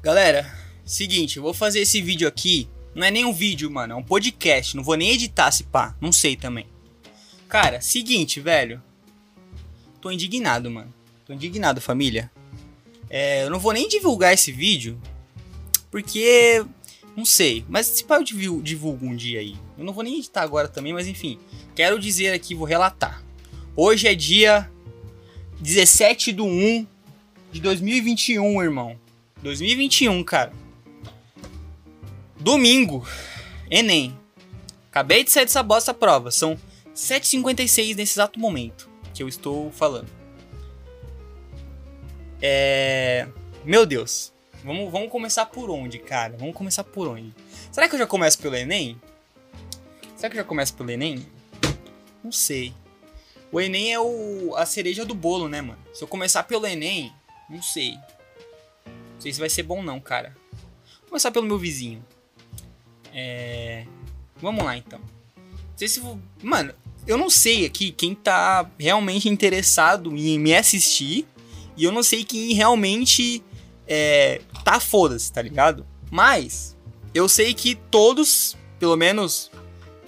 Galera, seguinte, eu vou fazer esse vídeo aqui. Não é nem um vídeo, mano, é um podcast. Não vou nem editar se pá, não sei também. Cara, seguinte, velho. Tô indignado, mano. Tô indignado, família. É, eu não vou nem divulgar esse vídeo. Porque. Não sei. Mas se pá eu divulgo, um dia aí. Eu não vou nem editar agora também, mas enfim. Quero dizer aqui, vou relatar. Hoje é dia 17 do 1 de 2021, irmão. 2021, cara. Domingo. Enem. Acabei de sair dessa bosta prova. São 7h56 nesse exato momento que eu estou falando. É. Meu Deus. Vamos, vamos começar por onde, cara? Vamos começar por onde? Será que eu já começo pelo Enem? Será que eu já começo pelo Enem? Não sei. O Enem é o, a cereja do bolo, né, mano? Se eu começar pelo Enem, não sei. Não sei se vai ser bom não, cara. Vou começar pelo meu vizinho. É... Vamos lá, então. Não sei se vou... Mano, eu não sei aqui quem tá realmente interessado em me assistir. E eu não sei quem realmente é, tá foda-se, tá ligado? Mas eu sei que todos, pelo menos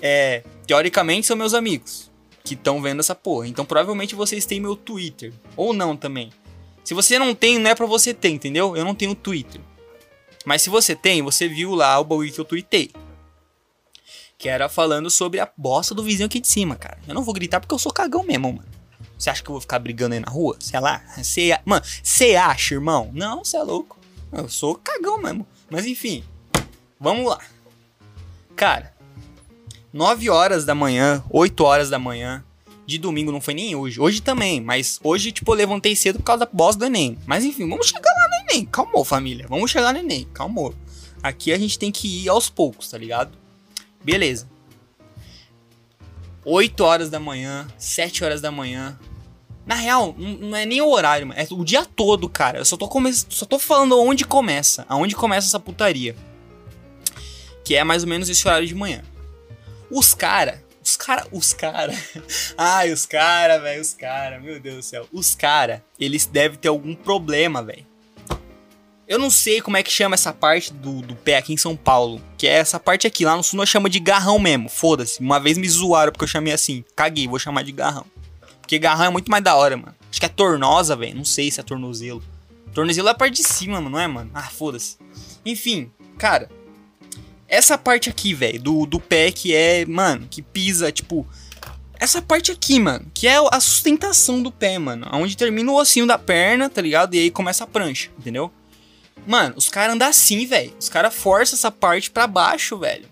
é, teoricamente, são meus amigos que estão vendo essa porra. Então provavelmente vocês têm meu Twitter. Ou não também. Se você não tem, não é pra você ter, entendeu? Eu não tenho Twitter. Mas se você tem, você viu lá o bagulho que eu tweetei. Que era falando sobre a bosta do vizinho aqui de cima, cara. Eu não vou gritar porque eu sou cagão mesmo, mano. Você acha que eu vou ficar brigando aí na rua? Sei lá. Cê, mano, você acha, irmão? Não, você é louco. Eu sou cagão mesmo. Mas enfim. Vamos lá. Cara. 9 horas da manhã, 8 horas da manhã, de domingo, não foi nem hoje. Hoje também, mas hoje, tipo, eu levantei cedo por causa da bosta do Enem. Mas enfim, vamos chegar lá no Enem. Calmou, família. Vamos chegar no Enem. Calmou. Aqui a gente tem que ir aos poucos, tá ligado? Beleza. 8 horas da manhã, 7 horas da manhã. Na real, não é nem o horário, mano. É o dia todo, cara. Eu só tô, come... só tô falando onde começa. Aonde começa essa putaria. Que é mais ou menos esse horário de manhã. Os cara os cara, os cara. Ai, os cara, velho, os cara, meu Deus do céu. Os cara, eles devem ter algum problema, velho. Eu não sei como é que chama essa parte do, do pé aqui em São Paulo. Que é essa parte aqui. Lá no sul nós chama de garrão mesmo. Foda-se. Uma vez me zoaram porque eu chamei assim. Caguei, vou chamar de garrão. Porque garrão é muito mais da hora, mano. Acho que é tornosa, velho. Não sei se é tornozelo. Tornozelo é a parte de cima, mano, não é, mano? Ah, foda-se. Enfim, cara. Essa parte aqui, velho, do, do pé que é, mano, que pisa, tipo. Essa parte aqui, mano, que é a sustentação do pé, mano. Onde termina o ossinho da perna, tá ligado? E aí começa a prancha, entendeu? Mano, os caras andam assim, velho. Os caras forçam essa parte pra baixo, velho.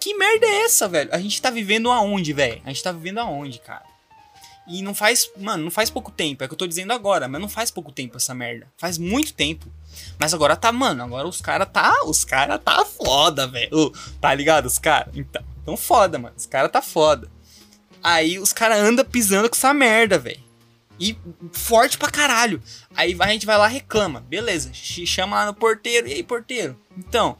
Que merda é essa, velho? A gente tá vivendo aonde, velho? A gente tá vivendo aonde, cara? E não faz, mano, não faz pouco tempo. É o que eu tô dizendo agora, mas não faz pouco tempo essa merda. Faz muito tempo. Mas agora tá, mano, agora os cara tá, os cara tá foda, velho. Tá ligado? Os cara, então, tão foda, mano. Os cara tá foda. Aí os cara anda pisando com essa merda, velho. E forte pra caralho. Aí a gente vai lá reclama. Beleza, chama lá no porteiro. E aí, porteiro? Então,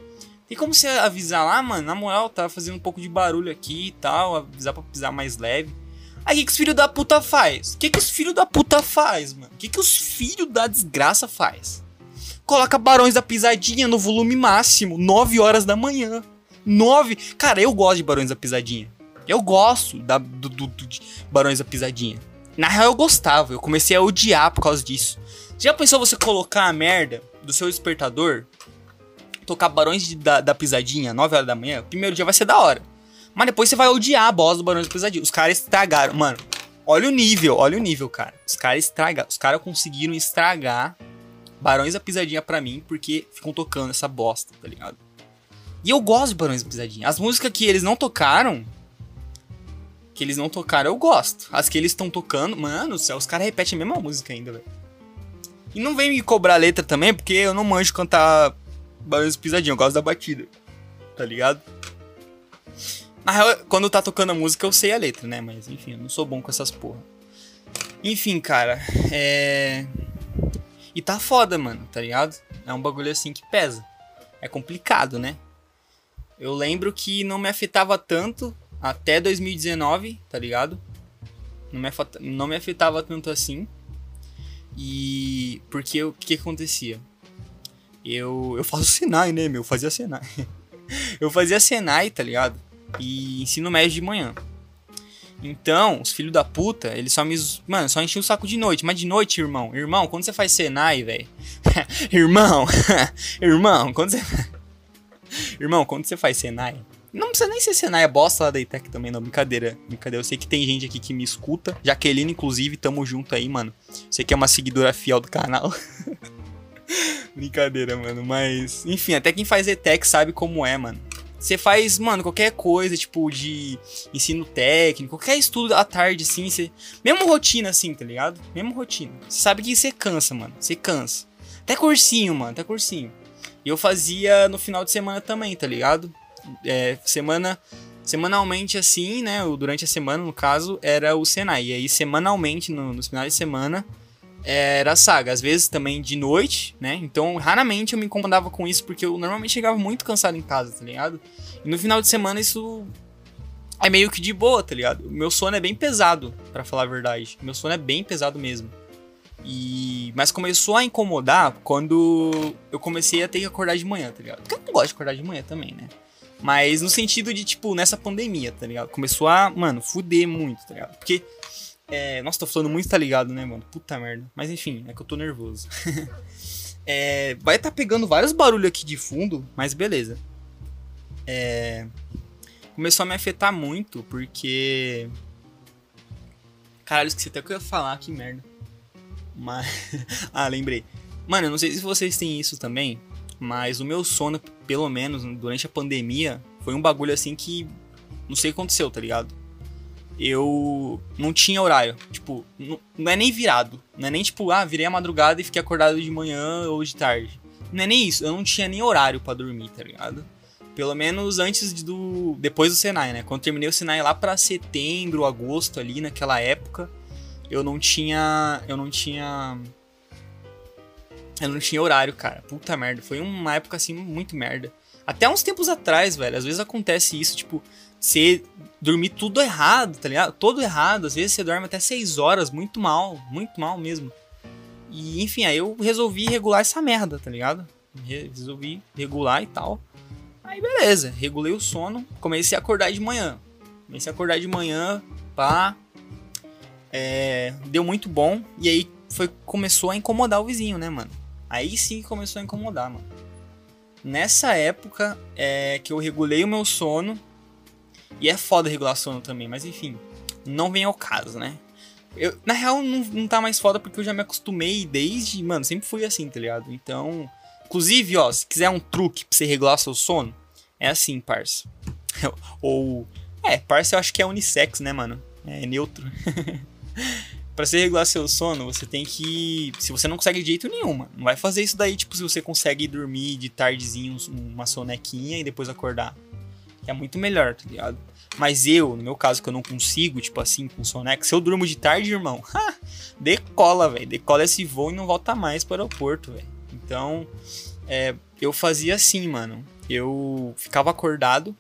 tem como você avisar lá, mano? Na moral, tá fazendo um pouco de barulho aqui e tal. Avisar pra pisar mais leve. Aí o que, que os filhos da puta faz? O que, que os filhos da puta faz, mano? O que, que os filhos da desgraça faz? Coloca Barões da Pisadinha no volume máximo, 9 horas da manhã. 9. Cara, eu gosto de Barões da Pisadinha. Eu gosto da, do, do, do Barões da Pisadinha. Na real, eu gostava. Eu comecei a odiar por causa disso. Já pensou você colocar a merda do seu despertador? Tocar Barões de, da, da Pisadinha 9 horas da manhã? Primeiro dia vai ser da hora. Mas depois você vai odiar a boss do Barões da Pisadinha. Os caras estragaram. Mano, olha o nível, olha o nível, cara. Os caras estragaram. Os caras conseguiram estragar Barões da Pisadinha pra mim, porque ficam tocando essa bosta, tá ligado? E eu gosto de Barões da Pisadinha. As músicas que eles não tocaram, que eles não tocaram, eu gosto. As que eles estão tocando, mano do céu, os caras repetem a mesma música ainda, velho. E não vem me cobrar letra também, porque eu não manjo cantar Barões da Pisadinha, eu gosto da batida, tá ligado? Real, quando tá tocando a música eu sei a letra, né? Mas enfim, eu não sou bom com essas porra. Enfim, cara, é. E tá foda, mano, tá ligado? É um bagulho assim que pesa. É complicado, né? Eu lembro que não me afetava tanto até 2019, tá ligado? Não me, afeta, não me afetava tanto assim. E porque o que, que acontecia? Eu, eu faço Senai, né, meu? Eu fazia Senai. eu fazia Senai, tá ligado? E ensino médio de manhã. Então, os filhos da puta, eles só me. Mano, só enchiam o saco de noite. Mas de noite, irmão. Irmão, quando você faz Senai, velho. irmão. irmão, quando você. irmão, quando você faz Senai. Não precisa nem ser Senai, é bosta lá da ITEC também, não. Brincadeira. Brincadeira. Eu sei que tem gente aqui que me escuta. Jaqueline, inclusive, tamo junto aí, mano. Você que é uma seguidora fiel do canal. Brincadeira, mano. Mas, enfim, até quem faz ETEC sabe como é, mano. Você faz, mano, qualquer coisa, tipo, de ensino técnico, qualquer estudo à tarde, assim, você... Mesmo rotina, assim, tá ligado? Mesmo rotina. Você sabe que você cansa, mano. Você cansa. Até cursinho, mano, até cursinho. E eu fazia no final de semana também, tá ligado? É, semana... Semanalmente, assim, né? Durante a semana, no caso, era o Senai. E aí, semanalmente, no, nos finais de semana, era saga, às vezes também de noite, né? Então, raramente eu me incomodava com isso, porque eu normalmente chegava muito cansado em casa, tá ligado? E no final de semana isso é meio que de boa, tá ligado? O meu sono é bem pesado, para falar a verdade. Meu sono é bem pesado mesmo. E mas começou a incomodar quando eu comecei a ter que acordar de manhã, tá ligado? Porque eu não gosto de acordar de manhã também, né? Mas no sentido de, tipo, nessa pandemia, tá ligado? Começou a, mano, fuder muito, tá ligado? Porque é, nossa, tô falando muito, tá ligado, né, mano? Puta merda. Mas enfim, é que eu tô nervoso. é, vai estar tá pegando vários barulhos aqui de fundo, mas beleza. É, começou a me afetar muito, porque. Caralho, esqueci até o que eu ia falar, que merda. Mas. ah, lembrei. Mano, eu não sei se vocês têm isso também, mas o meu sono, pelo menos durante a pandemia, foi um bagulho assim que. Não sei o que aconteceu, tá ligado? Eu não tinha horário. Tipo, não, não, é nem virado. Não é nem tipo, ah, virei a madrugada e fiquei acordado de manhã ou de tarde. Não é nem isso. Eu não tinha nem horário para dormir, tá ligado? Pelo menos antes do. Depois do Senai, né? Quando terminei o Senai lá para setembro, agosto ali, naquela época, eu não tinha. Eu não tinha. Eu não tinha horário, cara. Puta merda. Foi uma época assim muito merda. Até uns tempos atrás, velho. Às vezes acontece isso, tipo, você dormir tudo errado, tá ligado? Todo errado. Às vezes você dorme até 6 horas, muito mal, muito mal mesmo. E enfim, aí eu resolvi regular essa merda, tá ligado? Resolvi regular e tal. Aí beleza, regulei o sono, comecei a acordar de manhã. Comecei a acordar de manhã, pá. É, deu muito bom. E aí foi, começou a incomodar o vizinho, né, mano? Aí sim começou a incomodar, mano. Nessa época é, que eu regulei o meu sono, e é foda regular sono também, mas enfim, não vem ao caso, né? Eu, na real, não, não tá mais foda porque eu já me acostumei desde. Mano, sempre fui assim, tá ligado? Então. Inclusive, ó, se quiser um truque pra você regular seu sono, é assim, parça. Ou. É, parça eu acho que é unissex, né, mano? É neutro. pra você regular seu sono, você tem que. Se você não consegue de jeito nenhum, mano, não vai fazer isso daí, tipo, se você consegue dormir de tardezinho uma sonequinha e depois acordar é muito melhor, tá ligado? Mas eu, no meu caso, que eu não consigo, tipo assim, com soneca, se eu durmo de tarde, irmão, decola, velho. Decola esse voo e não volta mais pro aeroporto, velho. Então, é, eu fazia assim, mano. Eu ficava acordado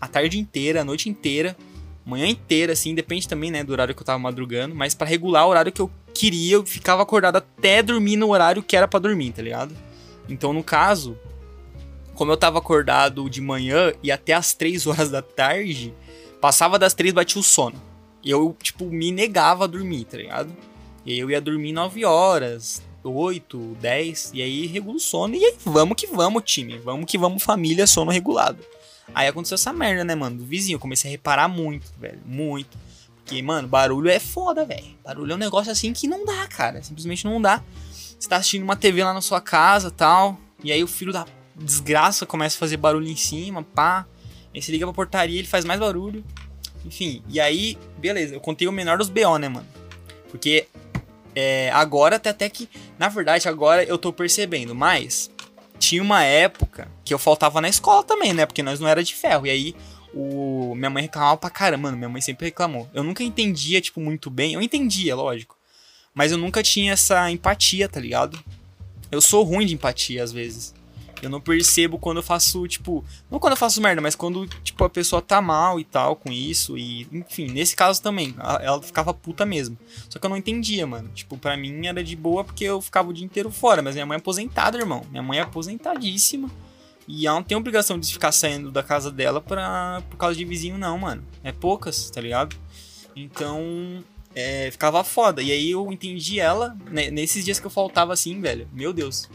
a tarde inteira, a noite inteira, manhã inteira, assim, depende também, né, do horário que eu tava madrugando, mas para regular o horário que eu queria, eu ficava acordado até dormir no horário que era para dormir, tá ligado? Então, no caso, como eu tava acordado de manhã e até as 3 horas da tarde, passava das 3 batia o sono. E eu, tipo, me negava a dormir, tá ligado? E aí eu ia dormir 9 horas, 8, 10, e aí regulo o sono. E aí vamos que vamos, time. Vamos que vamos, família, sono regulado. Aí aconteceu essa merda, né, mano? Do vizinho. Eu comecei a reparar muito, velho. Muito. Porque, mano, barulho é foda, velho. Barulho é um negócio assim que não dá, cara. Simplesmente não dá. Você tá assistindo uma TV lá na sua casa tal. E aí o filho da desgraça, começa a fazer barulho em cima, pá. Aí você liga pra portaria, ele faz mais barulho. Enfim, e aí, beleza, eu contei o menor dos BO, né, mano? Porque é, agora, até, até que, na verdade, agora eu tô percebendo, mas tinha uma época que eu faltava na escola também, né? Porque nós não era de ferro. E aí, o minha mãe reclamava pra caramba, mano. Minha mãe sempre reclamou. Eu nunca entendia, tipo, muito bem. Eu entendia, lógico. Mas eu nunca tinha essa empatia, tá ligado? Eu sou ruim de empatia às vezes. Eu não percebo quando eu faço, tipo. Não quando eu faço merda, mas quando, tipo, a pessoa tá mal e tal com isso. E, enfim, nesse caso também. Ela ficava puta mesmo. Só que eu não entendia, mano. Tipo, pra mim era de boa porque eu ficava o dia inteiro fora. Mas minha mãe é aposentada, irmão. Minha mãe é aposentadíssima. E ela não tem obrigação de ficar saindo da casa dela pra, por causa de vizinho, não, mano. É poucas, tá ligado? Então, é, ficava foda. E aí eu entendi ela, né, nesses dias que eu faltava assim, velho. Meu Deus.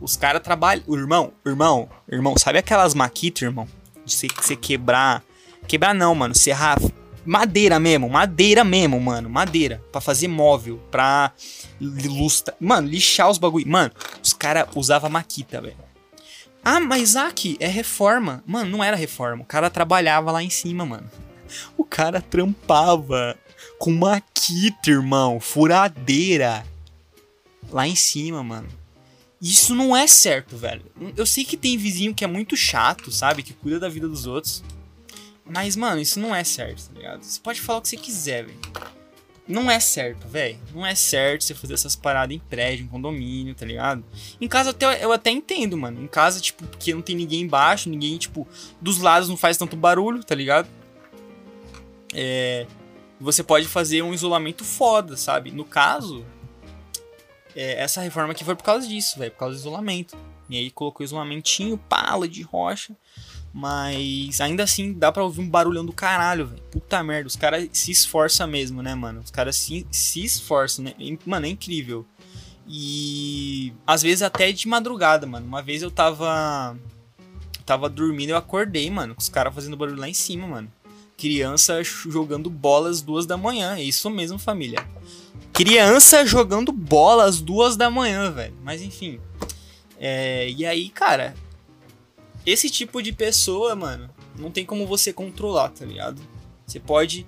Os caras trabalham. Irmão, irmão, irmão, sabe aquelas maquitas, irmão? De você, quebrar. Quebrar não, mano. Serrar madeira mesmo, madeira mesmo, mano. Madeira. para fazer móvel, pra lustra. Mano, lixar os bagulho. Mano, os caras usavam maquita, velho. Ah, mas aqui é reforma. Mano, não era reforma. O cara trabalhava lá em cima, mano. O cara trampava com maquita, irmão. Furadeira. Lá em cima, mano. Isso não é certo, velho. Eu sei que tem vizinho que é muito chato, sabe? Que cuida da vida dos outros. Mas, mano, isso não é certo, tá ligado? Você pode falar o que você quiser, velho. Não é certo, velho. Não é certo você fazer essas paradas em prédio, em condomínio, tá ligado? Em casa até, eu até entendo, mano. Em casa, tipo, porque não tem ninguém embaixo, ninguém, tipo, dos lados não faz tanto barulho, tá ligado? É. Você pode fazer um isolamento foda, sabe? No caso, é, essa reforma aqui foi por causa disso, velho, por causa do isolamento. E aí colocou isolamentinho, pala de rocha. Mas ainda assim dá pra ouvir um barulhão do caralho, velho. Puta merda, os caras se esforçam mesmo, né, mano? Os caras se, se esforçam, né? Mano, é incrível. E às vezes até de madrugada, mano. Uma vez eu tava. Tava dormindo, eu acordei, mano, com os caras fazendo barulho lá em cima, mano. Criança jogando bolas duas da manhã. É isso mesmo, família. Criança jogando bola às duas da manhã, velho. Mas enfim. É, e aí, cara. Esse tipo de pessoa, mano, não tem como você controlar, tá ligado? Você pode.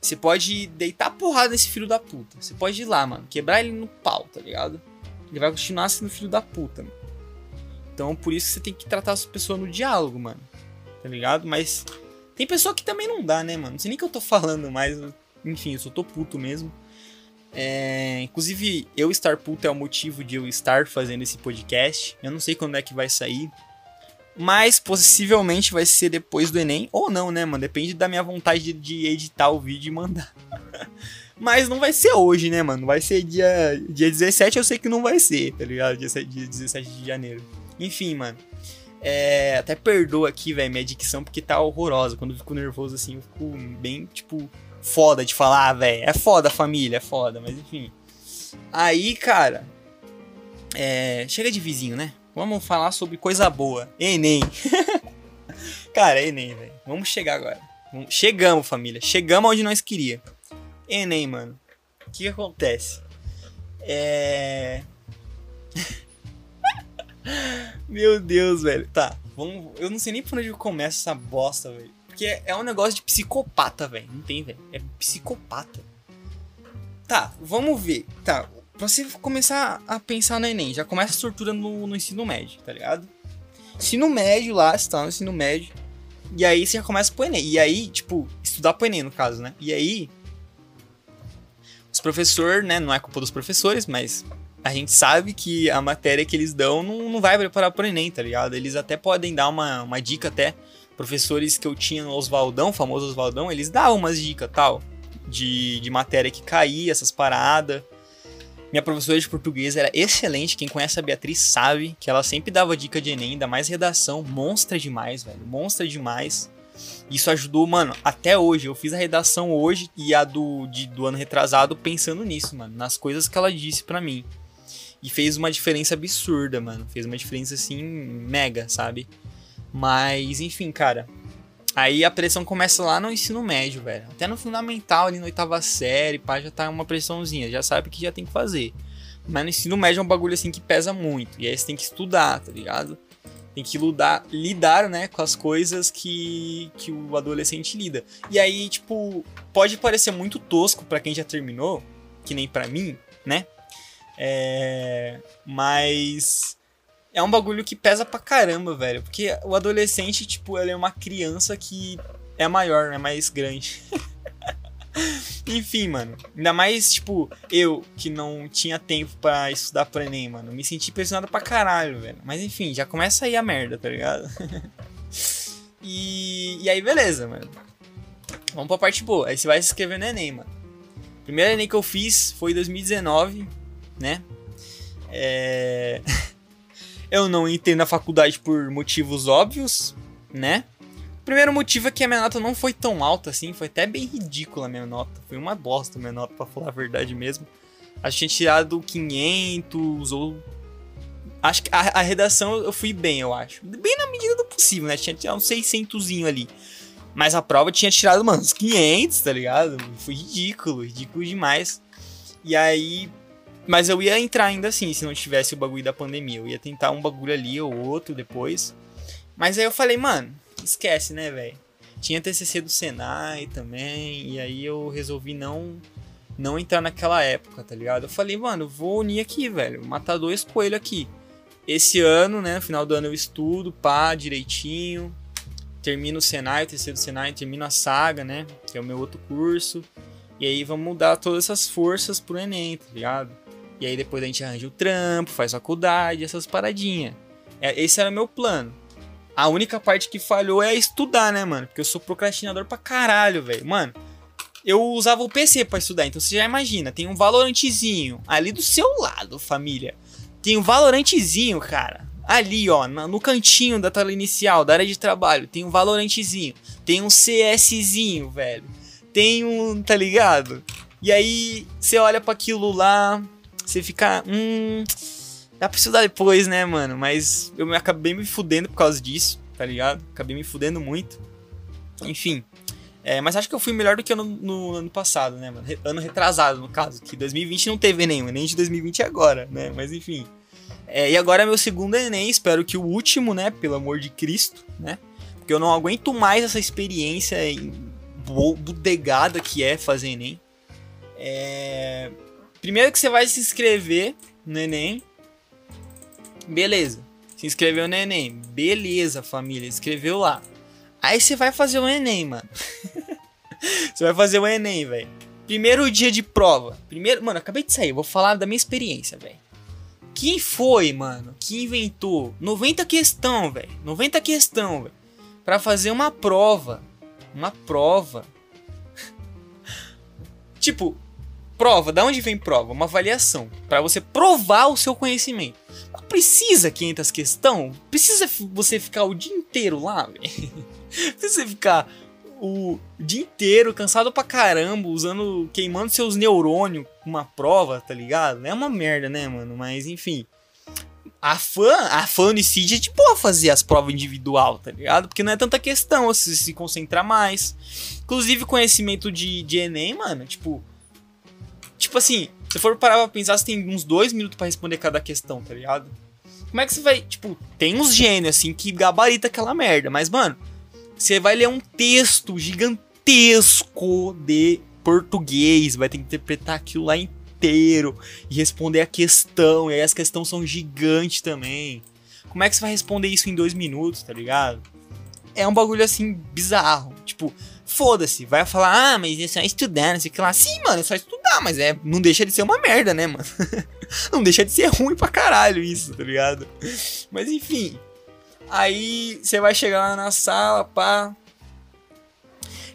Você pode deitar porrada nesse filho da puta. Você pode ir lá, mano. Quebrar ele no pau, tá ligado? Ele vai continuar sendo filho da puta, mano. Então, por isso você tem que tratar essa pessoa no diálogo, mano. Tá ligado? Mas tem pessoa que também não dá, né, mano? Não sei nem que eu tô falando, mas. Enfim, eu só tô puto mesmo. É, inclusive, eu estar puto é o motivo de eu estar fazendo esse podcast. Eu não sei quando é que vai sair. Mas possivelmente vai ser depois do Enem. Ou não, né, mano? Depende da minha vontade de, editar o vídeo e mandar. Mas não vai ser hoje, né, mano? Vai ser dia, dia 17, eu sei que não vai ser, tá ligado? Dia, dia 17 de janeiro. Enfim, mano. É, até perdoa aqui, velho, minha dicção, porque tá horrorosa. Quando eu fico nervoso assim, eu fico bem, tipo, foda de falar, velho. É foda a família, é foda, mas enfim. Aí, cara. É, chega de vizinho, né? Vamos falar sobre coisa boa. Enem. cara, Enem, velho. Vamos chegar agora. Chegamos, família. Chegamos onde nós queria. Enem, mano. O que, que acontece? É. Meu Deus, velho. Tá, vamos. Eu não sei nem por onde começa essa bosta, velho. Porque é um negócio de psicopata, velho. Não tem, velho. É psicopata. Tá, vamos ver. Tá, pra você começar a pensar no Enem, já começa a tortura no, no ensino médio, tá ligado? Ensino médio lá, você tá no ensino médio. E aí você já começa pro Enem. E aí, tipo, estudar pro Enem, no caso, né? E aí. Os professores, né? Não é culpa dos professores, mas a gente sabe que a matéria que eles dão não, não vai preparar pro Enem, tá ligado? Eles até podem dar uma, uma dica até professores que eu tinha no Oswaldão, famoso Oswaldão, eles davam umas dicas tal, de, de matéria que caía, essas paradas. Minha professora de português era excelente, quem conhece a Beatriz sabe que ela sempre dava dica de Enem, ainda mais redação, monstra demais, velho, monstra demais. Isso ajudou, mano, até hoje. Eu fiz a redação hoje e a do, de, do ano retrasado pensando nisso, mano, nas coisas que ela disse para mim. E fez uma diferença absurda, mano. Fez uma diferença assim, mega, sabe? Mas, enfim, cara. Aí a pressão começa lá no ensino médio, velho. Até no fundamental, ali na oitava série, pá, já tá uma pressãozinha. Já sabe o que já tem que fazer. Mas no ensino médio é um bagulho assim que pesa muito. E aí você tem que estudar, tá ligado? Tem que lidar, lidar né, com as coisas que, que o adolescente lida. E aí, tipo, pode parecer muito tosco para quem já terminou, que nem para mim, né? É, mas é um bagulho que pesa pra caramba, velho. Porque o adolescente, tipo, ele é uma criança que é maior, é mais grande. Enfim, mano. Ainda mais, tipo, eu que não tinha tempo para estudar pro Enem, mano. Me senti pressionado pra caralho, velho. Mas enfim, já começa aí a merda, tá ligado? e, e aí, beleza, mano. Vamos pra parte boa. Aí você vai se inscrever no Enem, mano. Primeiro Enem que eu fiz foi em 2019, né? É... eu não entrei na faculdade por motivos óbvios, né? O primeiro motivo é que a minha nota não foi tão alta assim, foi até bem ridícula a minha nota. Foi uma bosta a minha nota, pra falar a verdade mesmo. Acho que tinha tirado 500 ou. Acho que a, a redação eu fui bem, eu acho. Bem na medida do possível, né? Tinha tirado um 600 ali. Mas a prova tinha tirado, mano, uns 500, tá ligado? Foi ridículo, ridículo demais. E aí. Mas eu ia entrar ainda assim, se não tivesse o bagulho da pandemia. Eu ia tentar um bagulho ali ou outro depois. Mas aí eu falei, mano, esquece, né, velho? Tinha TCC do Senai também, e aí eu resolvi não não entrar naquela época, tá ligado? Eu falei, mano, vou unir aqui, velho, matar dois coelhos aqui. Esse ano, né, final do ano eu estudo, pá, direitinho, termino o Senai, o TCC do Senai, termino a saga, né, que é o meu outro curso, e aí vamos mudar todas essas forças pro Enem, tá ligado? E aí depois a gente arranja o trampo, faz faculdade, essas paradinhas. É, esse era o meu plano. A única parte que falhou é estudar, né, mano? Porque eu sou procrastinador pra caralho, velho. Mano, eu usava o PC para estudar, então você já imagina, tem um valorantezinho ali do seu lado, família. Tem um valorantezinho, cara. Ali, ó, no cantinho da tela inicial, da área de trabalho, tem um valorantezinho. Tem um CSzinho, velho. Tem um, tá ligado? E aí, você olha para aquilo lá, você fica, hum, Dá pra estudar depois, né, mano? Mas eu acabei me fudendo por causa disso, tá ligado? Acabei me fudendo muito. Enfim. É, mas acho que eu fui melhor do que no, no ano passado, né, mano? Ano retrasado, no caso. Que 2020 não teve Enem, o Enem de 2020 é agora, né? Mas enfim. É, e agora é meu segundo Enem, espero que o último, né? Pelo amor de Cristo, né? Porque eu não aguento mais essa experiência bodegada que é fazer Enem. É... Primeiro que você vai se inscrever no Enem, Beleza. Se inscreveu no Enem. Beleza, família. Escreveu lá. Aí você vai fazer o Enem, mano. você vai fazer o Enem, velho. Primeiro dia de prova. Primeiro, mano, acabei de sair, vou falar da minha experiência, velho. Quem foi, mano, que inventou 90 questão, velho? 90 questão, velho. Pra fazer uma prova. Uma prova. tipo, prova, da onde vem prova? Uma avaliação. para você provar o seu conhecimento precisa 500 questão? Precisa você ficar o dia inteiro lá, velho? Precisa ficar o dia inteiro cansado pra caramba, usando, queimando seus neurônios com uma prova, tá ligado? É uma merda, né, mano? Mas enfim. A fã, a fã Unicid é de boa fazer as provas individual, tá ligado? Porque não é tanta questão, você se concentrar mais. Inclusive, conhecimento de, de Enem, mano, tipo. Tipo assim, se for parar pra pensar, você tem uns dois minutos para responder cada questão, tá ligado? Como é que você vai. Tipo, tem uns gênios assim que gabarita aquela merda, mas, mano, você vai ler um texto gigantesco de português, vai ter que interpretar aquilo lá inteiro e responder a questão, e aí as questões são gigantes também. Como é que você vai responder isso em dois minutos, tá ligado? É um bagulho assim bizarro. Tipo, foda-se, vai falar, ah, mas é só estudar, não sei o que lá. Sim, mano, é só estudar, mas é, não deixa de ser uma merda, né, mano? não deixa de ser ruim pra caralho isso, tá ligado? Mas enfim. Aí você vai chegar lá na sala, pá.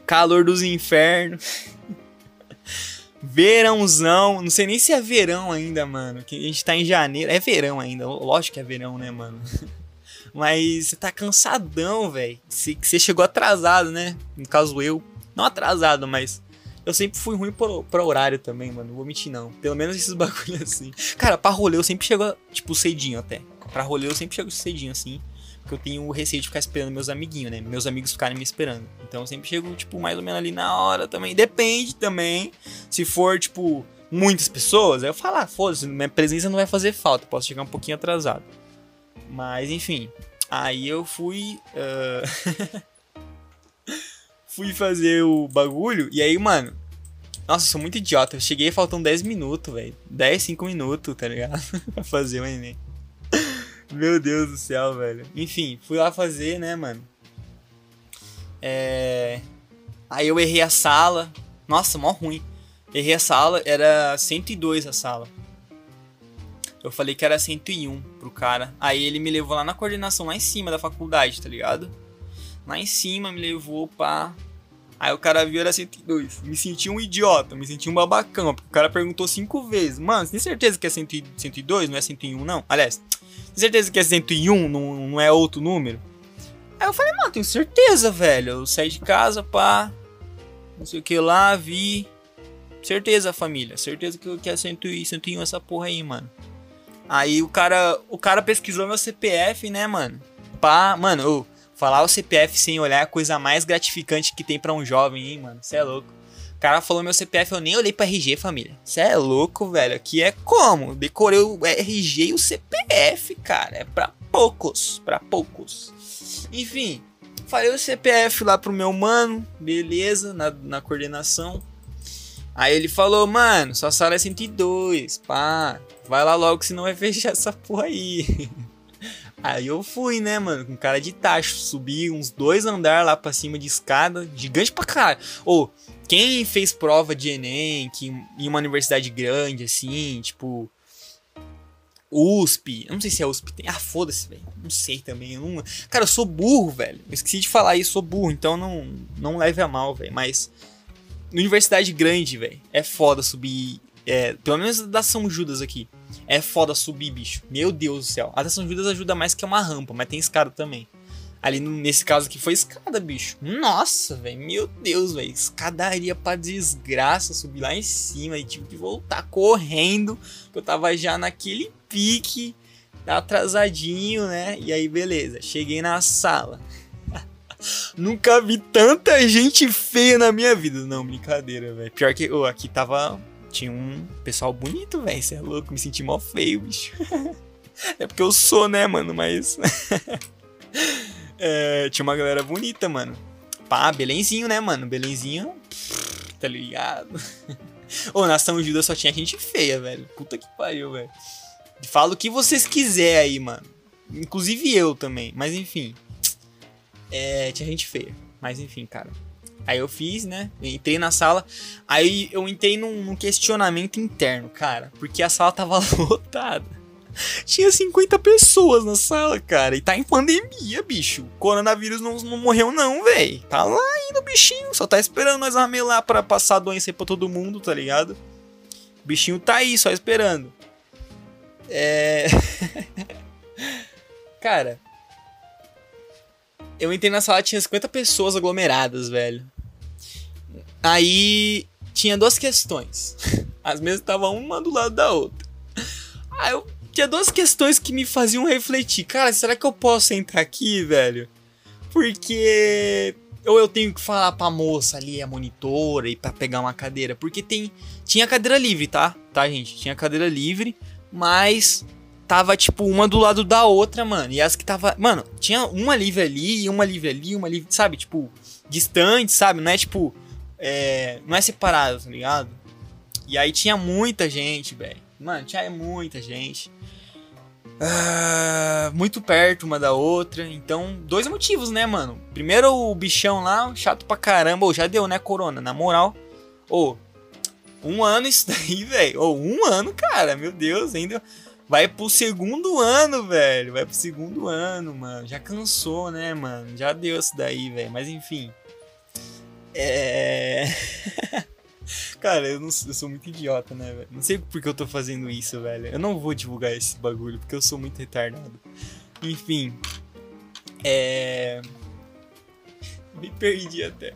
Calor dos infernos. Verãozão, não sei nem se é verão ainda, mano. Que a gente tá em janeiro. É verão ainda, lógico que é verão, né, mano? Mas você tá cansadão, velho. Você chegou atrasado, né? No caso eu. Não atrasado, mas. Eu sempre fui ruim pra horário também, mano. Não vou mentir, não. Pelo menos esses bagulhos assim. Cara, pra rolê eu sempre chego, tipo, cedinho até. Pra rolê eu sempre chego cedinho assim. Porque eu tenho receio de ficar esperando meus amiguinhos, né? Meus amigos ficarem me esperando. Então eu sempre chego, tipo, mais ou menos ali na hora também. Depende também. Se for, tipo, muitas pessoas, aí eu falo, ah, foda-se, minha presença não vai fazer falta. Posso chegar um pouquinho atrasado. Mas enfim. Aí eu fui. Uh... fui fazer o bagulho. E aí, mano. Nossa, eu sou muito idiota. Eu cheguei faltam 10 minutos, velho. 10, 5 minutos, tá ligado? pra fazer o Enem. Meu Deus do céu, velho. Enfim, fui lá fazer, né, mano? É. Aí eu errei a sala. Nossa, mó ruim. Errei a sala, era 102 a sala. Eu falei que era 101 pro cara. Aí ele me levou lá na coordenação, lá em cima da faculdade, tá ligado? Lá em cima me levou pra. Aí o cara viu era 102. Me senti um idiota, me senti um babacão. Porque o cara perguntou cinco vezes. Mano, você tem certeza que é 102, não é 101, não? Aliás, tem certeza que é 101, não, não é outro número? Aí eu falei, mano, tenho certeza, velho. Eu saí de casa, pá. Não sei o que lá, vi. Certeza, família. Certeza que é 101 essa porra aí, mano. Aí o cara, o cara pesquisou meu CPF, né, mano? Pá, mano, falar o CPF sem olhar é a coisa mais gratificante que tem para um jovem, hein, mano? Cê é louco. O cara falou meu CPF, eu nem olhei pra RG, família. Cê é louco, velho. Aqui é como? Decorei o RG e o CPF, cara. É pra poucos, pra poucos. Enfim, falei o CPF lá pro meu mano, beleza, na, na coordenação. Aí ele falou, mano, sua sala é 102, pá. Vai lá logo, senão vai fechar essa porra aí. Aí eu fui, né, mano, com cara de tacho. Subi uns dois andares lá pra cima de escada, gigante pra caralho. Ou, quem fez prova de Enem, que em uma universidade grande, assim, tipo. USP, eu não sei se é USP, tem. Ah, foda-se, velho. Não sei também. Eu não... Cara, eu sou burro, velho. Eu esqueci de falar isso, sou burro, então não, não leve a mal, velho. Mas. Universidade grande, velho. É foda subir. É, pelo menos da São Judas aqui. É foda subir, bicho. Meu Deus do céu. A da São Judas ajuda mais que uma rampa, mas tem escada também. Ali nesse caso aqui foi escada, bicho. Nossa, velho. Meu Deus, velho. Escadaria pra desgraça. Subir lá em cima e tive que voltar correndo. Eu tava já naquele pique. Atrasadinho, né? E aí, beleza. Cheguei na sala. Nunca vi tanta gente feia na minha vida. Não, brincadeira, velho. Pior que oh, aqui tava. Tinha um pessoal bonito, velho. Você é louco, me senti mó feio, bicho. é porque eu sou, né, mano? Mas. é, tinha uma galera bonita, mano. Pá, Belenzinho, né, mano? Belenzinho. Tá ligado? Ô, na São Judas só tinha gente feia, velho. Puta que pariu, velho. Fala o que vocês quiserem aí, mano. Inclusive eu também. Mas enfim. É, tinha gente feia. Mas enfim, cara. Aí eu fiz, né? Entrei na sala. Aí eu entrei num, num questionamento interno, cara. Porque a sala tava lotada. Tinha 50 pessoas na sala, cara. E tá em pandemia, bicho. O coronavírus não, não morreu, não, velho. Tá lá ainda o bichinho. Só tá esperando nós ramelar pra passar a doença aí pra todo mundo, tá ligado? O bichinho tá aí, só esperando. É. cara, eu entrei na sala, tinha 50 pessoas aglomeradas, velho. Aí tinha duas questões. As mesas estavam uma do lado da outra. Aí eu tinha duas questões que me faziam refletir. Cara, será que eu posso entrar aqui, velho? Porque ou eu tenho que falar pra moça ali, a monitora, e para pegar uma cadeira, porque tem tinha cadeira livre, tá? Tá, gente? Tinha cadeira livre, mas tava, tipo, uma do lado da outra, mano. E as que tava. Mano, tinha uma livre ali, uma livre ali, uma livre. Sabe? Tipo, distante, sabe? Não é tipo. É, não é separado, tá ligado? E aí tinha muita gente, velho. Mano, tinha muita gente. Uh, muito perto uma da outra. Então, dois motivos, né, mano? Primeiro, o bichão lá, chato pra caramba. Ou já deu, né, Corona? Na moral. Ou, um ano isso daí, velho. Ou, um ano, cara. Meu Deus, ainda. Vai pro segundo ano, velho. Vai pro segundo ano, mano. Já cansou, né, mano? Já deu isso daí, velho. Mas enfim. É. Cara, eu, não, eu sou muito idiota, né, velho? Não sei por que eu tô fazendo isso, velho. Eu não vou divulgar esse bagulho, porque eu sou muito retardado. Enfim. É. Me perdi até.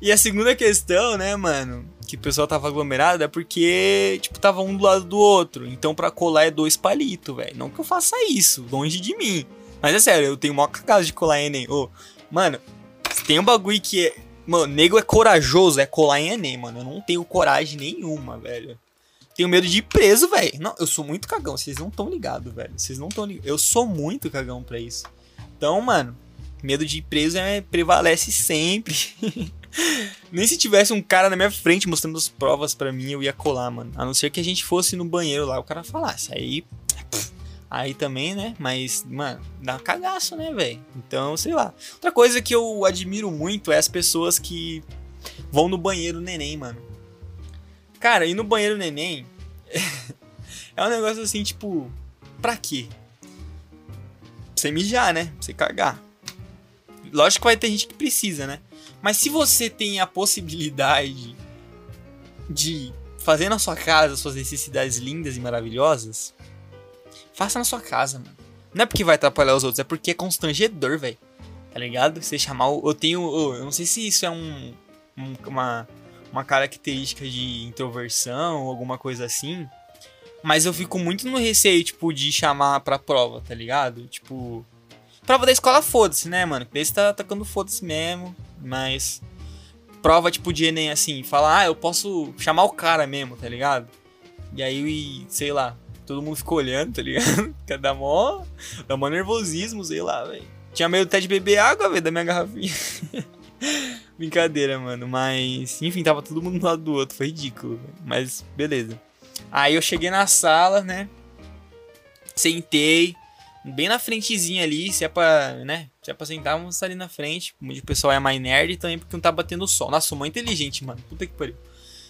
E a segunda questão, né, mano? Que o pessoal tava aglomerado é porque, tipo, tava um do lado do outro. Então pra colar é dois palitos, velho. Não que eu faça isso, longe de mim. Mas é sério, eu tenho maior cagada de colar em Enem. Ô, mano, tem um bagulho que é. Mano, nego é corajoso, é colar em Enem, mano. Eu não tenho coragem nenhuma, velho. Tenho medo de ir preso, velho. Não, eu sou muito cagão. Vocês não estão ligados, velho. Vocês não estão ligados. Eu sou muito cagão pra isso. Então, mano, medo de ir preso é, prevalece sempre. Nem se tivesse um cara na minha frente mostrando as provas para mim, eu ia colar, mano. A não ser que a gente fosse no banheiro lá, o cara falasse. Aí. Aí também, né? Mas, mano, dá cagaço, né, velho? Então, sei lá. Outra coisa que eu admiro muito é as pessoas que vão no banheiro neném, mano. Cara, ir no banheiro neném é um negócio assim, tipo, pra quê? Pra você mijar, né? Pra você cagar. Lógico que vai ter gente que precisa, né? Mas se você tem a possibilidade de fazer na sua casa suas necessidades lindas e maravilhosas, faça na sua casa, mano. Não é porque vai atrapalhar os outros, é porque é constrangedor, velho. Tá ligado? Você chamar o. Eu tenho. Eu não sei se isso é um. um uma, uma característica de introversão ou alguma coisa assim. Mas eu fico muito no receio, tipo, de chamar pra prova, tá ligado? Tipo. Prova da escola, foda-se, né, mano? Esse tá atacando foda-se mesmo. Mas. Prova, tipo, de Enem, assim, falar, ah, eu posso chamar o cara mesmo, tá ligado? E aí, sei lá, todo mundo ficou olhando, tá ligado? Dá mó, dá mó nervosismo, sei lá, velho. Tinha medo até de beber água, velho, da minha garrafinha. Brincadeira, mano. Mas, enfim, tava todo mundo um lado do outro. Foi ridículo, véio. mas beleza. Aí eu cheguei na sala, né? Sentei, bem na frentezinha ali, se é pra, né? Se é pra sentar, vamos estar ali na frente. O pessoal é mais nerd também porque não tá batendo sol. Nossa, sou muito inteligente, mano. Puta que pariu.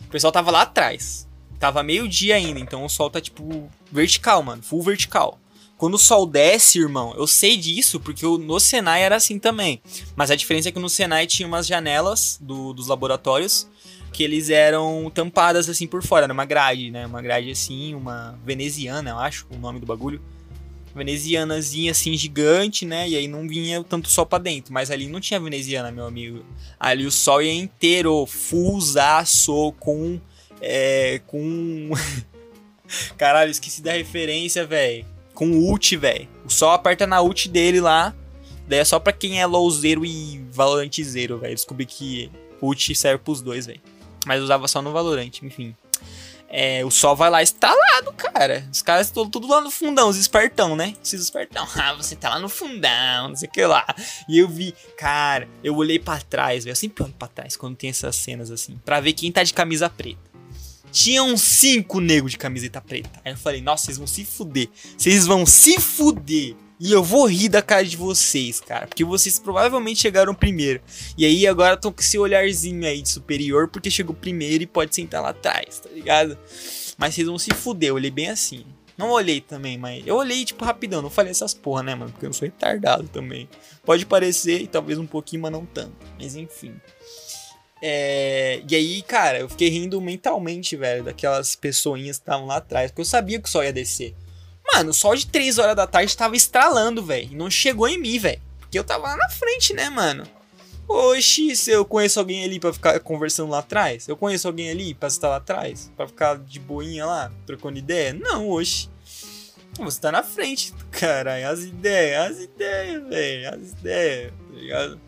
O pessoal tava lá atrás. Tava meio dia ainda, então o sol tá tipo vertical, mano. Full vertical. Quando o sol desce, irmão, eu sei disso porque no Senai era assim também. Mas a diferença é que no Senai tinha umas janelas do, dos laboratórios que eles eram tampadas assim por fora, era uma grade, né? Uma grade assim, uma veneziana, eu acho, o nome do bagulho. Venezianazinha assim gigante, né? E aí não vinha tanto sol para dentro, mas ali não tinha veneziana, meu amigo. Ali o sol ia inteiro, fullzaço com é, com Caralho, esqueci da referência, velho. Com ult, velho. O sol aperta na ult dele lá. Daí é só pra quem é lowzeiro e valorantezeiro, velho. Descobri que ult serve pros dois, velho. Mas usava só no Valorant, enfim. É, o sol vai lá estalado, cara. Os caras estão tudo lá no fundão, os espertão, né? Esses espertão. Ah, você tá lá no fundão, não sei o que lá. E eu vi, cara, eu olhei para trás, velho. Eu sempre olho pra trás quando tem essas cenas assim. para ver quem tá de camisa preta. Tinha uns cinco negros de camiseta preta. Aí eu falei, nossa, vocês vão se fuder. Vocês vão se fuder. E eu vou rir da cara de vocês, cara. Porque vocês provavelmente chegaram primeiro. E aí agora estão com esse olharzinho aí de superior porque chegou primeiro e pode sentar lá atrás, tá ligado? Mas vocês vão se fuder, eu olhei bem assim. Não olhei também, mas eu olhei tipo rapidão, não falei essas porra, né, mano? Porque eu sou retardado também. Pode parecer, e talvez um pouquinho, mas não tanto. Mas enfim. É... E aí, cara, eu fiquei rindo mentalmente, velho, daquelas pessoinhas que estavam lá atrás, porque eu sabia que sol ia descer. Mano, o sol de 3 horas da tarde tava estralando, velho. Não chegou em mim, velho. Porque eu tava lá na frente, né, mano? Oxi, se eu conheço alguém ali pra ficar conversando lá atrás? Eu conheço alguém ali pra estar lá atrás? Pra ficar de boinha lá, trocando ideia? Não, oxi. Você tá na frente, caralho. As ideias, as ideias, velho. As ideias, tá ligado?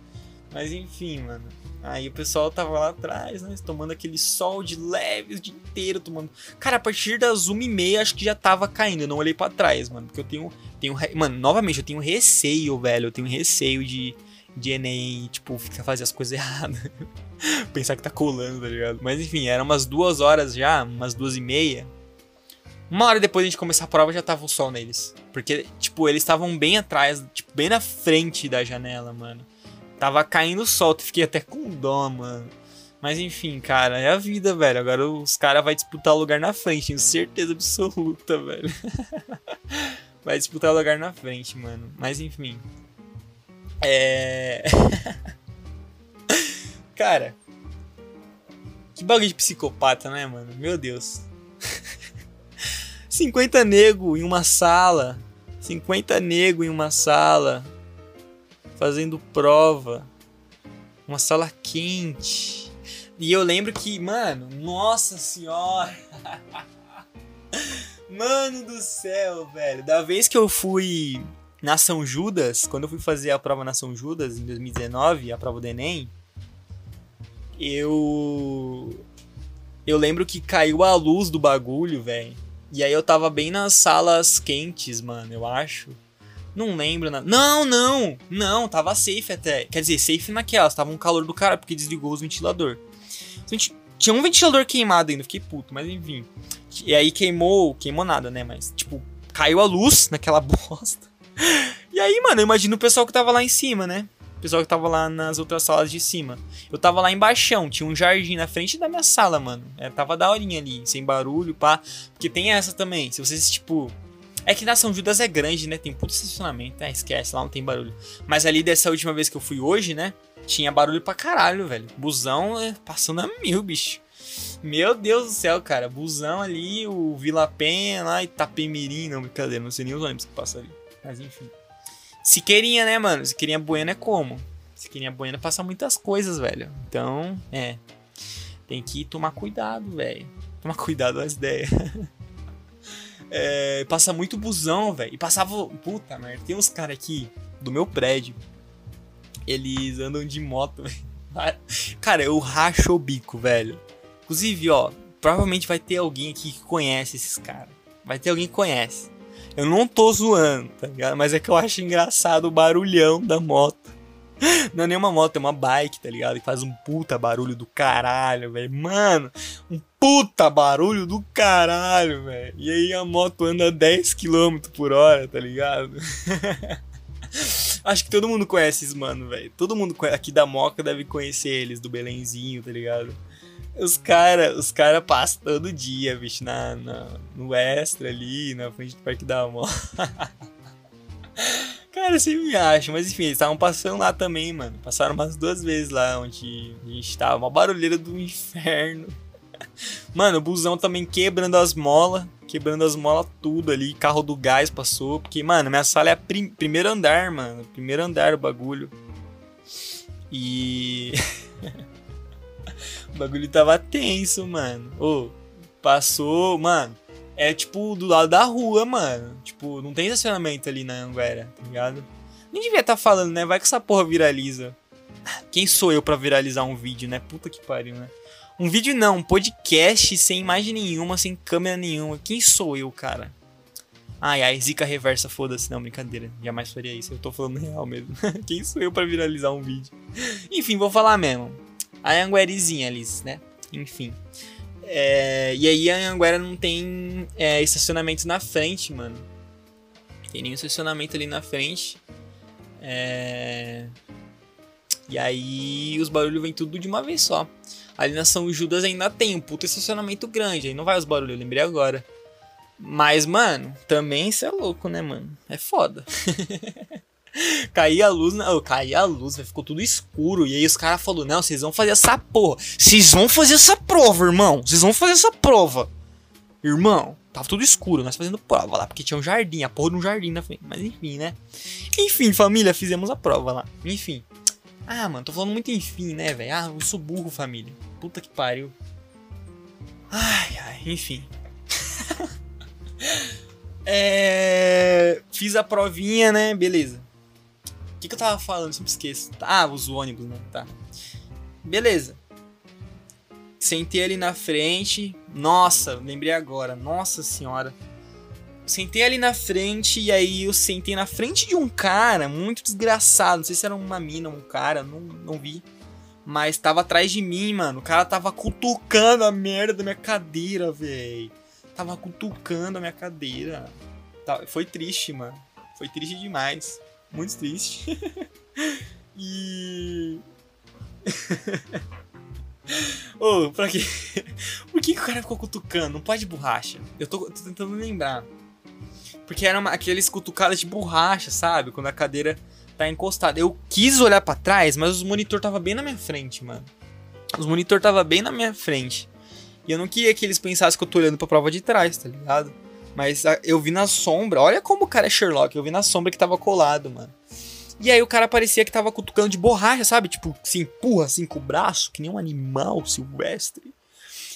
Mas enfim, mano. Aí o pessoal tava lá atrás, né? Tomando aquele sol de leve o dia inteiro, tomando. Cara, a partir das 1h30 acho que já tava caindo. Eu não olhei para trás, mano. Porque eu tenho. tenho mano, novamente, eu tenho receio, velho. Eu tenho receio de, de Enem, tipo, fazer as coisas erradas. Pensar que tá colando, tá ligado? Mas enfim, eram umas duas horas já, umas duas e meia. Uma hora depois de a gente começar a prova já tava o sol neles. Porque, tipo, eles estavam bem atrás, tipo, bem na frente da janela, mano. Tava caindo o sol, fiquei até com dó, mano. Mas enfim, cara, é a vida, velho. Agora os caras vão disputar lugar na frente, tenho certeza absoluta, velho. vai disputar lugar na frente, mano. Mas enfim. É. cara. Que bagulho de psicopata, né, mano? Meu Deus. 50 nego em uma sala. 50 nego em uma sala fazendo prova. Uma sala quente. E eu lembro que, mano, nossa senhora. mano do céu, velho. Da vez que eu fui na São Judas, quando eu fui fazer a prova na São Judas em 2019, a prova do Enem, eu eu lembro que caiu a luz do bagulho, velho. E aí eu tava bem nas salas quentes, mano, eu acho. Não lembro nada. Não, não! Não, tava safe até. Quer dizer, safe naquelas. Tava um calor do cara porque desligou os ventilador. Tinha um ventilador queimado ainda, fiquei puto, mas enfim. E aí queimou, queimou nada, né? Mas, tipo, caiu a luz naquela bosta. E aí, mano, eu imagino o pessoal que tava lá em cima, né? O pessoal que tava lá nas outras salas de cima. Eu tava lá embaixo, tinha um jardim na frente da minha sala, mano. É, tava daorinha ali, sem barulho, pá. Porque tem essa também. Se vocês, tipo. É que na São Judas é grande, né? Tem puto estacionamento. É, esquece, lá não tem barulho. Mas ali dessa última vez que eu fui hoje, né? Tinha barulho pra caralho, velho. Busão é, passando a mil, bicho. Meu Deus do céu, cara. Busão ali, o Vila Penha lá, Itapemirim. Não, brincadeira, não sei nem os ônibus que passam ali. Mas enfim. Siqueirinha, né, mano? Siqueirinha Bueno é como? Siqueirinha Bueno passa muitas coisas, velho. Então, é. Tem que tomar cuidado, velho. Tomar cuidado das ideias. é, passa muito busão, velho. E passava. Puta merda, tem uns caras aqui do meu prédio. Eles andam de moto, velho. Cara, eu racho o bico, velho. Inclusive, ó, provavelmente vai ter alguém aqui que conhece esses caras. Vai ter alguém que conhece. Eu não tô zoando, tá ligado? Mas é que eu acho engraçado o barulhão da moto. Não é nenhuma moto, é uma bike, tá ligado? Que faz um puta barulho do caralho, velho. Mano, um puta barulho do caralho, velho. E aí a moto anda 10 km por hora, tá ligado? Acho que todo mundo conhece esses mano, velho. Todo mundo aqui da Moca deve conhecer eles, do Belenzinho, tá ligado? Os caras os cara passam todo dia, bicho, na, na, no extra ali, na frente do Parque da Moca. cara, você me acha, mas enfim, eles estavam passando lá também, mano. Passaram umas duas vezes lá onde a gente tava, uma barulheira do inferno. Mano, o busão também quebrando as molas, quebrando as molas tudo ali, carro do gás passou, porque, mano, minha sala é prim primeiro andar, mano, primeiro andar o bagulho. E o bagulho tava tenso, mano. Ô, passou, mano. É tipo do lado da rua, mano. Tipo, não tem estacionamento ali na Anguera, tá ligado? Nem devia estar tá falando, né? Vai que essa porra viraliza. Quem sou eu para viralizar um vídeo, né? Puta que pariu, né? Um vídeo não, um podcast sem imagem nenhuma, sem câmera nenhuma. Quem sou eu, cara? Ai, ai, zica reversa, foda-se. Não, brincadeira. Jamais faria isso. Eu tô falando real mesmo. Quem sou eu para viralizar um vídeo? Enfim, vou falar mesmo. A Anguerizinha, Alice, né? Enfim. É, e aí a Anguera não tem é, estacionamento na frente, mano. Tem nenhum estacionamento ali na frente. É... E aí os barulhos vêm tudo de uma vez só. Ali na São Judas ainda tem um puto estacionamento grande, aí não vai os barulhos, eu lembrei agora. Mas, mano, também isso é louco, né, mano? É foda. caía a luz, oh, caía a luz, ficou tudo escuro. E aí os caras falaram: Não, vocês vão fazer essa porra. Vocês vão fazer essa prova, irmão. Vocês vão fazer essa prova. Irmão, tava tudo escuro, nós fazendo prova lá, porque tinha um jardim, a porra de um jardim na frente. Mas enfim, né? Enfim, família, fizemos a prova lá. Enfim. Ah, mano, tô falando muito enfim, né, velho? Ah, eu sou burro, família. Puta que pariu. Ai, ai, enfim. é... Fiz a provinha, né? Beleza. O que, que eu tava falando? Sempre esqueço. Ah, os ônibus, né? Tá. Beleza. Sentei ali na frente. Nossa, lembrei agora. Nossa senhora. Sentei ali na frente e aí eu sentei na frente de um cara muito desgraçado. Não sei se era uma mina ou um cara, não, não vi. Mas tava atrás de mim, mano. O cara tava cutucando a merda da minha cadeira, velho. Tava cutucando a minha cadeira. Tá, foi triste, mano. Foi triste demais. Muito triste. e. Ô, oh, pra quê? Por que, que, o cara ficou cutucando? Não pode borracha. Eu tô, tô tentando lembrar. Porque eram aqueles cutucadas de borracha, sabe? Quando a cadeira tá encostada. Eu quis olhar para trás, mas os monitor tava bem na minha frente, mano. Os monitor tava bem na minha frente. E eu não queria que eles pensassem que eu tô olhando pra prova de trás, tá ligado? Mas eu vi na sombra. Olha como o cara é Sherlock. Eu vi na sombra que tava colado, mano. E aí o cara parecia que tava cutucando de borracha, sabe? Tipo, se empurra assim com o braço, que nem um animal silvestre.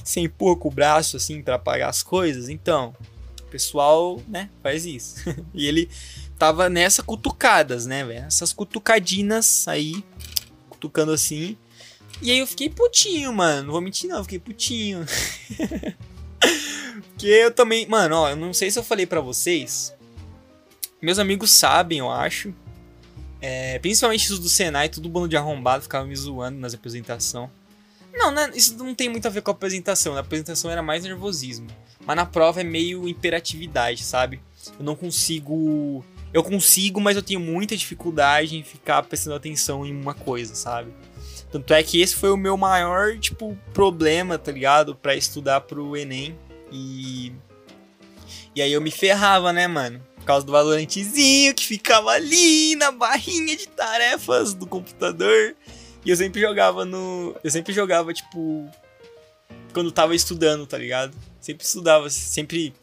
Se empurra com o braço assim para apagar as coisas. Então, pessoal, né, faz isso. e ele tava nessa cutucadas, né, velho? Essas cutucadinas aí, cutucando assim. E aí eu fiquei putinho, mano. Não vou mentir, não, eu fiquei putinho. Porque eu também. Mano, ó, eu não sei se eu falei para vocês. Meus amigos sabem, eu acho. É, principalmente os do Senai, tudo bando de arrombado, ficava me zoando nas apresentações. Não, né, isso não tem muito a ver com a apresentação. Na apresentação era mais nervosismo. Mas na prova é meio imperatividade, sabe? Eu não consigo eu consigo, mas eu tenho muita dificuldade em ficar prestando atenção em uma coisa, sabe? Tanto é que esse foi o meu maior, tipo, problema, tá ligado? Pra estudar pro Enem. E. E aí eu me ferrava, né, mano? Por causa do valorantezinho que ficava ali na barrinha de tarefas do computador. E eu sempre jogava no. Eu sempre jogava, tipo. Quando tava estudando, tá ligado? Sempre estudava, sempre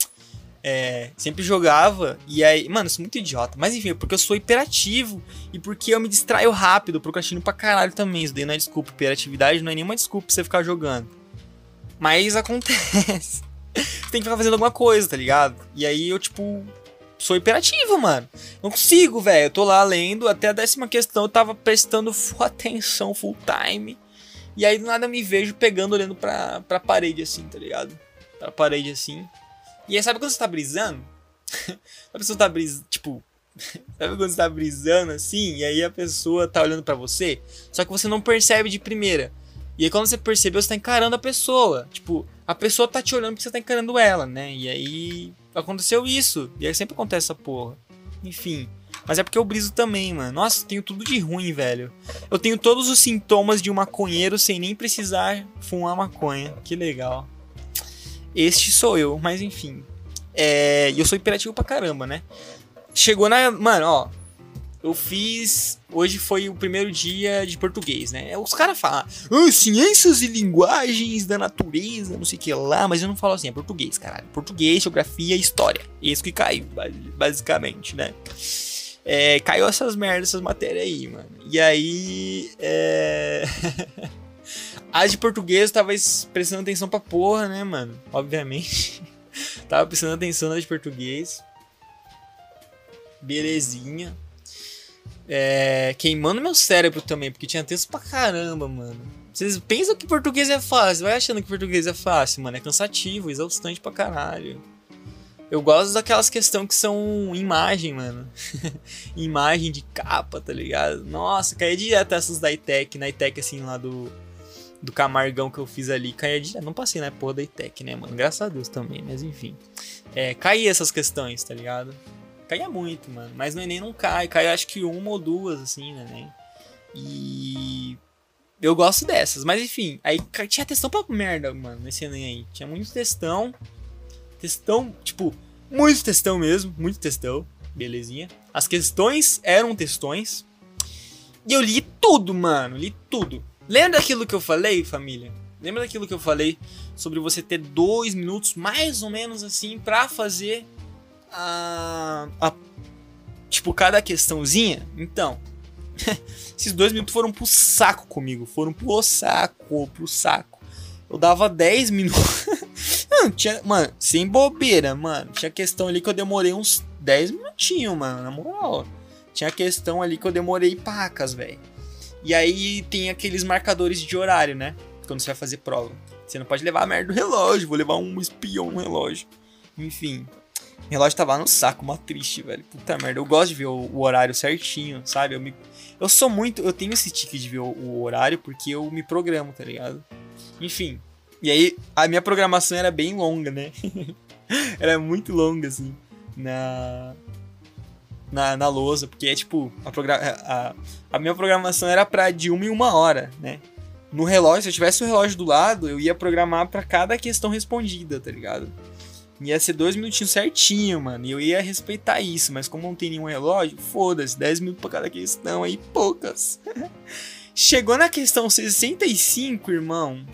é, sempre jogava, e aí, mano, eu sou muito idiota. Mas enfim, porque eu sou hiperativo e porque eu me distraio rápido, procrastino pra caralho também. Isso daí não é desculpa. Hiperatividade não é nenhuma desculpa pra você ficar jogando. Mas acontece. você tem que ficar fazendo alguma coisa, tá ligado? E aí eu, tipo, sou hiperativo, mano. Não consigo, velho. Eu tô lá lendo, até a décima questão eu tava prestando full atenção, full time. E aí do nada me vejo pegando, olhando pra, pra parede assim, tá ligado? Pra parede assim. E aí, sabe quando você tá brisando? a pessoa tá brisando, tipo, sabe quando você tá brisando assim, e aí a pessoa tá olhando para você, só que você não percebe de primeira. E aí quando você percebeu, você tá encarando a pessoa. Tipo, a pessoa tá te olhando porque você tá encarando ela, né? E aí aconteceu isso. E aí sempre acontece essa porra. Enfim. Mas é porque eu briso também, mano. Nossa, tenho tudo de ruim, velho. Eu tenho todos os sintomas de um maconheiro sem nem precisar fumar maconha. Que legal. Este sou eu, mas enfim. É, eu sou imperativo pra caramba, né? Chegou na. Mano, ó. Eu fiz. Hoje foi o primeiro dia de português, né? Os caras falam, ah, ciências e linguagens da natureza, não sei o que lá, mas eu não falo assim, é português, caralho. Português, geografia e história. Isso que caiu, basicamente, né? É, caiu essas merdas, essas matérias aí, mano. E aí. É. As de português tava prestando atenção pra porra, né, mano? Obviamente. tava prestando atenção nas de português. Belezinha. É, queimando meu cérebro também, porque tinha texto pra caramba, mano. Vocês pensam que português é fácil, vai achando que português é fácil, mano. É cansativo, exaustante pra caralho. Eu gosto daquelas questões que são imagem, mano. imagem de capa, tá ligado? Nossa, caía direto essas da ITEC, na ITEC assim lá do do Camargão que eu fiz ali, caía de. Não passei na porra da ITEC, né, mano? Graças a Deus também, mas enfim. É, caía essas questões, tá ligado? Caía muito, mano. Mas no Enem não cai. Cai acho que uma ou duas, assim, né? Enem. E. Eu gosto dessas, mas enfim. Aí tinha testão pra merda, mano, nesse Enem aí. Tinha muito testão. Testão, tipo, muito testão mesmo. Muito testão. Belezinha. As questões eram testões. E eu li tudo, mano. Li tudo. Lembra daquilo que eu falei, família? Lembra daquilo que eu falei sobre você ter dois minutos, mais ou menos assim, para fazer a, a. Tipo, cada questãozinha? Então. esses dois minutos foram pro saco comigo. Foram pro saco, pro saco. Eu dava 10 minutos. Não, tinha, mano, sem bobeira, mano. Tinha questão ali que eu demorei uns 10 minutinhos, mano, na moral. Tinha questão ali que eu demorei pacas, velho. E aí tem aqueles marcadores de horário, né? Quando você vai fazer prova. Você não pode levar a merda do relógio, vou levar um espião no relógio. Enfim. O relógio tava no saco, uma triste, velho. Puta merda. Eu gosto de ver o, o horário certinho, sabe? Eu, me, eu sou muito. Eu tenho esse tique de ver o, o horário porque eu me programo, tá ligado? Enfim. E aí, a minha programação era bem longa, né? era muito longa, assim. Na, na, na lousa, porque é tipo, a, a, a minha programação era pra de uma em uma hora, né? No relógio, se eu tivesse o relógio do lado, eu ia programar para cada questão respondida, tá ligado? Ia ser dois minutinhos certinho, mano. E eu ia respeitar isso, mas como não tem nenhum relógio, foda-se, 10 minutos pra cada questão aí, poucas. Chegou na questão 65, irmão.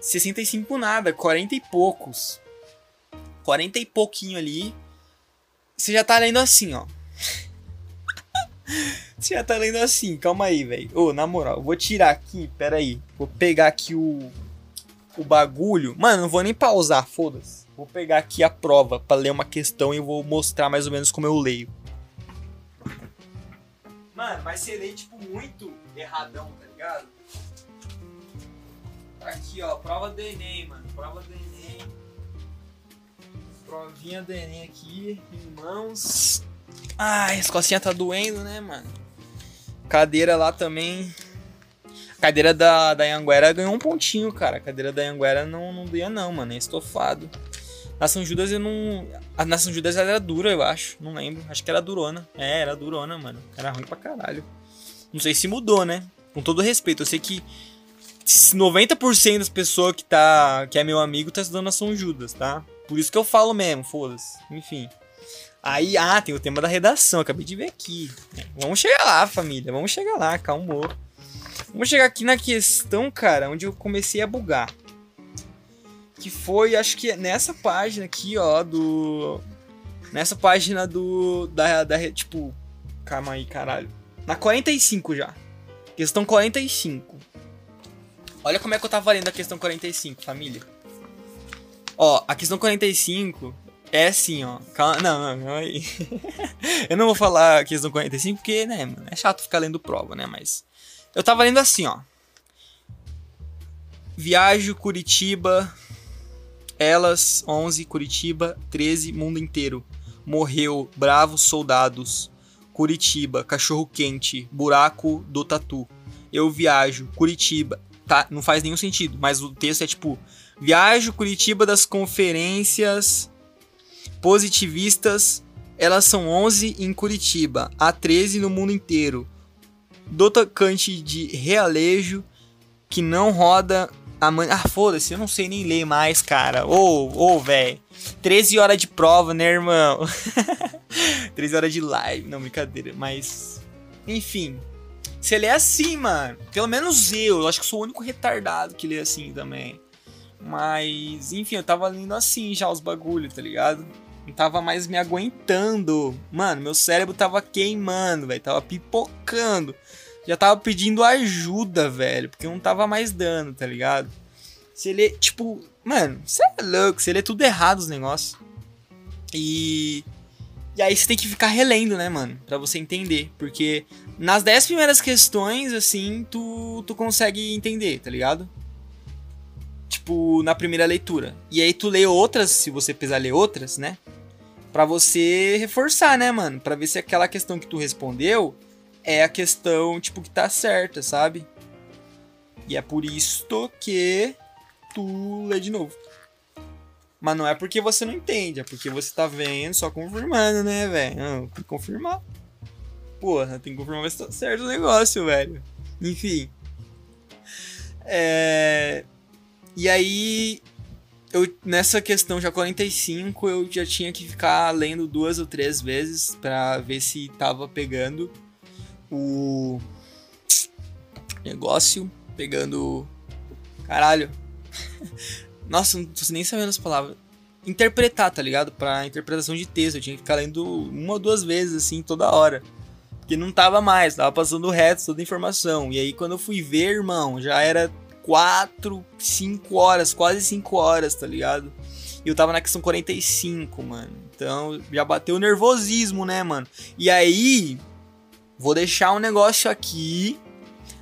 65 nada, 40 e poucos. 40 e pouquinho ali. Você já tá lendo assim, ó. Você já tá lendo assim, calma aí, velho. Ô, na moral, vou tirar aqui, pera aí. Vou pegar aqui o, o bagulho. Mano, não vou nem pausar, foda-se. Vou pegar aqui a prova para ler uma questão e vou mostrar mais ou menos como eu leio. Mano, mas você lê, tipo, muito erradão, tá ligado? Aqui, ó, prova do Enem, mano. Prova do Enem. Provinha do Enem aqui, irmãos. Ai, as costinhas tá doendo, né, mano? Cadeira lá também. A cadeira da, da Anguera ganhou um pontinho, cara. A cadeira da Anguera não, não doía, não, mano. É estofado. Nação Judas eu não. A Nação Judas era dura, eu acho. Não lembro. Acho que era durona. É, era durona, mano. Era ruim pra caralho. Não sei se mudou, né? Com todo respeito, eu sei que 90% das pessoas que tá que é meu amigo tá estudando Nação Judas, tá? Por isso que eu falo mesmo, foda-se. Enfim. Aí, ah, tem o tema da redação, acabei de ver aqui. Vamos chegar lá, família, vamos chegar lá, calmou. Vamos chegar aqui na questão, cara, onde eu comecei a bugar. Que foi, acho que nessa página aqui, ó, do. Nessa página do. Da, da. Tipo. Calma aí, caralho. Na 45 já. Questão 45. Olha como é que eu tava lendo a questão 45, família. Ó, a questão 45 é assim, ó. Calma, não, não, aí. eu não vou falar a questão 45 porque, né, mano, é chato ficar lendo prova, né, mas. Eu tava lendo assim, ó. Viajo Curitiba. Elas, 11, Curitiba, 13, mundo inteiro. Morreu, bravos soldados. Curitiba, cachorro quente, buraco do tatu. Eu viajo, Curitiba. Tá, não faz nenhum sentido, mas o texto é tipo: Viajo Curitiba das conferências positivistas. Elas são 11 em Curitiba, há 13 no mundo inteiro. Do tocante de realejo que não roda a man... Ah, foda-se, eu não sei nem ler mais, cara. Ô, ô, velho. 13 horas de prova, né, irmão? 13 horas de live. Não, brincadeira. Mas. Enfim. Você lê assim, mano. Pelo menos eu. Eu acho que sou o único retardado que lê assim também. Mas, enfim, eu tava lendo assim já os bagulho, tá ligado? Não tava mais me aguentando. Mano, meu cérebro tava queimando, velho. Tava pipocando. Já tava pedindo ajuda, velho. Porque não tava mais dando, tá ligado? Você lê, tipo, mano, você é louco. Você lê tudo errado os negócios. E. E aí você tem que ficar relendo, né, mano? Pra você entender. Porque nas 10 primeiras questões, assim, tu, tu consegue entender, tá ligado? Tipo, na primeira leitura. E aí tu lê outras, se você precisar ler outras, né? Pra você reforçar, né, mano? Pra ver se aquela questão que tu respondeu é a questão, tipo, que tá certa, sabe? E é por isto que tu lê de novo. Mas não é porque você não entende, é porque você tá vendo, só confirmando, né, velho? Tem que confirmar. Porra, tem que confirmar se tá certo o negócio, velho. Enfim. É... E aí, eu, nessa questão já 45, eu já tinha que ficar lendo duas ou três vezes para ver se tava pegando o negócio, pegando. Caralho. Nossa, não tô nem sabendo as palavras. Interpretar, tá ligado? Pra interpretação de texto. Eu tinha que ficar lendo uma ou duas vezes, assim, toda hora. Porque não tava mais, tava passando reto toda a informação. E aí, quando eu fui ver, irmão, já era 4, 5 horas, quase 5 horas, tá ligado? E eu tava na questão 45, mano. Então já bateu o nervosismo, né, mano? E aí, vou deixar um negócio aqui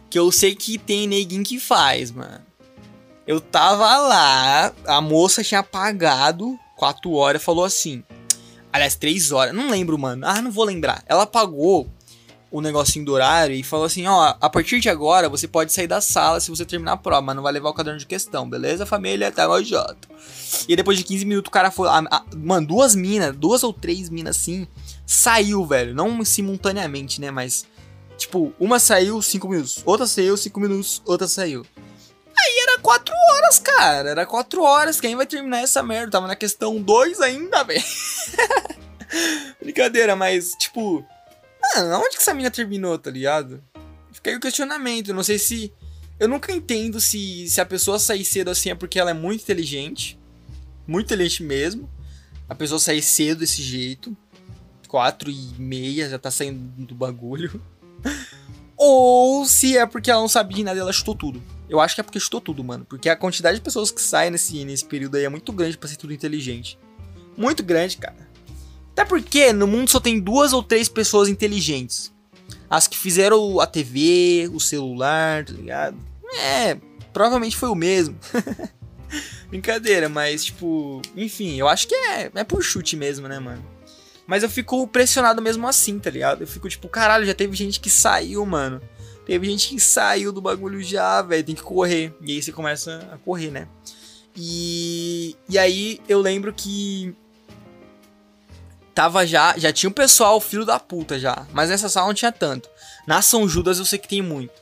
que eu sei que tem neguinho que faz, mano. Eu tava lá, a moça tinha pagado 4 horas, falou assim. Aliás, 3 horas, não lembro, mano. Ah, não vou lembrar. Ela pagou o negocinho do horário e falou assim: ó, a partir de agora você pode sair da sala se você terminar a prova, mas não vai levar o caderno de questão, beleza, família? Tá jato. E depois de 15 minutos o cara foi. A, a, mano, duas minas, duas ou três minas assim, saiu, velho. Não simultaneamente, né? Mas. Tipo, uma saiu 5 minutos, outra saiu 5 minutos, outra saiu. Aí era 4 horas, cara. Era 4 horas. Quem vai terminar essa merda? Tava na questão 2 ainda, velho. Brincadeira, mas, tipo Mano, onde que essa mina terminou, tá ligado? Fica aí o questionamento. Não sei se. Eu nunca entendo se, se a pessoa sair cedo assim é porque ela é muito inteligente. Muito inteligente mesmo. A pessoa sair cedo desse jeito. Quatro e meia, já tá saindo do bagulho. Ou se é porque ela não sabia de nada e ela chutou tudo. Eu acho que é porque chutou tudo, mano. Porque a quantidade de pessoas que saem nesse, nesse período aí é muito grande para ser tudo inteligente. Muito grande, cara. Até porque no mundo só tem duas ou três pessoas inteligentes. As que fizeram a TV, o celular, tá ligado? É, provavelmente foi o mesmo. Brincadeira, mas tipo, enfim, eu acho que é, é por chute mesmo, né, mano? Mas eu fico pressionado mesmo assim, tá ligado? Eu fico tipo, caralho, já teve gente que saiu, mano. Teve gente que saiu do bagulho já, velho, tem que correr. E aí você começa a correr, né? E, e aí eu lembro que tava já, já tinha um pessoal filho da puta já, mas nessa sala não tinha tanto. Na São Judas eu sei que tem muito.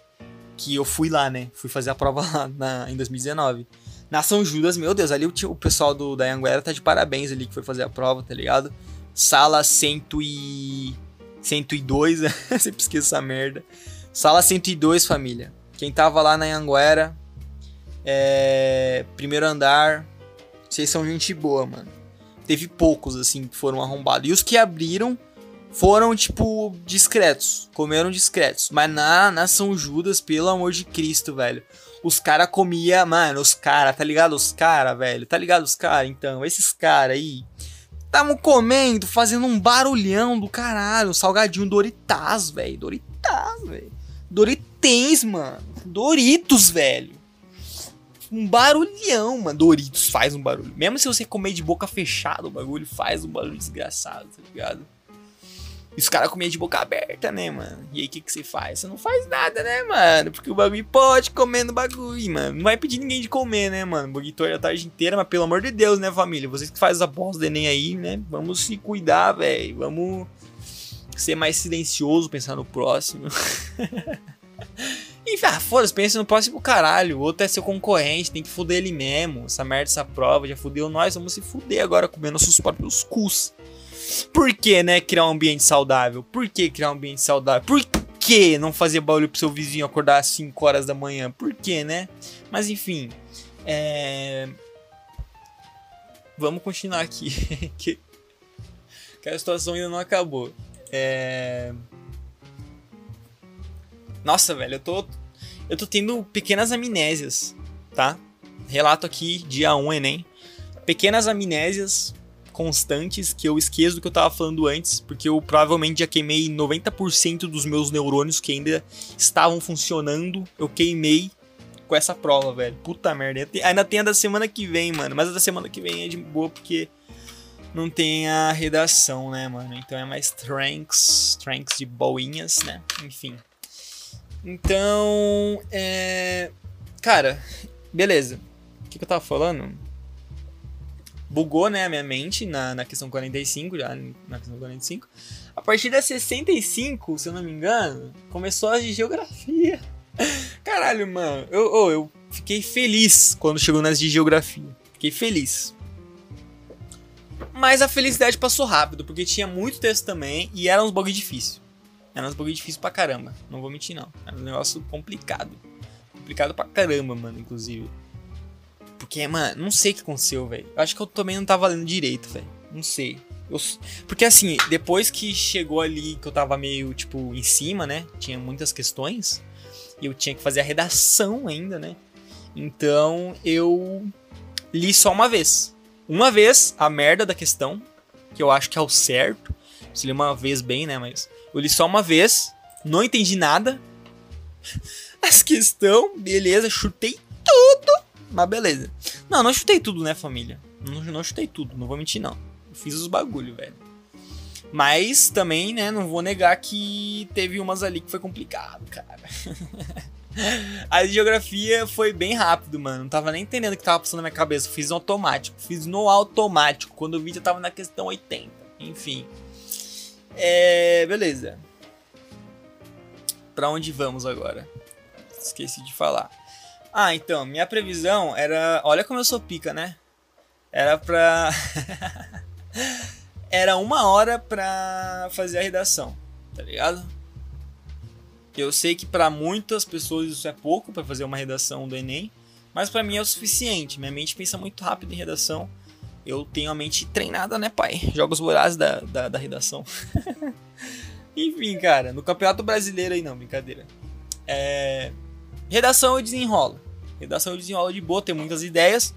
Que eu fui lá, né? Fui fazer a prova lá na, em 2019. Na São Judas, meu Deus, ali o, o pessoal do, da Anguera tá de parabéns ali que foi fazer a prova, tá ligado? Sala 100 e... 102, sempre esqueço essa merda. Sala 102, família. Quem tava lá na Anguera, é... primeiro andar, vocês são gente boa, mano. Teve poucos, assim, que foram arrombados. E os que abriram foram, tipo, discretos. Comeram discretos. Mas na, na São Judas, pelo amor de Cristo, velho. Os cara comia, mano, os cara, tá ligado? Os cara, velho. Tá ligado os cara? Então, esses cara aí. Estavam comendo, fazendo um barulhão do caralho. Um salgadinho Doritas, velho. Doritas, velho. Doritens, mano. Doritos, velho. Um barulhão, mano. Doritos faz um barulho. Mesmo se você comer de boca fechada, o bagulho faz um barulho desgraçado, tá ligado? E os caras comiam de boca aberta, né, mano? E aí o que, que você faz? Você não faz nada, né, mano? Porque o bagulho pode comer no bagulho, mano. Não vai pedir ninguém de comer, né, mano? Boguitor a tarde inteira, mas pelo amor de Deus, né, família? Vocês que fazem a bosta do Enem aí, né? Vamos se cuidar, velho. Vamos ser mais silencioso, pensar no próximo. Enfim, ah, foda-se, pensa no próximo caralho. O outro é seu concorrente, tem que fuder ele mesmo. Essa merda, essa prova já fudeu nós, vamos se fuder agora comendo nossos próprios cus. Por que, né, criar um ambiente saudável? Por que criar um ambiente saudável? Por que não fazer barulho pro seu vizinho acordar às 5 horas da manhã? Por que, né? Mas enfim, é... Vamos continuar aqui. que... a situação ainda não acabou. É... Nossa, velho, eu tô. Eu tô tendo pequenas amnésias, tá? Relato aqui, dia 1 Enem. Pequenas amnésias constantes que eu esqueço do que eu tava falando antes, porque eu provavelmente já queimei 90% dos meus neurônios que ainda estavam funcionando. Eu queimei com essa prova, velho. Puta merda. Ainda tem a da semana que vem, mano. Mas a da semana que vem é de boa porque não tem a redação, né, mano? Então é mais tranks, tranks de boinhas, né? Enfim. Então, é. Cara, beleza. O que, que eu tava falando? bugou, né, a minha mente na, na questão 45, já na questão 45. A partir da 65, se eu não me engano, começou a de geografia. Caralho, mano, eu, eu, eu fiquei feliz quando chegou nas de geografia. Fiquei feliz. Mas a felicidade passou rápido, porque tinha muito texto também e era uns bagulho difícil. Era uns bagulho difícil pra caramba, não vou mentir não. Era um negócio complicado. Complicado pra caramba, mano, inclusive. Porque, mano, não sei o que aconteceu, velho. Eu acho que eu também não tava lendo direito, velho. Não sei. Eu, porque assim, depois que chegou ali que eu tava meio, tipo, em cima, né? Tinha muitas questões. E eu tinha que fazer a redação ainda, né? Então eu li só uma vez. Uma vez a merda da questão, que eu acho que é o certo. Se li uma vez bem, né? Mas eu li só uma vez, não entendi nada. As questões, beleza, chutei tudo. Mas beleza. Não, não chutei tudo, né, família? Não, não chutei tudo, não vou mentir, não. Eu fiz os bagulho, velho. Mas também, né, não vou negar que teve umas ali que foi complicado, cara. A geografia foi bem rápido, mano. Não tava nem entendendo o que tava passando na minha cabeça. Fiz no automático. Fiz no automático. Quando o vídeo tava na questão 80. Enfim. É. Beleza. Pra onde vamos agora? Esqueci de falar. Ah, então, minha previsão era. Olha como eu sou pica, né? Era pra. era uma hora pra fazer a redação, tá ligado? Eu sei que para muitas pessoas isso é pouco para fazer uma redação do Enem, mas para mim é o suficiente. Minha mente pensa muito rápido em redação. Eu tenho a mente treinada, né, pai? Jogos vorazes da, da, da redação. Enfim, cara, no Campeonato Brasileiro aí não, brincadeira. É... Redação eu desenrolo. Redação eu desenrolo de boa, tem muitas ideias.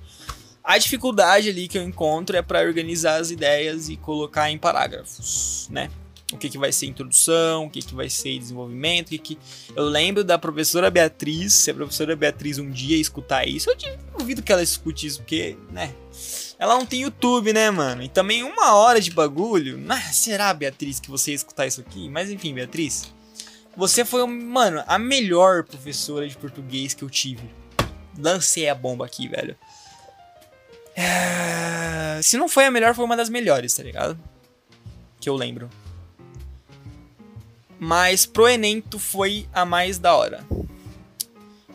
A dificuldade ali que eu encontro é para organizar as ideias e colocar em parágrafos, né? O que, que vai ser introdução, o que, que vai ser desenvolvimento, o que, que... Eu lembro da professora Beatriz, se a professora Beatriz um dia escutar isso, eu duvido que ela escute isso, porque, né? Ela não tem YouTube, né, mano? E também uma hora de bagulho. Ah, será, Beatriz, que você ia escutar isso aqui? Mas enfim, Beatriz. Você foi, mano, a melhor professora de português que eu tive lancei a bomba aqui, velho. É... Se não foi a melhor, foi uma das melhores, tá ligado? Que eu lembro. Mas pro Enem tu foi a mais da hora.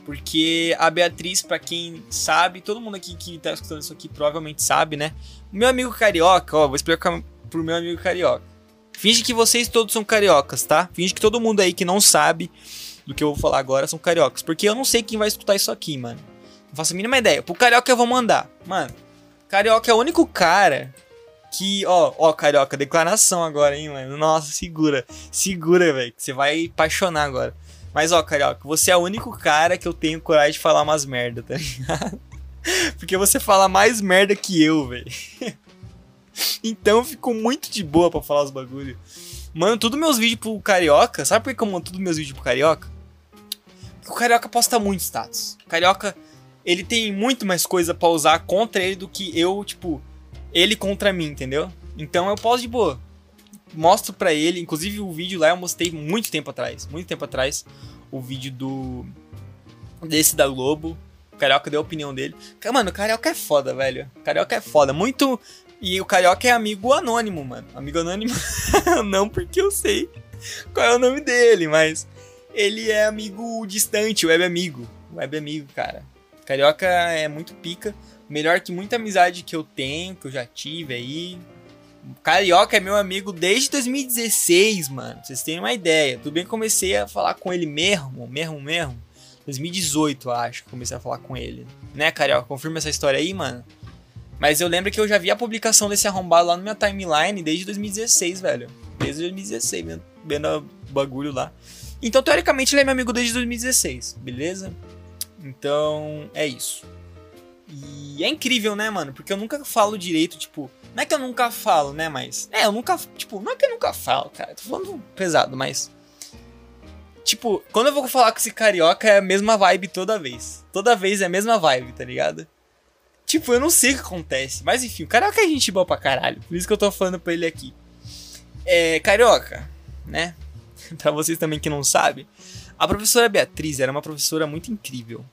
Porque a Beatriz, para quem sabe, todo mundo aqui que tá escutando isso aqui provavelmente sabe, né? Meu amigo carioca, ó, vou explicar pro meu amigo carioca. Finge que vocês todos são cariocas, tá? Finge que todo mundo aí que não sabe do que eu vou falar agora são cariocas. Porque eu não sei quem vai escutar isso aqui, mano. Não faço a mínima ideia. Pro carioca eu vou mandar. Mano, carioca é o único cara que, ó, ó, carioca, declaração agora, hein, mano. Nossa, segura. Segura, velho, que você vai apaixonar agora. Mas, ó, Carioca, você é o único cara que eu tenho coragem de falar umas merda, tá ligado? Porque você fala mais merda que eu, velho. então ficou muito de boa para falar os bagulho. Mano, todos meus vídeos pro Carioca. Sabe por que eu mando todos meus vídeos pro Carioca? Porque o Carioca posta muito status. O Carioca, ele tem muito mais coisa pra usar contra ele do que eu, tipo, ele contra mim, entendeu? Então eu posto de boa mostro para ele, inclusive o vídeo lá eu mostrei muito tempo atrás, muito tempo atrás, o vídeo do desse da Globo. O Carioca deu a opinião dele. Mano, o Carioca é foda, velho. O Carioca é foda, muito e o Carioca é amigo anônimo, mano. Amigo anônimo não porque eu sei qual é o nome dele, mas ele é amigo distante, web amigo, web amigo, cara. Carioca é muito pica, melhor que muita amizade que eu tenho, que eu já tive aí, Carioca é meu amigo desde 2016, mano. Vocês terem uma ideia. Tudo bem que comecei a falar com ele mesmo, mesmo, mesmo. 2018, acho que comecei a falar com ele. Né, Carioca? Confirma essa história aí, mano. Mas eu lembro que eu já vi a publicação desse arrombado lá no minha timeline desde 2016, velho. Desde 2016, vendo o bagulho lá. Então, teoricamente, ele é meu amigo desde 2016, beleza? Então, é isso. E é incrível, né, mano? Porque eu nunca falo direito, tipo, não é que eu nunca falo, né? Mas. É, eu nunca. Tipo, não é que eu nunca falo, cara. Tô falando pesado, mas. Tipo, quando eu vou falar com esse carioca é a mesma vibe toda vez. Toda vez é a mesma vibe, tá ligado? Tipo, eu não sei o que acontece. Mas enfim, o carioca é gente boa pra caralho. Por isso que eu tô falando pra ele aqui. É. Carioca, né? pra vocês também que não sabem. A professora Beatriz era uma professora muito incrível.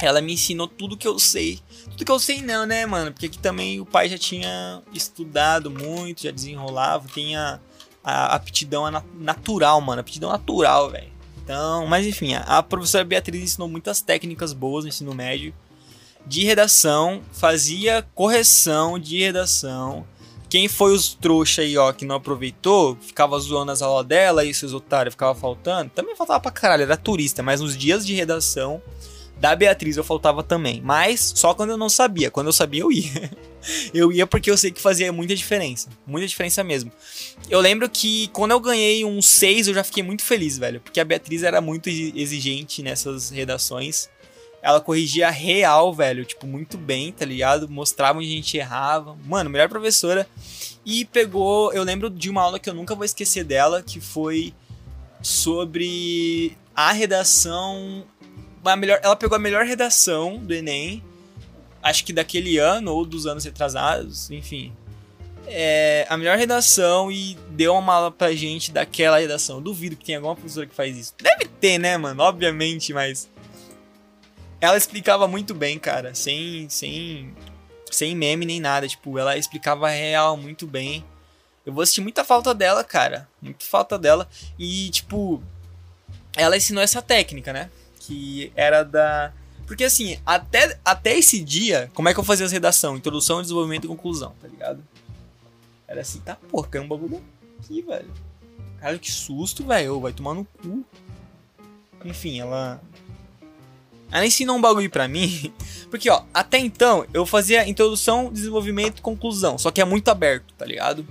Ela me ensinou tudo que eu sei tudo que eu sei não, né, mano? Porque aqui também o pai já tinha estudado muito, já desenrolava, tem a, a aptidão natural, mano. Aptidão natural, velho. Então, mas enfim, a professora Beatriz ensinou muitas técnicas boas no ensino médio de redação, fazia correção de redação. Quem foi os trouxa aí, ó, que não aproveitou, ficava zoando as aulas dela e seus otários ficava faltando, também faltava pra caralho, era turista, mas nos dias de redação da Beatriz eu faltava também, mas só quando eu não sabia. Quando eu sabia, eu ia. eu ia porque eu sei que fazia muita diferença. Muita diferença mesmo. Eu lembro que quando eu ganhei um 6, eu já fiquei muito feliz, velho. Porque a Beatriz era muito exigente nessas redações. Ela corrigia real, velho. Tipo, muito bem, tá ligado? Mostrava onde a gente errava. Mano, melhor professora. E pegou. Eu lembro de uma aula que eu nunca vou esquecer dela, que foi sobre a redação a melhor, ela pegou a melhor redação do Enem, acho que daquele ano ou dos anos retrasados, enfim. É, a melhor redação e deu uma mala pra gente daquela redação. Duvido que tenha alguma professora que faz isso. Deve ter, né, mano? Obviamente, mas. Ela explicava muito bem, cara. Sem, sem, sem meme nem nada. Tipo, ela explicava real muito bem. Eu vou sentir muita falta dela, cara. Muita falta dela. E, tipo, ela ensinou essa técnica, né? Que era da. Porque assim, até, até esse dia, como é que eu fazia as redação? Introdução, desenvolvimento e conclusão, tá ligado? Era assim, tá porra, caiu um bagulho aqui, velho. Cara, que susto, velho. Vai tomar no cu. Enfim, ela. Ela ensinou um bagulho pra mim. Porque, ó, até então eu fazia introdução, desenvolvimento e conclusão. Só que é muito aberto, tá ligado?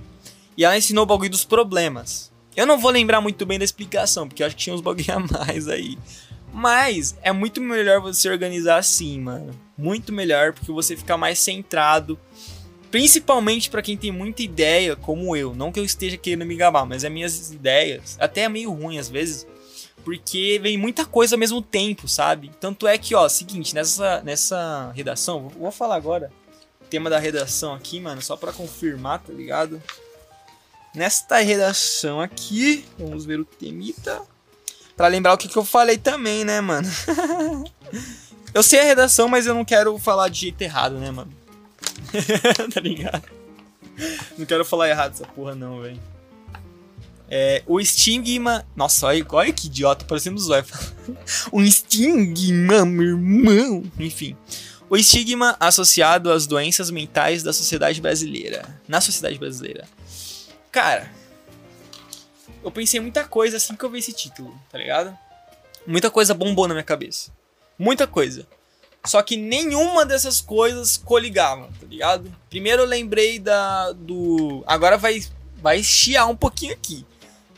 E ela ensinou o bagulho dos problemas. Eu não vou lembrar muito bem da explicação, porque eu acho que tinha uns bagulho a mais aí. Mas é muito melhor você organizar assim, mano. Muito melhor porque você fica mais centrado. Principalmente para quem tem muita ideia, como eu. Não que eu esteja querendo me gabar, mas as minhas ideias. Até é meio ruim às vezes. Porque vem muita coisa ao mesmo tempo, sabe? Tanto é que, ó, seguinte, nessa, nessa redação, vou, falar agora o tema da redação aqui, mano, só para confirmar, tá ligado? Nesta redação aqui, vamos ver o temita. Pra lembrar o que, que eu falei também, né, mano? eu sei a redação, mas eu não quero falar de jeito errado, né, mano? tá ligado? Não quero falar errado essa porra, não, velho. É, o estigma. Nossa, olha, olha que idiota, parecendo zóio. um estigma, meu irmão. Enfim. O estigma associado às doenças mentais da sociedade brasileira. Na sociedade brasileira. Cara, eu pensei muita coisa assim que eu vi esse título, tá ligado? Muita coisa bombou na minha cabeça. Muita coisa. Só que nenhuma dessas coisas coligavam, tá ligado? Primeiro eu lembrei da do agora vai vai chiar um pouquinho aqui.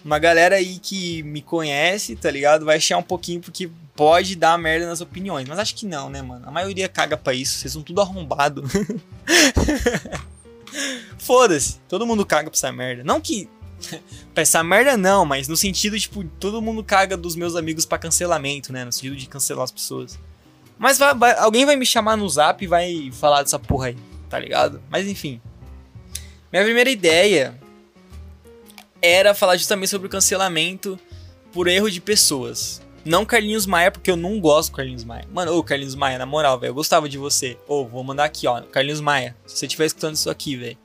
Uma galera aí que me conhece, tá ligado? Vai chiar um pouquinho porque pode dar merda nas opiniões, mas acho que não, né, mano? A maioria caga para isso, vocês são tudo arrombado. Foda-se, todo mundo caga pra essa merda. Não que pra essa merda não, mas no sentido, tipo, todo mundo caga dos meus amigos para cancelamento, né? No sentido de cancelar as pessoas. Mas vai, vai, alguém vai me chamar no zap e vai falar dessa porra aí, tá ligado? Mas enfim. Minha primeira ideia era falar justamente sobre o cancelamento por erro de pessoas. Não Carlinhos Maia, porque eu não gosto do Carlinhos Maia. Mano, ô Carlinhos Maia, na moral, velho, eu gostava de você. Ô, vou mandar aqui, ó. Carlinhos Maia, se você estiver escutando isso aqui, velho.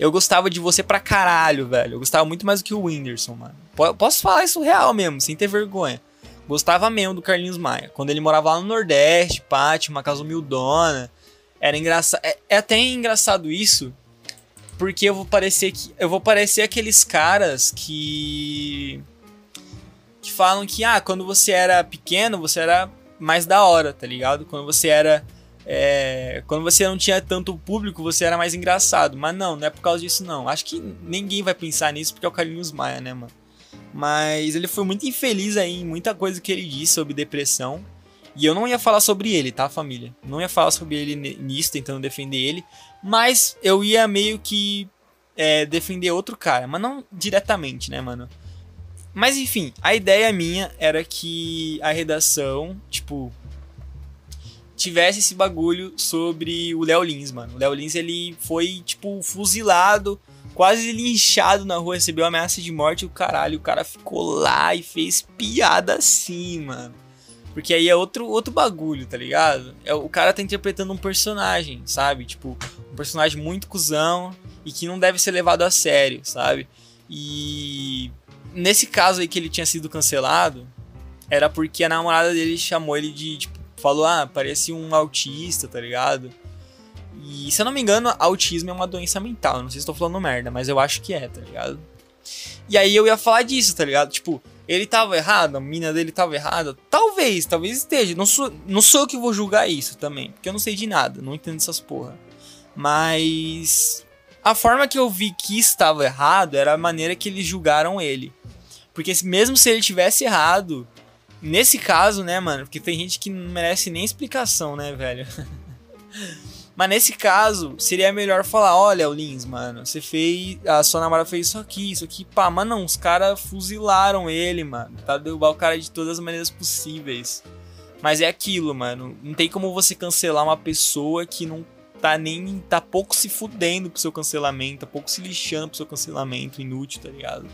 Eu gostava de você pra caralho, velho. Eu gostava muito mais do que o Whindersson, mano. P posso falar isso real mesmo, sem ter vergonha. Gostava mesmo do Carlinhos Maia. Quando ele morava lá no Nordeste, pá, tinha uma casa humildona. Era engraçado. É, é, até engraçado isso. Porque eu vou parecer que. Eu vou parecer aqueles caras que. Que falam que, ah, quando você era pequeno, você era mais da hora, tá ligado? Quando você era. É, quando você não tinha tanto público, você era mais engraçado. Mas não, não é por causa disso, não. Acho que ninguém vai pensar nisso porque é o Carlinhos Maia, né, mano? Mas ele foi muito infeliz aí em muita coisa que ele disse sobre depressão. E eu não ia falar sobre ele, tá, família? Não ia falar sobre ele nisso, tentando defender ele. Mas eu ia meio que é, defender outro cara. Mas não diretamente, né, mano? Mas enfim, a ideia minha era que a redação, tipo, tivesse esse bagulho sobre o Léo Lins, mano. O Léo Lins, ele foi, tipo, fuzilado quase linchado na rua, recebeu ameaça de morte e o caralho, o cara ficou lá e fez piada assim, mano. Porque aí é outro, outro bagulho, tá ligado? É, o cara tá interpretando um personagem, sabe? Tipo, um personagem muito cuzão e que não deve ser levado a sério, sabe? E nesse caso aí que ele tinha sido cancelado, era porque a namorada dele chamou ele de, tipo, falou, ah, parecia um autista, tá ligado? E se eu não me engano, autismo é uma doença mental. Não sei se estou falando merda, mas eu acho que é, tá ligado? E aí eu ia falar disso, tá ligado? Tipo, ele tava errado, a mina dele tava errada. Talvez, talvez esteja. Não sou, não sou eu que vou julgar isso também. Porque eu não sei de nada, não entendo essas porra. Mas. A forma que eu vi que estava errado era a maneira que eles julgaram ele. Porque mesmo se ele tivesse errado, nesse caso, né, mano? Porque tem gente que não merece nem explicação, né, velho? Mas nesse caso, seria melhor falar: olha, o Lins, mano, você fez. A sua namorada fez isso aqui, isso aqui, pá. Mas não, os caras fuzilaram ele, mano. Tá derrubar o cara de todas as maneiras possíveis. Mas é aquilo, mano. Não tem como você cancelar uma pessoa que não tá nem. tá pouco se fudendo pro seu cancelamento, tá pouco se lixando pro seu cancelamento inútil, tá ligado?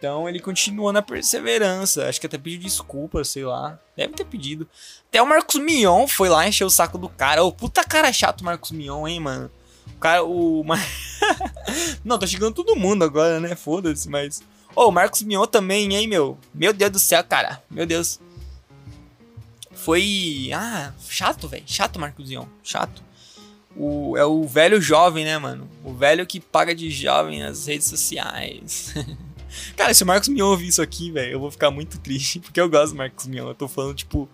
Então ele continuou na perseverança. Acho que até pediu desculpa, sei lá. Deve ter pedido. Até o Marcos Mion foi lá encher o saco do cara. Ô, puta cara chato Marcos Mion, hein, mano. O cara, o. Não, tá chegando todo mundo agora, né? Foda-se, mas. Ô, o Marcos Mion também, hein, meu? Meu Deus do céu, cara. Meu Deus. Foi. Ah, chato, velho. Chato Marcos Mion. Chato. O, é o velho jovem, né, mano? O velho que paga de jovem nas redes sociais. Cara, se o Marcos Mion ouvir isso aqui, velho, eu vou ficar muito triste, porque eu gosto do Marcos Mion. Eu tô falando, tipo,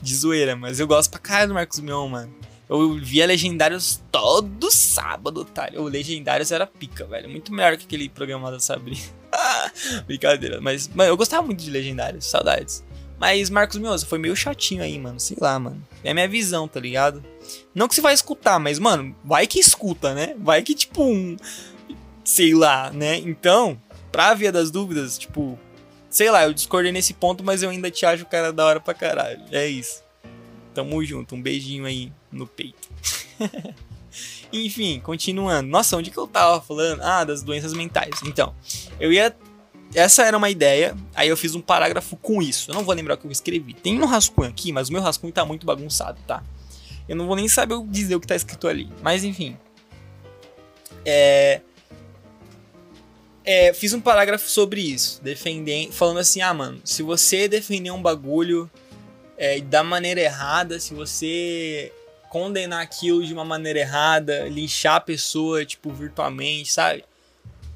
de zoeira, mas eu gosto pra caralho do Marcos Mion, mano. Eu via Legendários todo sábado, tá? O Legendários era pica, velho. Muito melhor que aquele programa da Sabrina. Brincadeira. Mas, mano, eu gostava muito de Legendários, saudades. Mas Marcos Mioso foi meio chatinho aí, mano. Sei lá, mano. É minha visão, tá ligado? Não que você vai escutar, mas, mano, vai que escuta, né? Vai que, tipo, um. Sei lá, né? Então, pra via das dúvidas, tipo, sei lá, eu discordei nesse ponto, mas eu ainda te acho o cara da hora pra caralho. É isso. Tamo junto, um beijinho aí no peito. Enfim, continuando. Nossa, onde que eu tava falando? Ah, das doenças mentais. Então, eu ia. Essa era uma ideia, aí eu fiz um parágrafo com isso. Eu não vou lembrar o que eu escrevi. Tem um rascunho aqui, mas o meu rascunho tá muito bagunçado, tá? Eu não vou nem saber dizer o que tá escrito ali. Mas enfim. É. É, fiz um parágrafo sobre isso, defendendo, falando assim, ah, mano, se você defender um bagulho é, da maneira errada, se você condenar aquilo de uma maneira errada, linchar a pessoa, tipo, virtualmente, sabe?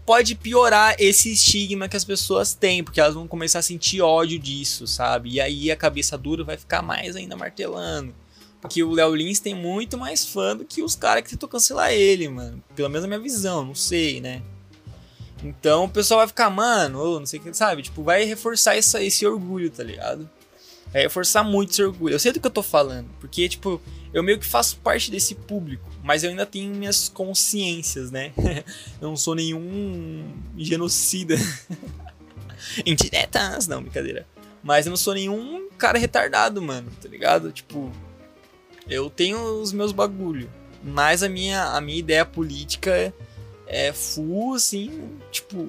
Pode piorar esse estigma que as pessoas têm, porque elas vão começar a sentir ódio disso, sabe? E aí a cabeça dura vai ficar mais ainda martelando. Porque o Léo Lins tem muito mais fã do que os caras que tentou cancelar ele, mano. Pelo menos a minha visão, não sei, né? Então o pessoal vai ficar, mano, não sei o que, sabe? Tipo, vai reforçar essa, esse orgulho, tá ligado? Vai reforçar muito esse orgulho. Eu sei do que eu tô falando, porque, tipo, eu meio que faço parte desse público, mas eu ainda tenho minhas consciências, né? eu não sou nenhum genocida. Indiretas, não, brincadeira. Mas eu não sou nenhum cara retardado, mano, tá ligado? Tipo, eu tenho os meus bagulho, mas a minha, a minha ideia política é full, assim, tipo,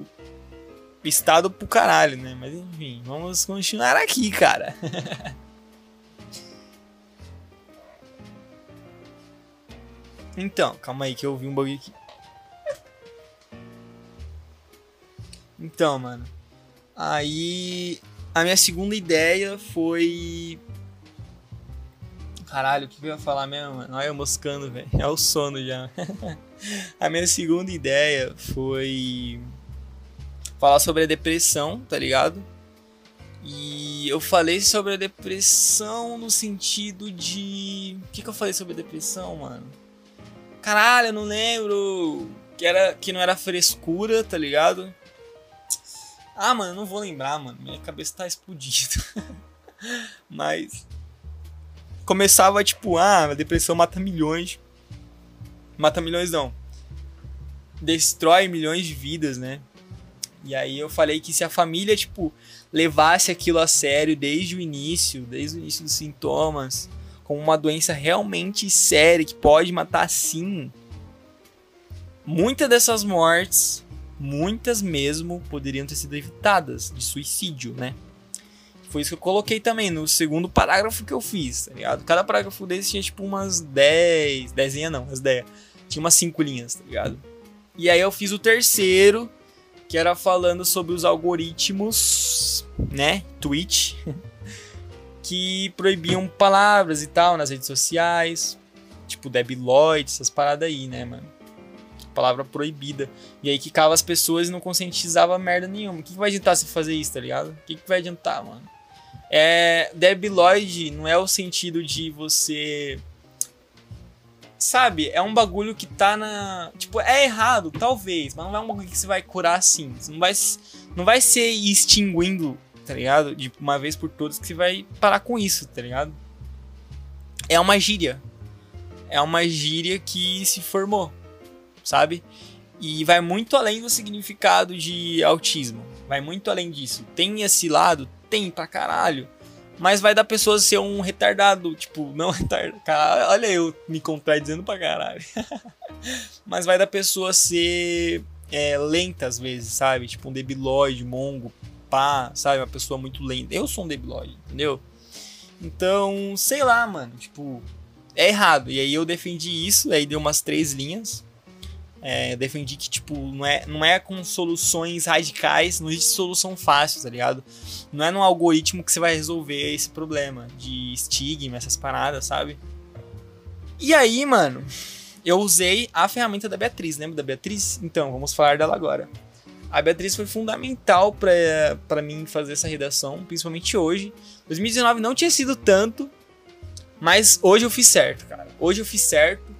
estado pro caralho, né? Mas enfim, vamos continuar aqui, cara. então, calma aí que eu ouvi um bug aqui. Então, mano. Aí a minha segunda ideia foi Caralho, o que eu ia falar mesmo, mano? Olha eu moscando, velho. É o sono já. a minha segunda ideia foi falar sobre a depressão, tá ligado? E eu falei sobre a depressão no sentido de. O que, que eu falei sobre a depressão, mano? Caralho, eu não lembro. Que, era, que não era frescura, tá ligado? Ah, mano, eu não vou lembrar, mano. Minha cabeça tá explodida. Mas começava tipo, ah, a depressão mata milhões. Mata milhões não. Destrói milhões de vidas, né? E aí eu falei que se a família, tipo, levasse aquilo a sério desde o início, desde o início dos sintomas, como uma doença realmente séria que pode matar sim, muitas dessas mortes, muitas mesmo, poderiam ter sido evitadas de suicídio, né? Foi isso que eu coloquei também no segundo parágrafo que eu fiz, tá ligado? Cada parágrafo desse tinha tipo umas 10, 10 não, umas 10. Tinha umas 5 linhas, tá ligado? E aí eu fiz o terceiro, que era falando sobre os algoritmos, né? Twitch, que proibiam palavras e tal nas redes sociais, tipo Debbie Lloyd, essas paradas aí, né, mano? Palavra proibida. E aí que cava as pessoas e não conscientizava merda nenhuma. O que, que vai adiantar se fazer isso, tá ligado? O que, que vai adiantar, mano? É, debilóide não é o sentido de você. Sabe, é um bagulho que tá na. Tipo, é errado, talvez, mas não é um bagulho que você vai curar assim. Você não vai, não vai ser extinguindo, tá ligado? De uma vez por todas que você vai parar com isso, tá ligado? É uma gíria. É uma gíria que se formou, sabe? E vai muito além do significado de autismo. Vai muito além disso. Tem esse lado, tem pra caralho. Mas vai da pessoa ser um retardado, tipo, não retardado. Caralho, olha eu me contradizendo pra caralho. Mas vai da pessoa ser é, lenta às vezes, sabe? Tipo um debilóide, mongo, pá, sabe? Uma pessoa muito lenta. Eu sou um debilóide, entendeu? Então, sei lá, mano, tipo, é errado. E aí eu defendi isso, aí deu umas três linhas. É, defendi que, tipo, não é, não é com soluções radicais, não existe solução fácil, tá ligado? Não é num algoritmo que você vai resolver esse problema de estigma, essas paradas, sabe? E aí, mano, eu usei a ferramenta da Beatriz, lembra da Beatriz? Então, vamos falar dela agora. A Beatriz foi fundamental para mim fazer essa redação, principalmente hoje. 2019 não tinha sido tanto, mas hoje eu fiz certo, cara. Hoje eu fiz certo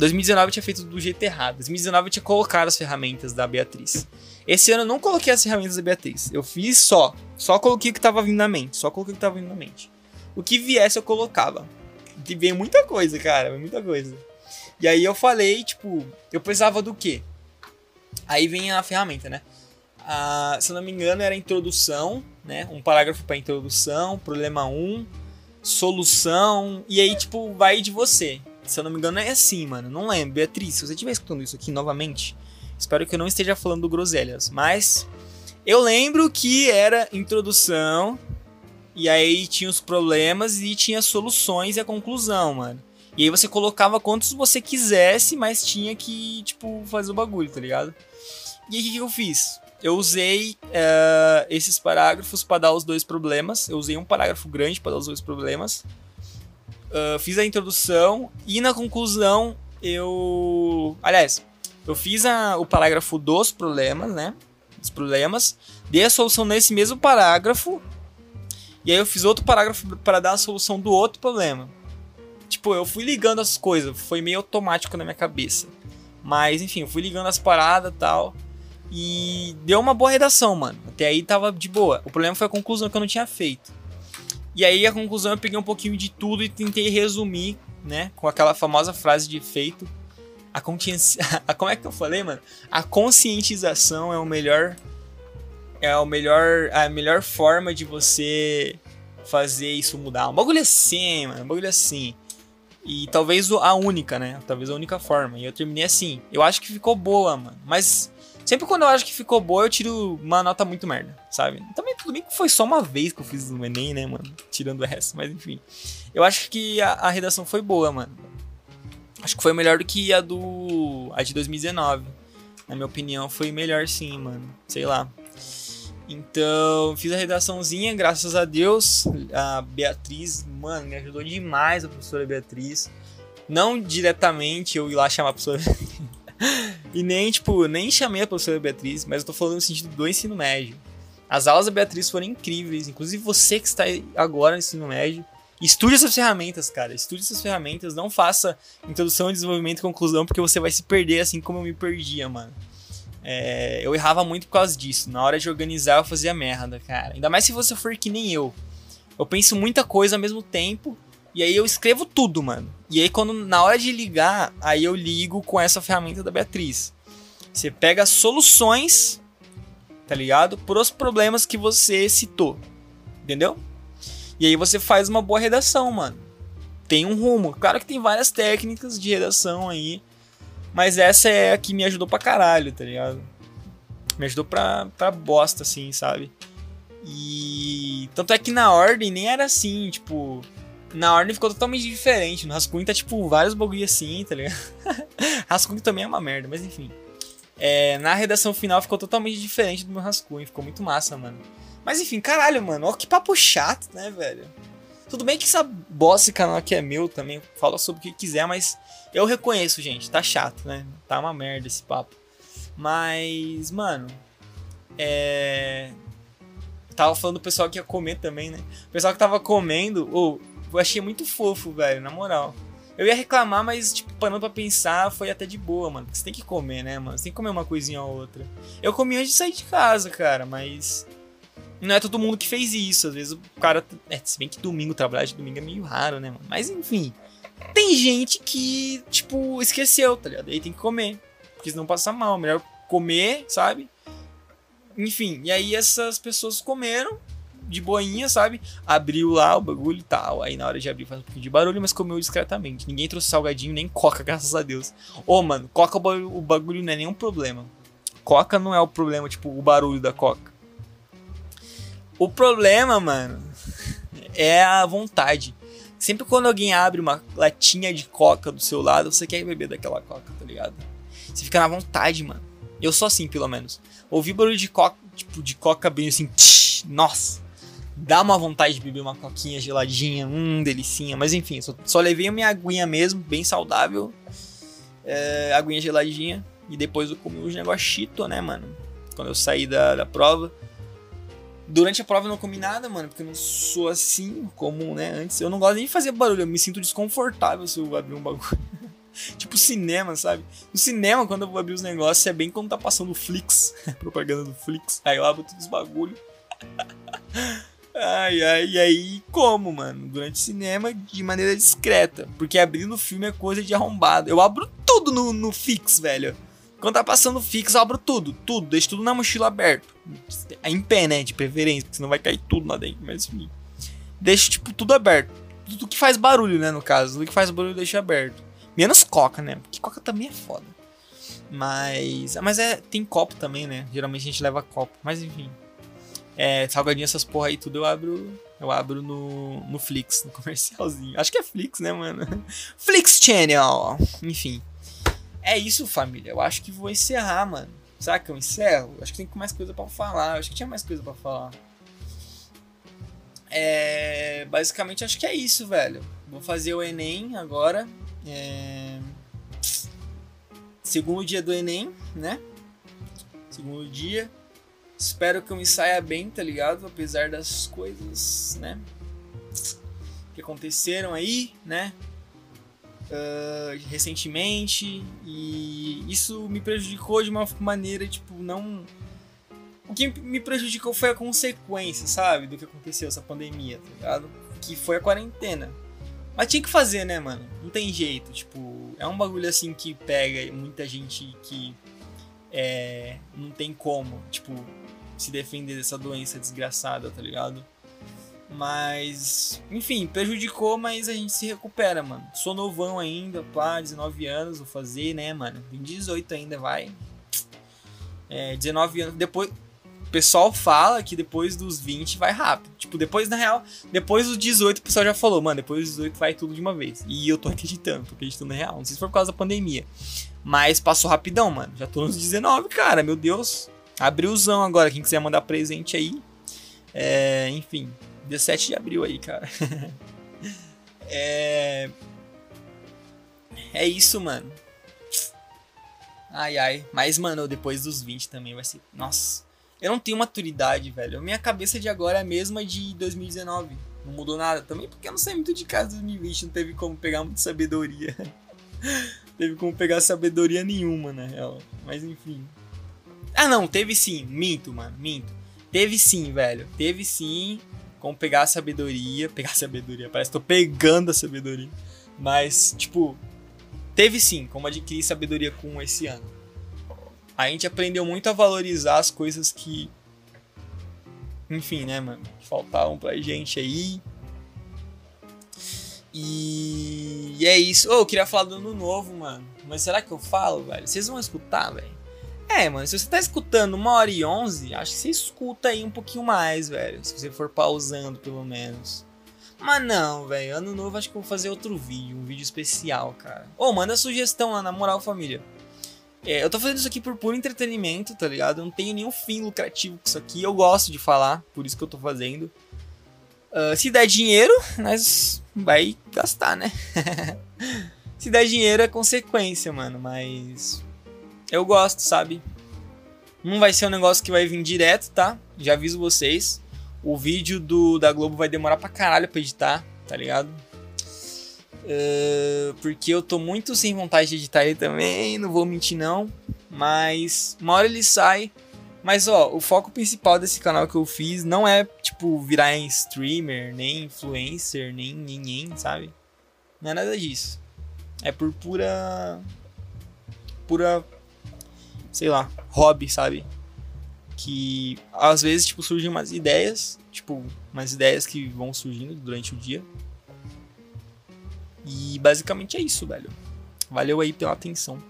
2019 eu tinha feito do jeito errado. 2019 eu tinha colocado as ferramentas da Beatriz. Esse ano eu não coloquei as ferramentas da Beatriz. Eu fiz só. Só coloquei o que tava vindo na mente. Só coloquei o que tava vindo na mente. O que viesse eu colocava. E veio muita coisa, cara. Muita coisa. E aí eu falei, tipo, eu precisava do quê? Aí vem a ferramenta, né? Ah, se eu não me engano, era introdução, né? Um parágrafo para introdução, problema 1, solução, e aí, tipo, vai de você. Se eu não me engano, é assim, mano. Não lembro. Beatriz, se você estiver escutando isso aqui novamente, espero que eu não esteja falando do groselhas. Mas eu lembro que era introdução, e aí tinha os problemas e tinha soluções e a conclusão, mano. E aí você colocava quantos você quisesse, mas tinha que, tipo, fazer o bagulho, tá ligado? E aí o que, que eu fiz? Eu usei uh, esses parágrafos para dar os dois problemas. Eu usei um parágrafo grande para dar os dois problemas. Uh, fiz a introdução e na conclusão eu. Aliás, eu fiz a, o parágrafo dos problemas, né? Dos problemas. Dei a solução nesse mesmo parágrafo. E aí eu fiz outro parágrafo para dar a solução do outro problema. Tipo, eu fui ligando as coisas, foi meio automático na minha cabeça. Mas, enfim, eu fui ligando as paradas tal. E deu uma boa redação, mano. Até aí tava de boa. O problema foi a conclusão que eu não tinha feito. E aí a conclusão eu peguei um pouquinho de tudo e tentei resumir, né? Com aquela famosa frase de efeito. A consciência. Como é que eu falei, mano? A conscientização é o melhor. É o melhor. A melhor forma de você fazer isso mudar. Um bagulho assim, mano. Um bagulho assim. E talvez a única, né? Talvez a única forma. E eu terminei assim. Eu acho que ficou boa, mano. Mas Sempre quando eu acho que ficou boa, eu tiro uma nota muito merda, sabe? Também tudo bem que foi só uma vez que eu fiz no Enem, né, mano? Tirando resto, mas enfim. Eu acho que a, a redação foi boa, mano. Acho que foi melhor do que a do. a de 2019. Na minha opinião, foi melhor sim, mano. Sei lá. Então, fiz a redaçãozinha, graças a Deus. A Beatriz, mano, me ajudou demais a professora Beatriz. Não diretamente eu ir lá chamar a professora e nem, tipo, nem chamei a professora Beatriz, mas eu tô falando no sentido do ensino médio. As aulas da Beatriz foram incríveis, inclusive você que está agora no ensino médio. Estude essas ferramentas, cara. Estude essas ferramentas. Não faça introdução, desenvolvimento e conclusão, porque você vai se perder assim como eu me perdia, mano. É, eu errava muito por causa disso. Na hora de organizar, eu fazia merda, cara. Ainda mais se você for que nem eu. Eu penso muita coisa ao mesmo tempo e aí eu escrevo tudo, mano. E aí quando na hora de ligar, aí eu ligo com essa ferramenta da Beatriz. Você pega soluções, tá ligado? Para os problemas que você citou. Entendeu? E aí você faz uma boa redação, mano. Tem um rumo. Claro que tem várias técnicas de redação aí. Mas essa é a que me ajudou pra caralho, tá ligado? Me ajudou pra, pra bosta, assim, sabe? E. Tanto é que na ordem nem era assim, tipo na ordem ficou totalmente diferente. No Rascunho tá tipo vários bagulho assim, tá ligado? rascunho também é uma merda, mas enfim. É, na redação final ficou totalmente diferente do meu rascunho. Ficou muito massa, mano. Mas enfim, caralho, mano. Ó, que papo chato, né, velho? Tudo bem que essa bosta canal aqui é meu também. Fala sobre o que quiser, mas eu reconheço, gente. Tá chato, né? Tá uma merda esse papo. Mas, mano. É. tava falando do pessoal que ia comer também, né? O pessoal que tava comendo. Ou, eu achei muito fofo, velho, na moral. Eu ia reclamar, mas, tipo, parando pra pensar, foi até de boa, mano. Você tem que comer, né, mano? Você tem que comer uma coisinha ou outra. Eu comi antes de sair de casa, cara, mas. Não é todo mundo que fez isso. Às vezes o cara. É, se bem que domingo, trabalhar de domingo é meio raro, né, mano? Mas enfim. Tem gente que, tipo, esqueceu, tá ligado? Aí tem que comer. Porque senão passa mal. Melhor comer, sabe? Enfim, e aí essas pessoas comeram de boinha, sabe? Abriu lá o bagulho e tal. Aí na hora de abrir faz um pouquinho de barulho, mas comeu discretamente. Ninguém trouxe salgadinho nem coca, graças a Deus. Ô, mano, coca o bagulho não é nenhum problema. Coca não é o problema, tipo, o barulho da coca. O problema, mano, é a vontade. Sempre quando alguém abre uma latinha de coca do seu lado, você quer beber daquela coca, tá ligado? Você fica na vontade, mano. Eu sou assim, pelo menos. Ouvi barulho de coca, tipo, de coca bem assim, tch, nossa dá uma vontade de beber uma coquinha geladinha, hum, delicinha. Mas enfim, só, só levei a minha aguinha mesmo, bem saudável. É, aguinha geladinha. E depois eu comi os negócios né, mano? Quando eu saí da, da prova. Durante a prova eu não comi nada, mano, porque eu não sou assim como, né, antes. Eu não gosto nem de fazer barulho, eu me sinto desconfortável se eu abrir um bagulho. tipo cinema, sabe? No cinema, quando eu vou abrir os negócios, é bem quando tá passando o Flix, propaganda do Flix. Aí eu abro todos os bagulhos. Ai, ai, e aí como, mano? Durante o cinema, de maneira discreta. Porque abrindo o filme é coisa de arrombado. Eu abro tudo no, no fix, velho. Quando tá passando fix, eu abro tudo, tudo. Deixo tudo na mochila aberto. Em pé, né? De preferência, porque senão vai cair tudo lá dentro. Mas enfim. Deixo, tipo, tudo aberto. Tudo que faz barulho, né? No caso. Tudo que faz barulho eu deixo aberto. Menos coca, né? Porque coca também é foda. Mas. Mas é. Tem copo também, né? Geralmente a gente leva copo. Mas enfim. É, salgadinho, essas porra aí, tudo eu abro Eu abro no, no Flix, no comercialzinho. Acho que é Flix, né, mano? Flix Channel. Enfim. É isso, família. Eu acho que vou encerrar, mano. Será que eu encerro? Acho que tem mais coisa para falar. Acho que tinha mais coisa para falar. É, basicamente acho que é isso, velho. Vou fazer o Enem agora. É, segundo dia do Enem, né? Segundo dia. Espero que eu me saia bem, tá ligado? Apesar das coisas, né? Que aconteceram aí, né? Uh, recentemente. E isso me prejudicou de uma maneira, tipo, não o que me prejudicou foi a consequência, sabe? Do que aconteceu essa pandemia, tá ligado? Que foi a quarentena. Mas tinha que fazer, né, mano? Não tem jeito. Tipo, é um bagulho assim que pega muita gente que é, não tem como, tipo, se defender dessa doença desgraçada, tá ligado? Mas, enfim, prejudicou, mas a gente se recupera, mano. Sou novão ainda, pá, 19 anos, vou fazer, né, mano? Tem 18 ainda, vai. É, 19 anos. Depois, o pessoal fala que depois dos 20 vai rápido. Tipo, depois, na real, depois dos 18, o pessoal já falou, mano, depois dos 18 vai tudo de uma vez. E eu tô acreditando, tô acreditando na real. Não sei se foi por causa da pandemia. Mas passou rapidão, mano. Já tô nos 19, cara, meu Deus. Abrilzão agora, quem quiser mandar presente aí. É, enfim, 17 de abril aí, cara. é. É isso, mano. Ai, ai. Mas, mano, depois dos 20 também vai ser. Nossa. Eu não tenho maturidade, velho. Minha cabeça de agora é a mesma de 2019. Não mudou nada. Também porque eu não sei muito de casa 2020. Não teve como pegar muita sabedoria. teve como pegar sabedoria nenhuma, na real. Mas enfim. Ah, não. Teve sim. Minto, mano. Minto. Teve sim, velho. Teve sim como pegar a sabedoria. Pegar a sabedoria. Parece que tô pegando a sabedoria. Mas, tipo. Teve sim como adquirir sabedoria com esse ano a gente aprendeu muito a valorizar as coisas que. Enfim, né, mano? Faltavam pra gente aí. E, e é isso. Oh, eu queria falar do ano novo, mano. Mas será que eu falo, velho? Vocês vão escutar, velho? É, mano, se você tá escutando uma hora e onze, acho que você escuta aí um pouquinho mais, velho. Se você for pausando, pelo menos. Mas não, velho. Ano novo acho que eu vou fazer outro vídeo, um vídeo especial, cara. Ô, oh, manda sugestão lá, na moral, família. É, eu tô fazendo isso aqui por puro entretenimento, tá ligado? Eu não tenho nenhum fim lucrativo com isso aqui. Eu gosto de falar, por isso que eu tô fazendo. Uh, se der dinheiro, nós vai gastar, né? se der dinheiro é consequência, mano. Mas eu gosto, sabe? Não vai ser um negócio que vai vir direto, tá? Já aviso vocês. O vídeo do da Globo vai demorar pra caralho pra editar, tá ligado? Uh, porque eu tô muito sem vontade de editar ele também, não vou mentir não. Mas uma hora ele sai. Mas ó, o foco principal desse canal que eu fiz não é tipo virar streamer, nem influencer, nem ninguém, sabe? Não é nada disso. É por pura. pura. Sei lá, hobby, sabe? Que às vezes tipo surgem umas ideias, tipo, umas ideias que vão surgindo durante o dia e basicamente é isso, velho. Valeu aí pela atenção.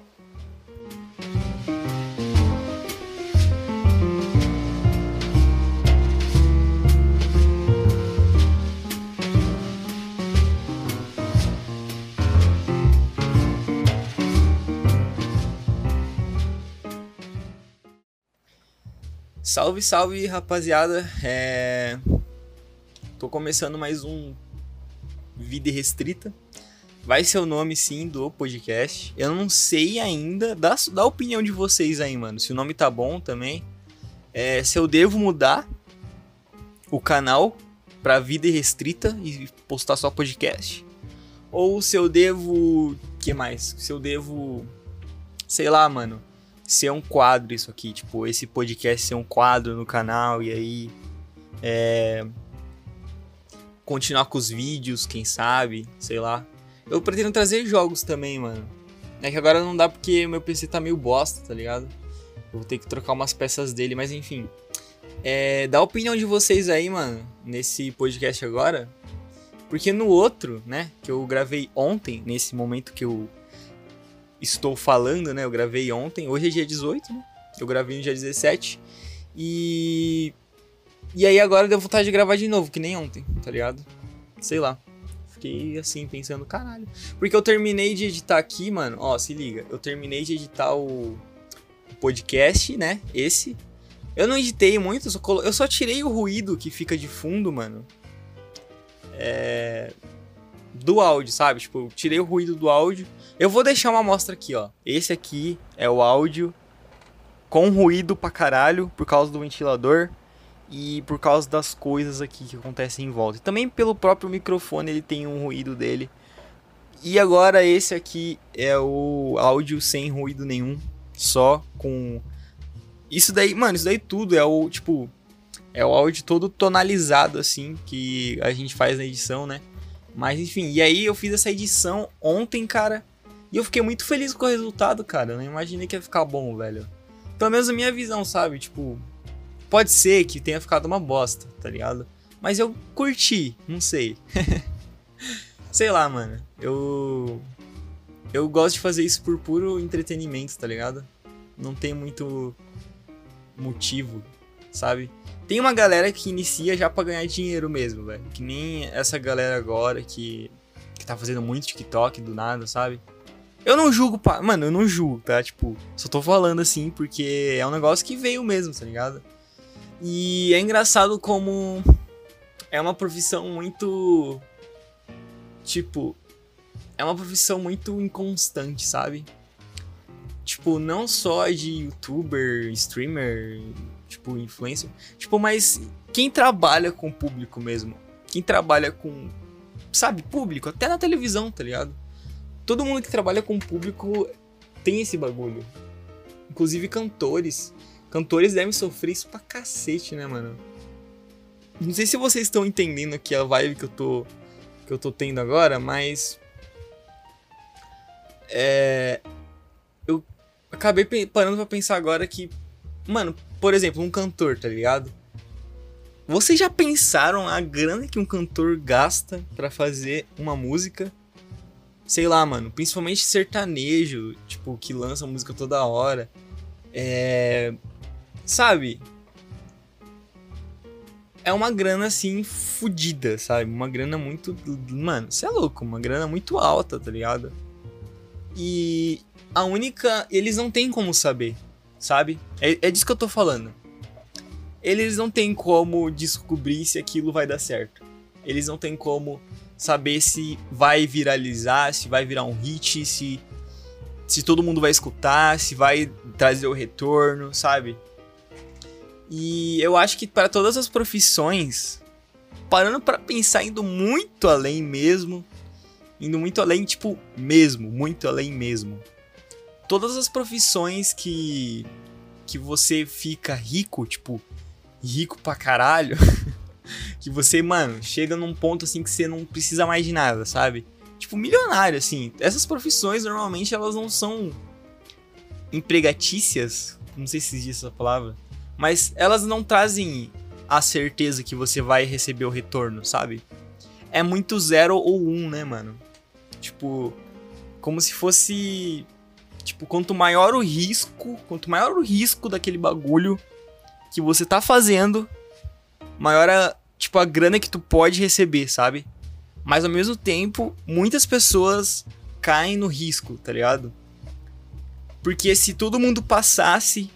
Salve, salve, rapaziada. É... Tô começando mais um Vida Restrita. Vai ser o nome, sim, do podcast. Eu não sei ainda, da, da opinião de vocês aí, mano. Se o nome tá bom também. É, se eu devo mudar o canal pra vida restrita e postar só podcast. Ou se eu devo. que mais? Se eu devo. Sei lá, mano. Ser um quadro isso aqui. Tipo, esse podcast ser um quadro no canal e aí. É. Continuar com os vídeos, quem sabe, sei lá. Eu pretendo trazer jogos também, mano. É que agora não dá porque meu PC tá meio bosta, tá ligado? Eu vou ter que trocar umas peças dele, mas enfim. É, dá a opinião de vocês aí, mano, nesse podcast agora. Porque no outro, né, que eu gravei ontem, nesse momento que eu estou falando, né, eu gravei ontem. Hoje é dia 18, né? Eu gravei no dia 17. E E aí agora deu vontade de gravar de novo, que nem ontem, tá ligado? Sei lá. Fiquei assim, pensando, caralho. Porque eu terminei de editar aqui, mano. Ó, se liga. Eu terminei de editar o, podcast, né? Esse. Eu não editei muito, eu só, colo... eu só tirei o ruído que fica de fundo, mano. É. Do áudio, sabe? Tipo, eu tirei o ruído do áudio. Eu vou deixar uma amostra aqui, ó. Esse aqui é o áudio com ruído pra caralho por causa do ventilador e por causa das coisas aqui que acontecem em volta. E também pelo próprio microfone ele tem um ruído dele. E agora esse aqui é o áudio sem ruído nenhum, só com isso daí, mano, isso daí tudo é o tipo é o áudio todo tonalizado assim que a gente faz na edição, né? Mas enfim, e aí eu fiz essa edição ontem, cara, e eu fiquei muito feliz com o resultado, cara. Eu não imaginei que ia ficar bom, velho. Pelo menos a minha visão, sabe? Tipo, pode ser que tenha ficado uma bosta, tá ligado? Mas eu curti, não sei. sei lá, mano. Eu. Eu gosto de fazer isso por puro entretenimento, tá ligado? Não tem muito motivo, sabe? Tem uma galera que inicia já pra ganhar dinheiro mesmo, velho. Que nem essa galera agora que, que tá fazendo muito TikTok do nada, sabe? Eu não julgo, mano, eu não julgo, tá? Tipo, só tô falando assim porque é um negócio que veio mesmo, tá ligado? E é engraçado como é uma profissão muito. Tipo, é uma profissão muito inconstante, sabe? Tipo, não só de youtuber, streamer, tipo, influencer. Tipo, mas quem trabalha com público mesmo. Quem trabalha com, sabe, público, até na televisão, tá ligado? Todo mundo que trabalha com público tem esse bagulho. Inclusive cantores. Cantores devem sofrer isso pra cacete, né, mano? Não sei se vocês estão entendendo aqui a vibe que eu tô que eu tô tendo agora, mas é eu acabei parando para pensar agora que mano, por exemplo, um cantor, tá ligado? Vocês já pensaram a grana que um cantor gasta para fazer uma música? Sei lá, mano, principalmente sertanejo, tipo, que lança música toda hora. É. Sabe? É uma grana assim fodida, sabe? Uma grana muito. Mano, você é louco, uma grana muito alta, tá ligado? E a única. Eles não têm como saber, sabe? É, é disso que eu tô falando. Eles não têm como descobrir se aquilo vai dar certo. Eles não têm como saber se vai viralizar, se vai virar um hit, se se todo mundo vai escutar, se vai trazer o retorno, sabe? E eu acho que para todas as profissões, parando para pensar indo muito além mesmo, indo muito além, tipo, mesmo, muito além mesmo. Todas as profissões que que você fica rico, tipo, rico pra caralho, que você, mano, chega num ponto assim que você não precisa mais de nada, sabe? Tipo, milionário, assim. Essas profissões normalmente elas não são empregatícias, não sei se existe essa palavra, mas elas não trazem a certeza que você vai receber o retorno, sabe? É muito zero ou um, né, mano? Tipo, como se fosse. Tipo, quanto maior o risco, quanto maior o risco daquele bagulho que você tá fazendo, maior a, tipo, a grana que tu pode receber, sabe? Mas ao mesmo tempo, muitas pessoas caem no risco, tá ligado? Porque se todo mundo passasse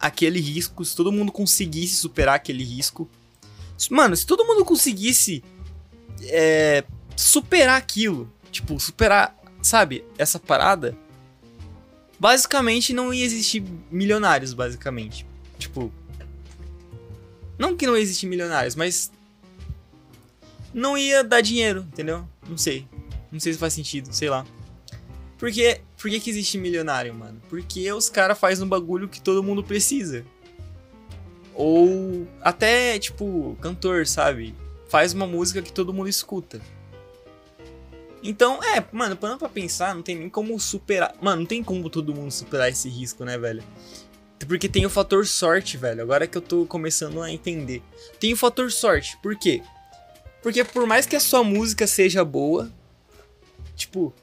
aquele risco, se todo mundo conseguisse superar aquele risco. Mano, se todo mundo conseguisse é, superar aquilo, tipo, superar, sabe, essa parada, basicamente não ia existir milionários, basicamente. Tipo. Não que não existe milionários, mas não ia dar dinheiro, entendeu? Não sei. Não sei se faz sentido, sei lá. Por que, por que, que existe milionário, mano? Porque os caras fazem um bagulho que todo mundo precisa. Ou até, tipo, cantor, sabe? Faz uma música que todo mundo escuta. Então, é, mano, parando pra pensar, não tem nem como superar. Mano, não tem como todo mundo superar esse risco, né, velho? Porque tem o fator sorte, velho. Agora que eu tô começando a entender. Tem o fator sorte. Por quê? Porque por mais que a sua música seja boa, tipo,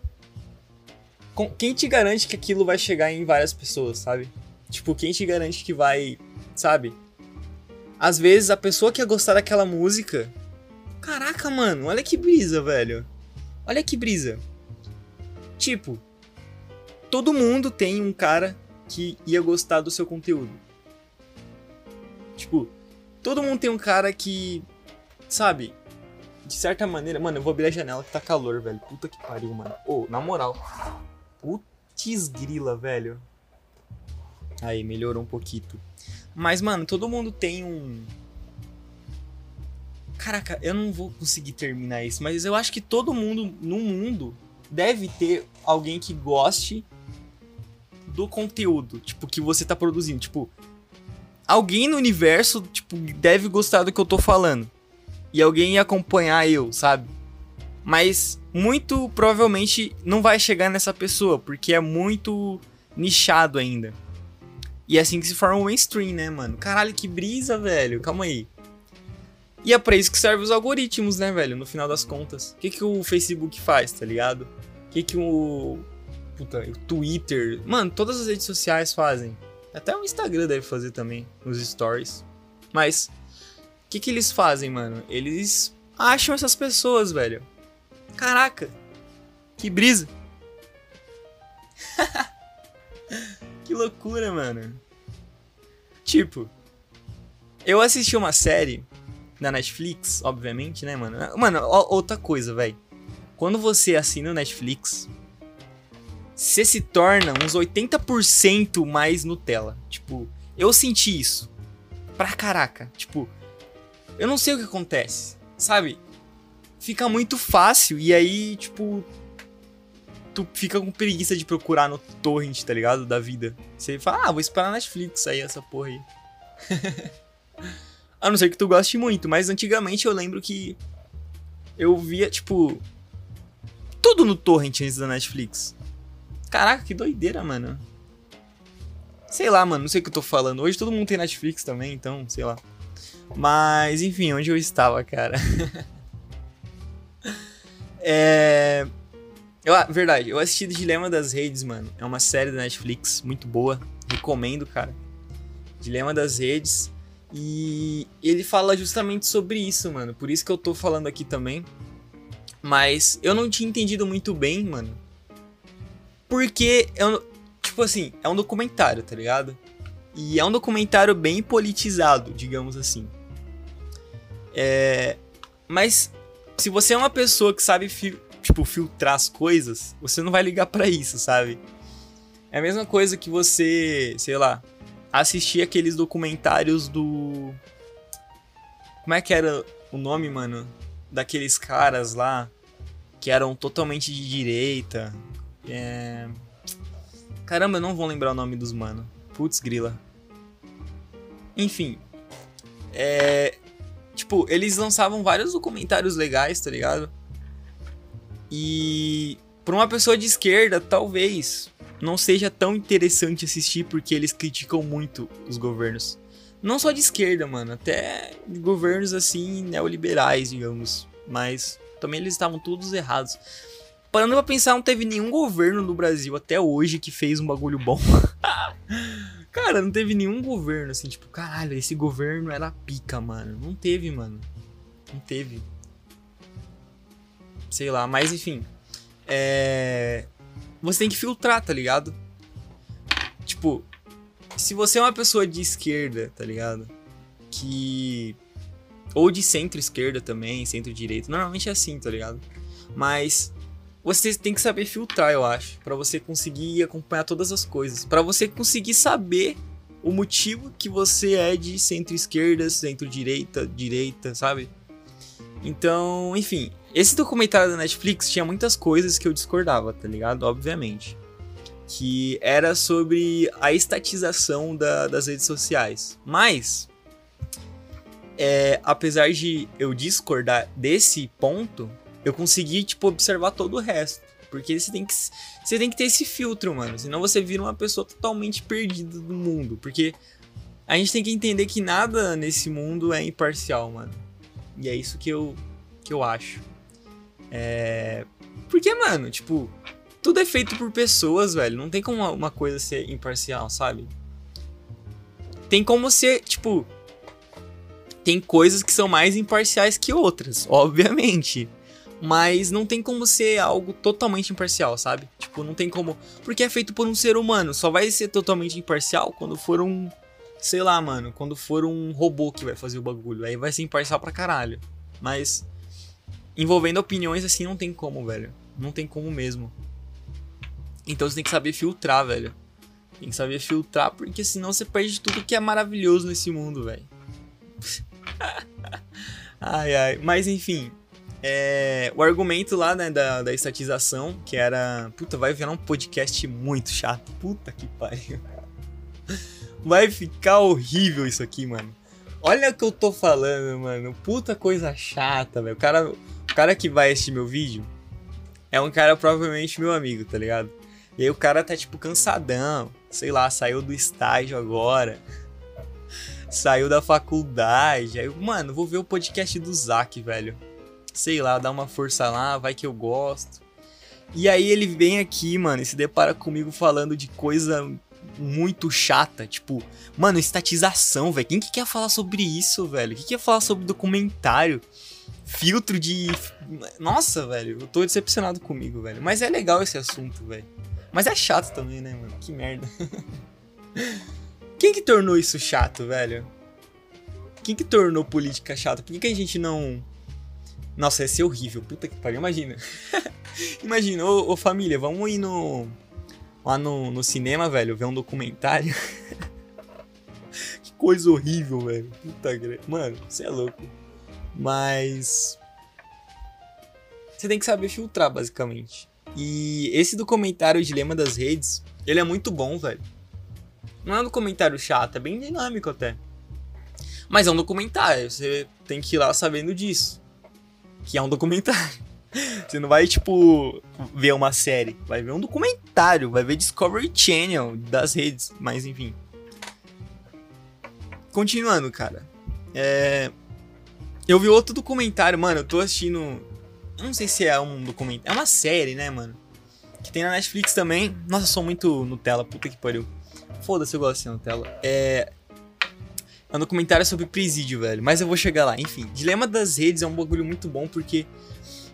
quem te garante que aquilo vai chegar em várias pessoas, sabe? Tipo, quem te garante que vai, sabe? às vezes a pessoa que ia gostar daquela música. Caraca, mano, olha que brisa, velho. Olha que brisa. Tipo, todo mundo tem um cara que ia gostar do seu conteúdo. Tipo, todo mundo tem um cara que, sabe, de certa maneira. Mano, eu vou abrir a janela que tá calor, velho. Puta que pariu, mano. Ô, oh, na moral. Putz grila, velho. Aí, melhorou um pouquinho. Mas, mano, todo mundo tem um. Caraca, eu não vou conseguir terminar isso, mas eu acho que todo mundo no mundo deve ter alguém que goste do conteúdo, tipo, que você tá produzindo. Tipo, alguém no universo, tipo, deve gostar do que eu tô falando. E alguém ia acompanhar eu, sabe? Mas muito provavelmente não vai chegar nessa pessoa, porque é muito nichado ainda. E é assim que se forma o mainstream, né, mano? Caralho, que brisa, velho. Calma aí. E é pra isso que servem os algoritmos, né, velho? No final das contas. O que, que o Facebook faz, tá ligado? O que, que o. Puta, o Twitter. Mano, todas as redes sociais fazem. Até o Instagram deve fazer também, nos stories. Mas. Que, que eles fazem, mano? Eles acham essas pessoas, velho. Caraca. Que brisa. que loucura, mano. Tipo, eu assisti uma série na Netflix, obviamente, né, mano? Mano, outra coisa, velho. Quando você assina o Netflix, você se torna uns 80% mais Nutella. Tipo, eu senti isso. Pra caraca. Tipo, eu não sei o que acontece. Sabe? Fica muito fácil e aí, tipo, tu fica com preguiça de procurar no torrent, tá ligado? Da vida. Você fala, ah, vou esperar na Netflix aí essa porra aí. A não ser que tu goste muito, mas antigamente eu lembro que eu via, tipo, tudo no torrent antes da Netflix. Caraca, que doideira, mano. Sei lá, mano, não sei o que eu tô falando. Hoje todo mundo tem Netflix também, então, sei lá. Mas, enfim, onde eu estava, cara? é. Eu, ah, verdade, eu assisti Dilema das Redes, mano. É uma série da Netflix muito boa. Recomendo, cara. Dilema das Redes. E ele fala justamente sobre isso, mano. Por isso que eu tô falando aqui também. Mas eu não tinha entendido muito bem, mano. Porque eu, tipo assim, é um documentário, tá ligado? E é um documentário bem politizado, digamos assim. É, mas se você é uma pessoa que sabe tipo, filtrar as coisas, você não vai ligar para isso, sabe? É a mesma coisa que você, sei lá, assistir aqueles documentários do. Como é que era o nome, mano? Daqueles caras lá que eram totalmente de direita. É... Caramba, eu não vou lembrar o nome dos mano. Putz, grila. Enfim. É. Tipo, eles lançavam vários documentários legais, tá ligado? E para uma pessoa de esquerda, talvez não seja tão interessante assistir porque eles criticam muito os governos. Não só de esquerda, mano, até governos assim neoliberais, digamos, mas também eles estavam todos errados. Parando pra pensar, não teve nenhum governo no Brasil até hoje que fez um bagulho bom. Cara, não teve nenhum governo assim, tipo, caralho, esse governo era pica, mano. Não teve, mano. Não teve sei lá, mas enfim. É. Você tem que filtrar, tá ligado? Tipo, se você é uma pessoa de esquerda, tá ligado? Que. Ou de centro-esquerda também, centro-direita. Normalmente é assim, tá ligado? Mas você tem que saber filtrar, eu acho, para você conseguir acompanhar todas as coisas, para você conseguir saber o motivo que você é de centro-esquerda, centro-direita, direita, sabe? Então, enfim, esse documentário da Netflix tinha muitas coisas que eu discordava, tá ligado? Obviamente. Que era sobre a estatização da, das redes sociais. Mas, é, apesar de eu discordar desse ponto, eu consegui, tipo, observar todo o resto. Porque você tem que, você tem que ter esse filtro, mano. Senão você vira uma pessoa totalmente perdida do mundo. Porque a gente tem que entender que nada nesse mundo é imparcial, mano. E é isso que eu, que eu acho. É. Porque, mano, tipo, tudo é feito por pessoas, velho. Não tem como uma coisa ser imparcial, sabe? Tem como ser, tipo. Tem coisas que são mais imparciais que outras, obviamente. Mas não tem como ser algo totalmente imparcial, sabe? Tipo, não tem como. Porque é feito por um ser humano. Só vai ser totalmente imparcial quando for um. Sei lá, mano. Quando for um robô que vai fazer o bagulho. Aí vai ser imparcial pra caralho. Mas. Envolvendo opiniões assim não tem como, velho. Não tem como mesmo. Então você tem que saber filtrar, velho. Tem que saber filtrar, porque senão você perde tudo que é maravilhoso nesse mundo, velho. ai, ai. Mas enfim. É, o argumento lá, né, da, da estatização, que era. Puta, vai virar um podcast muito chato. Puta que pariu. Vai ficar horrível isso aqui, mano. Olha o que eu tô falando, mano. Puta coisa chata, velho. O cara, o cara que vai assistir meu vídeo é um cara provavelmente meu amigo, tá ligado? E aí o cara tá tipo cansadão, sei lá, saiu do estágio agora. Saiu da faculdade. Aí, mano, vou ver o podcast do Zack, velho. Sei lá, dá uma força lá, vai que eu gosto. E aí ele vem aqui, mano, e se depara comigo falando de coisa muito chata, tipo, mano, estatização, velho. Quem que quer falar sobre isso, velho? Quem quer falar sobre documentário? Filtro de. Nossa, velho, eu tô decepcionado comigo, velho. Mas é legal esse assunto, velho. Mas é chato também, né, mano? Que merda. Quem que tornou isso chato, velho? Quem que tornou política chata? Por que, que a gente não. Nossa, ia ser horrível. Puta que pariu, imagina. imagina, ô, ô, família, vamos ir no. Lá no, no cinema, velho, ver um documentário. que coisa horrível, velho. Puta Mano, você é louco. Mas. Você tem que saber filtrar, basicamente. E esse documentário O Dilema das Redes, ele é muito bom, velho. Não é um documentário chato, é bem dinâmico até. Mas é um documentário, você tem que ir lá sabendo disso. Que é um documentário. Você não vai, tipo, ver uma série. Vai ver um documentário, vai ver Discovery Channel das redes. Mas enfim. Continuando, cara. É... Eu vi outro documentário, mano. Eu tô assistindo eu não sei se é um documentário. É uma série, né, mano? Que tem na Netflix também. Nossa, eu sou muito Nutella, puta que pariu. Foda-se, eu gosto de Nutella. É. É um documentário sobre presídio, velho. Mas eu vou chegar lá. Enfim, Dilema das Redes é um bagulho muito bom porque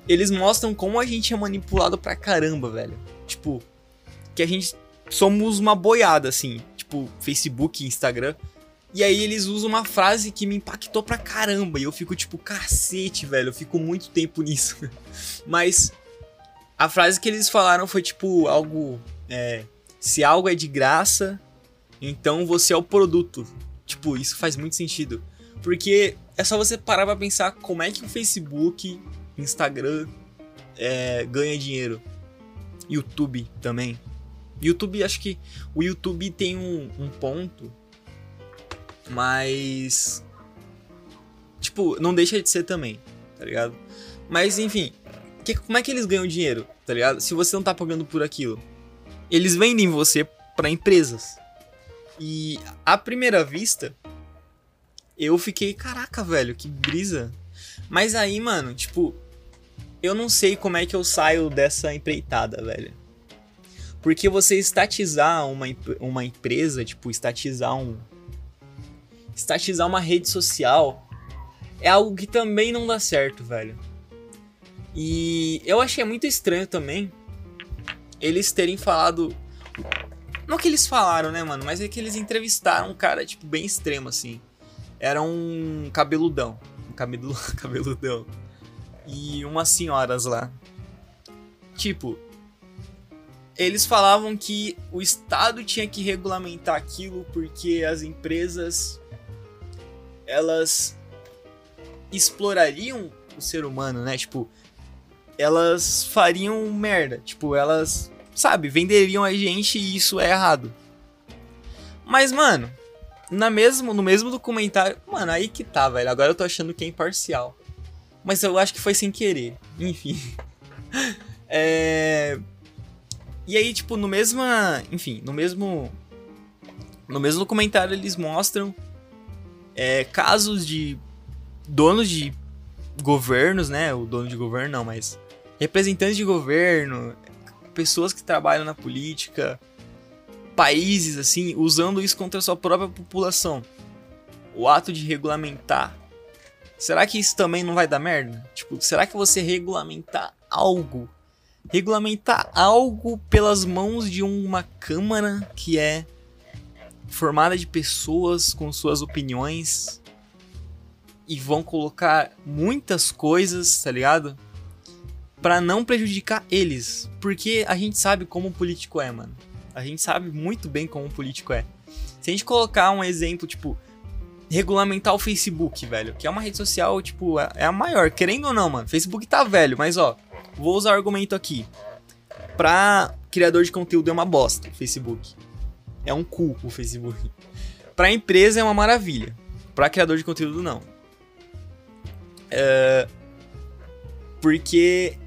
eles mostram como a gente é manipulado pra caramba, velho. Tipo, que a gente somos uma boiada, assim. Tipo, Facebook, Instagram. E aí eles usam uma frase que me impactou pra caramba. E eu fico tipo, cacete, velho. Eu fico muito tempo nisso. Mas a frase que eles falaram foi tipo algo. É, se algo é de graça, então você é o produto. Tipo, isso faz muito sentido. Porque é só você parar pra pensar como é que o Facebook, Instagram é, ganha dinheiro. YouTube também. YouTube, acho que o YouTube tem um, um ponto mas. Tipo, não deixa de ser também, tá ligado? Mas enfim, que, como é que eles ganham dinheiro, tá ligado? Se você não tá pagando por aquilo. Eles vendem você para empresas. E à primeira vista, eu fiquei, caraca, velho, que brisa. Mas aí, mano, tipo, eu não sei como é que eu saio dessa empreitada, velho. Porque você estatizar uma, uma empresa, tipo, estatizar um, estatizar uma rede social é algo que também não dá certo, velho. E eu achei muito estranho também eles terem falado. Não que eles falaram, né, mano? Mas é que eles entrevistaram um cara, tipo, bem extremo, assim. Era um cabeludão. Um cabelo... cabeludão. E umas senhoras lá. Tipo, eles falavam que o Estado tinha que regulamentar aquilo porque as empresas elas explorariam o ser humano, né? Tipo, elas fariam merda. Tipo, elas, sabe, venderiam a gente e isso é errado. Mas, mano, na mesmo, no mesmo documentário. Mano, aí que tá, velho. Agora eu tô achando que é imparcial. Mas eu acho que foi sem querer. Enfim. é. E aí, tipo, no mesmo. Enfim, no mesmo. No mesmo documentário eles mostram é, casos de donos de governos, né? O dono de governo não, mas representantes de governo, pessoas que trabalham na política, países assim, usando isso contra a sua própria população. O ato de regulamentar será que isso também não vai dar merda? Tipo, será que você regulamentar algo, regulamentar algo pelas mãos de uma câmara que é formada de pessoas com suas opiniões e vão colocar muitas coisas, tá ligado? Pra não prejudicar eles, porque a gente sabe como o político é, mano. A gente sabe muito bem como o político é. Se a gente colocar um exemplo, tipo, regulamentar o Facebook, velho, que é uma rede social, tipo, é, é a maior, querendo ou não, mano. Facebook tá velho, mas ó, vou usar o argumento aqui. Pra criador de conteúdo é uma bosta, o Facebook. É um cu o Facebook. Pra empresa é uma maravilha. Pra criador de conteúdo, não. É... Porque,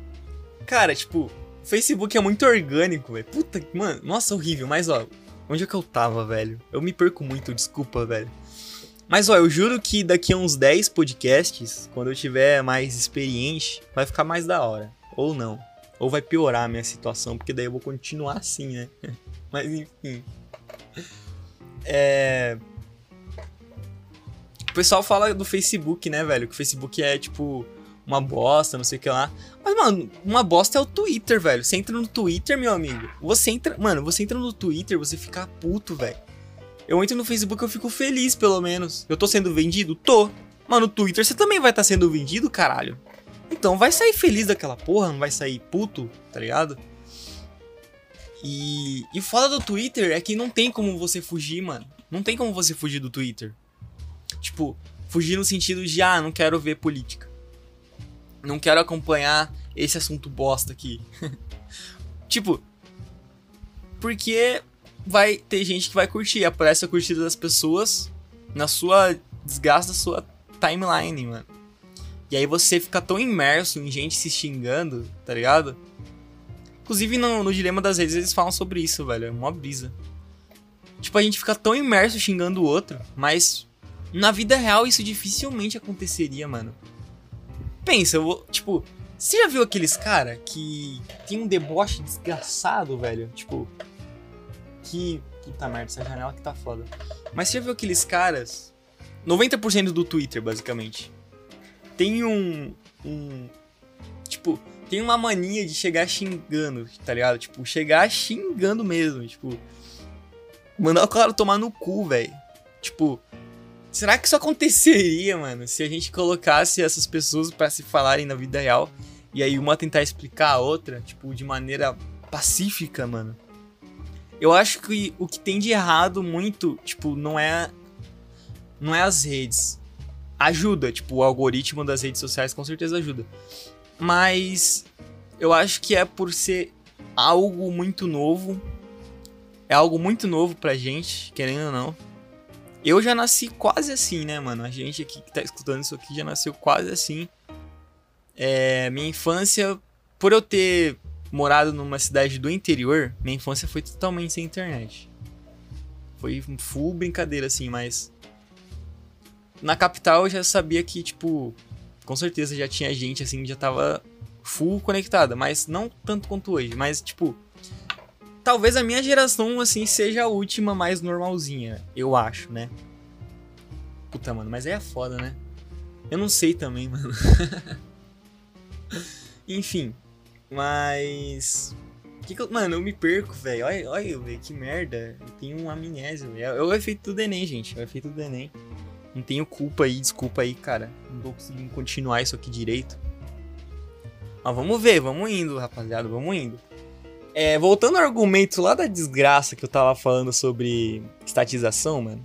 cara, tipo, o Facebook é muito orgânico, velho. Puta, mano, nossa, horrível. Mas, ó, onde é que eu tava, velho? Eu me perco muito, desculpa, velho. Mas, ó, eu juro que daqui a uns 10 podcasts, quando eu tiver mais experiente, vai ficar mais da hora. Ou não. Ou vai piorar a minha situação, porque daí eu vou continuar assim, né? Mas, enfim. É. O pessoal fala do Facebook, né, velho? Que o Facebook é, tipo, uma bosta, não sei o que lá. Mas, mano, uma bosta é o Twitter, velho. Você entra no Twitter, meu amigo. Você entra. Mano, você entra no Twitter, você fica puto, velho. Eu entro no Facebook, eu fico feliz, pelo menos. Eu tô sendo vendido? Tô. Mano, no Twitter você também vai estar tá sendo vendido, caralho. Então vai sair feliz daquela porra, não vai sair puto, tá ligado? E, e foda do Twitter é que não tem como você fugir, mano. Não tem como você fugir do Twitter. Tipo, fugir no sentido de, ah, não quero ver política não quero acompanhar esse assunto bosta aqui. tipo, porque vai ter gente que vai curtir, aparece a curtida das pessoas na sua desgasta sua timeline, mano. E aí você fica tão imerso em gente se xingando, tá ligado? Inclusive no, no Dilema das Redes eles falam sobre isso, velho. É uma brisa. Tipo, a gente fica tão imerso xingando o outro, mas na vida real isso dificilmente aconteceria, mano. Pensa, eu vou, tipo, você já viu aqueles cara que tem um deboche desgraçado, velho? Tipo, que. Puta merda, essa janela que tá foda. Mas você já viu aqueles caras. 90% do Twitter, basicamente. Tem um. um tipo, tem uma mania de chegar xingando, tá ligado? Tipo, chegar xingando mesmo. Tipo, mandar o cara tomar no cu, velho. Tipo, Será que isso aconteceria, mano, se a gente colocasse essas pessoas para se falarem na vida real e aí uma tentar explicar a outra, tipo, de maneira pacífica, mano? Eu acho que o que tem de errado muito, tipo, não é não é as redes. Ajuda, tipo, o algoritmo das redes sociais com certeza ajuda. Mas eu acho que é por ser algo muito novo. É algo muito novo pra gente, querendo ou não eu já nasci quase assim, né, mano? A gente aqui que tá escutando isso aqui já nasceu quase assim. É, minha infância, por eu ter morado numa cidade do interior, minha infância foi totalmente sem internet. Foi full brincadeira, assim, mas. Na capital eu já sabia que, tipo, com certeza já tinha gente, assim, que já tava full conectada, mas não tanto quanto hoje. Mas, tipo, talvez a minha geração, assim, seja a última mais normalzinha, eu acho, né? Puta, mano, mas aí é foda, né? Eu não sei também, mano. Enfim, mas. Que que eu... Mano, eu me perco, velho. Olha, olha, velho, que merda. Eu tenho um amnésia, velho. É o efeito do Enem, gente. É o efeito do Enem. Não tenho culpa aí, desculpa aí, cara. Não tô conseguindo continuar isso aqui direito. Mas vamos ver, vamos indo, rapaziada, vamos indo. É, voltando ao argumento lá da desgraça que eu tava falando sobre estatização, mano.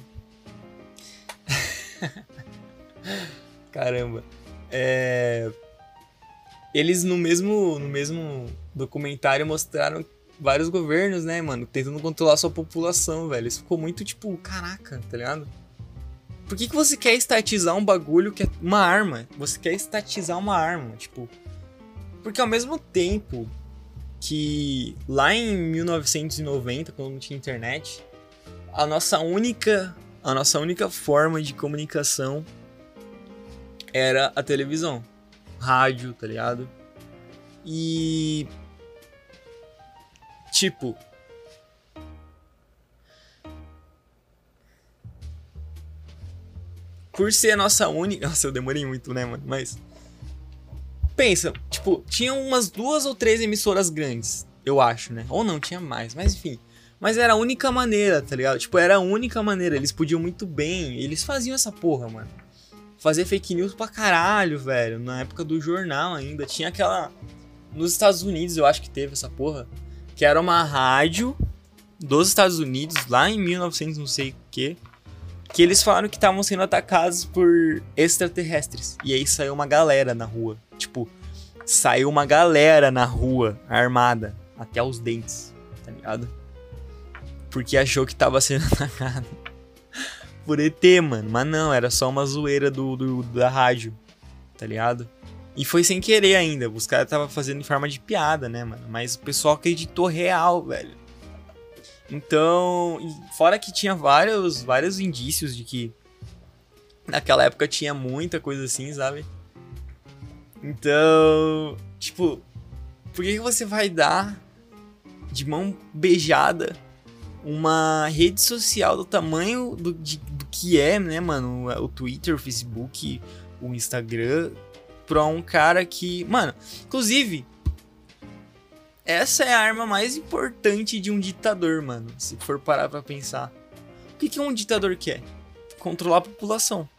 Caramba. É... Eles no mesmo, no mesmo documentário mostraram vários governos, né, mano, tentando controlar sua população, velho. Isso ficou muito tipo, caraca, tá ligado? Por que, que você quer estatizar um bagulho que é uma arma? Você quer estatizar uma arma, tipo. Porque ao mesmo tempo que lá em 1990, quando não tinha internet, a nossa única a nossa única forma de comunicação era a televisão, rádio, tá ligado? E tipo por ser a nossa única. Nossa, eu demorei muito, né, mano? Mas. Pensa, tipo, tinha umas duas ou três emissoras grandes, eu acho, né? Ou não, tinha mais, mas enfim. Mas era a única maneira, tá ligado? Tipo, era a única maneira. Eles podiam muito bem. Eles faziam essa porra, mano. Fazer fake news pra caralho, velho. Na época do jornal ainda. Tinha aquela. Nos Estados Unidos, eu acho que teve essa porra. Que era uma rádio dos Estados Unidos, lá em 1900, não sei o que. Que eles falaram que estavam sendo atacados por extraterrestres. E aí saiu uma galera na rua. Tipo, saiu uma galera na rua, armada, até os dentes, tá ligado? Porque achou que tava sendo atacado por ET, mano. Mas não, era só uma zoeira do, do da rádio, tá ligado? E foi sem querer ainda. Os caras estavam fazendo em forma de piada, né, mano? Mas o pessoal acreditou real, velho. Então, fora que tinha vários, vários indícios de que naquela época tinha muita coisa assim, sabe? Então, tipo, por que, você vai dar de mão beijada uma rede social do tamanho do, de, do que é, né, mano? O Twitter, o Facebook, o Instagram, pra um cara que. Mano, inclusive, essa é a arma mais importante de um ditador, mano. Se for parar pra pensar. O que, que um ditador quer? Controlar a população.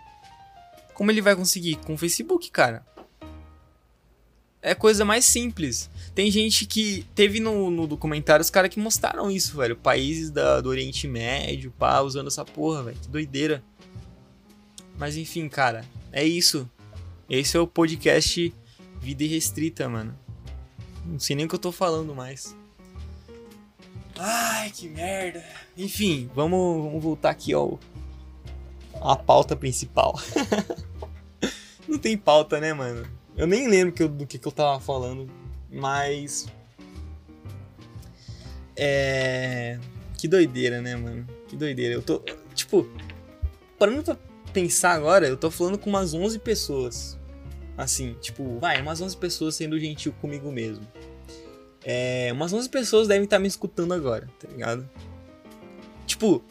Como ele vai conseguir? Com o Facebook, cara. É coisa mais simples. Tem gente que. Teve no, no documentário os caras que mostraram isso, velho. Países da, do Oriente Médio, pá, usando essa porra, velho. Que doideira. Mas enfim, cara. É isso. Esse é o podcast Vida Restrita, mano. Não sei nem o que eu tô falando mais. Ai, que merda. Enfim, vamos, vamos voltar aqui ao. A pauta principal. Não tem pauta, né, mano? Eu nem lembro que eu, do que, que eu tava falando, mas. É. Que doideira, né, mano? Que doideira. Eu tô. Tipo, parando pra pensar agora, eu tô falando com umas 11 pessoas. Assim, tipo, vai, umas 11 pessoas sendo gentil comigo mesmo. É, umas 11 pessoas devem estar me escutando agora, tá ligado? Tipo,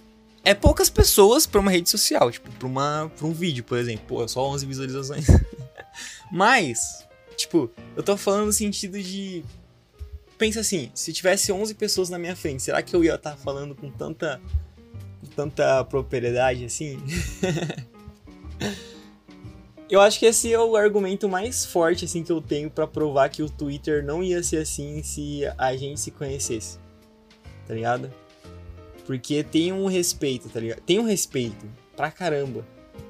é poucas pessoas pra uma rede social, tipo, pra, uma, pra um vídeo, por exemplo. Pô, só 11 visualizações. Mas, tipo, eu tô falando no sentido de. Pensa assim, se tivesse 11 pessoas na minha frente, será que eu ia estar tá falando com tanta. com tanta propriedade assim? eu acho que esse é o argumento mais forte assim que eu tenho para provar que o Twitter não ia ser assim se a gente se conhecesse. Tá ligado? Porque tem um respeito, tá ligado? Tem um respeito pra caramba.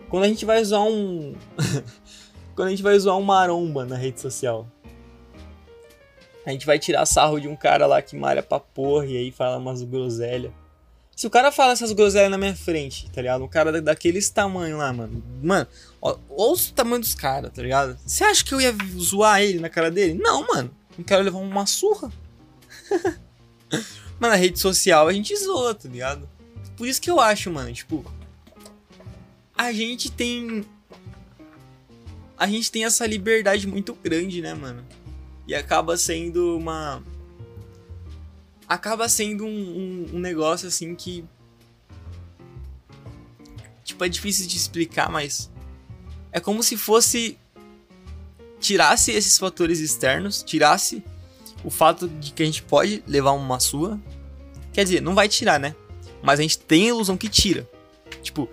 Quando a gente vai usar um quando a gente vai zoar um maromba na rede social. A gente vai tirar sarro de um cara lá que malha pra porra e aí fala umas groselhas. Se o cara fala essas groselhas na minha frente, tá ligado? Um cara daqueles tamanho lá, mano. Mano, olha o tamanho dos caras, tá ligado? Você acha que eu ia zoar ele na cara dele? Não, mano. Não quero levar uma surra. Mas na rede social a gente zoa, tá ligado? Por isso que eu acho, mano, tipo. A gente tem a gente tem essa liberdade muito grande, né, mano? E acaba sendo uma. Acaba sendo um, um, um negócio assim que. Tipo, é difícil de explicar, mas. É como se fosse. Tirasse esses fatores externos, tirasse o fato de que a gente pode levar uma sua. Quer dizer, não vai tirar, né? Mas a gente tem a ilusão que tira. Tipo,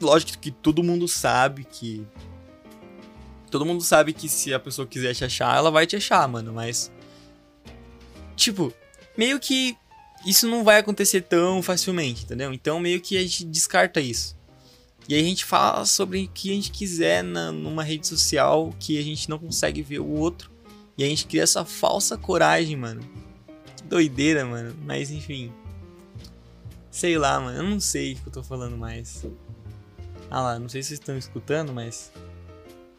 lógico que todo mundo sabe que Todo mundo sabe que se a pessoa quiser te achar, ela vai te achar, mano, mas. Tipo, meio que isso não vai acontecer tão facilmente, entendeu? Então meio que a gente descarta isso. E aí a gente fala sobre o que a gente quiser na, numa rede social que a gente não consegue ver o outro. E a gente cria essa falsa coragem, mano. Que doideira, mano. Mas enfim. Sei lá, mano. Eu não sei o que eu tô falando mais. Ah lá, não sei se vocês estão escutando, mas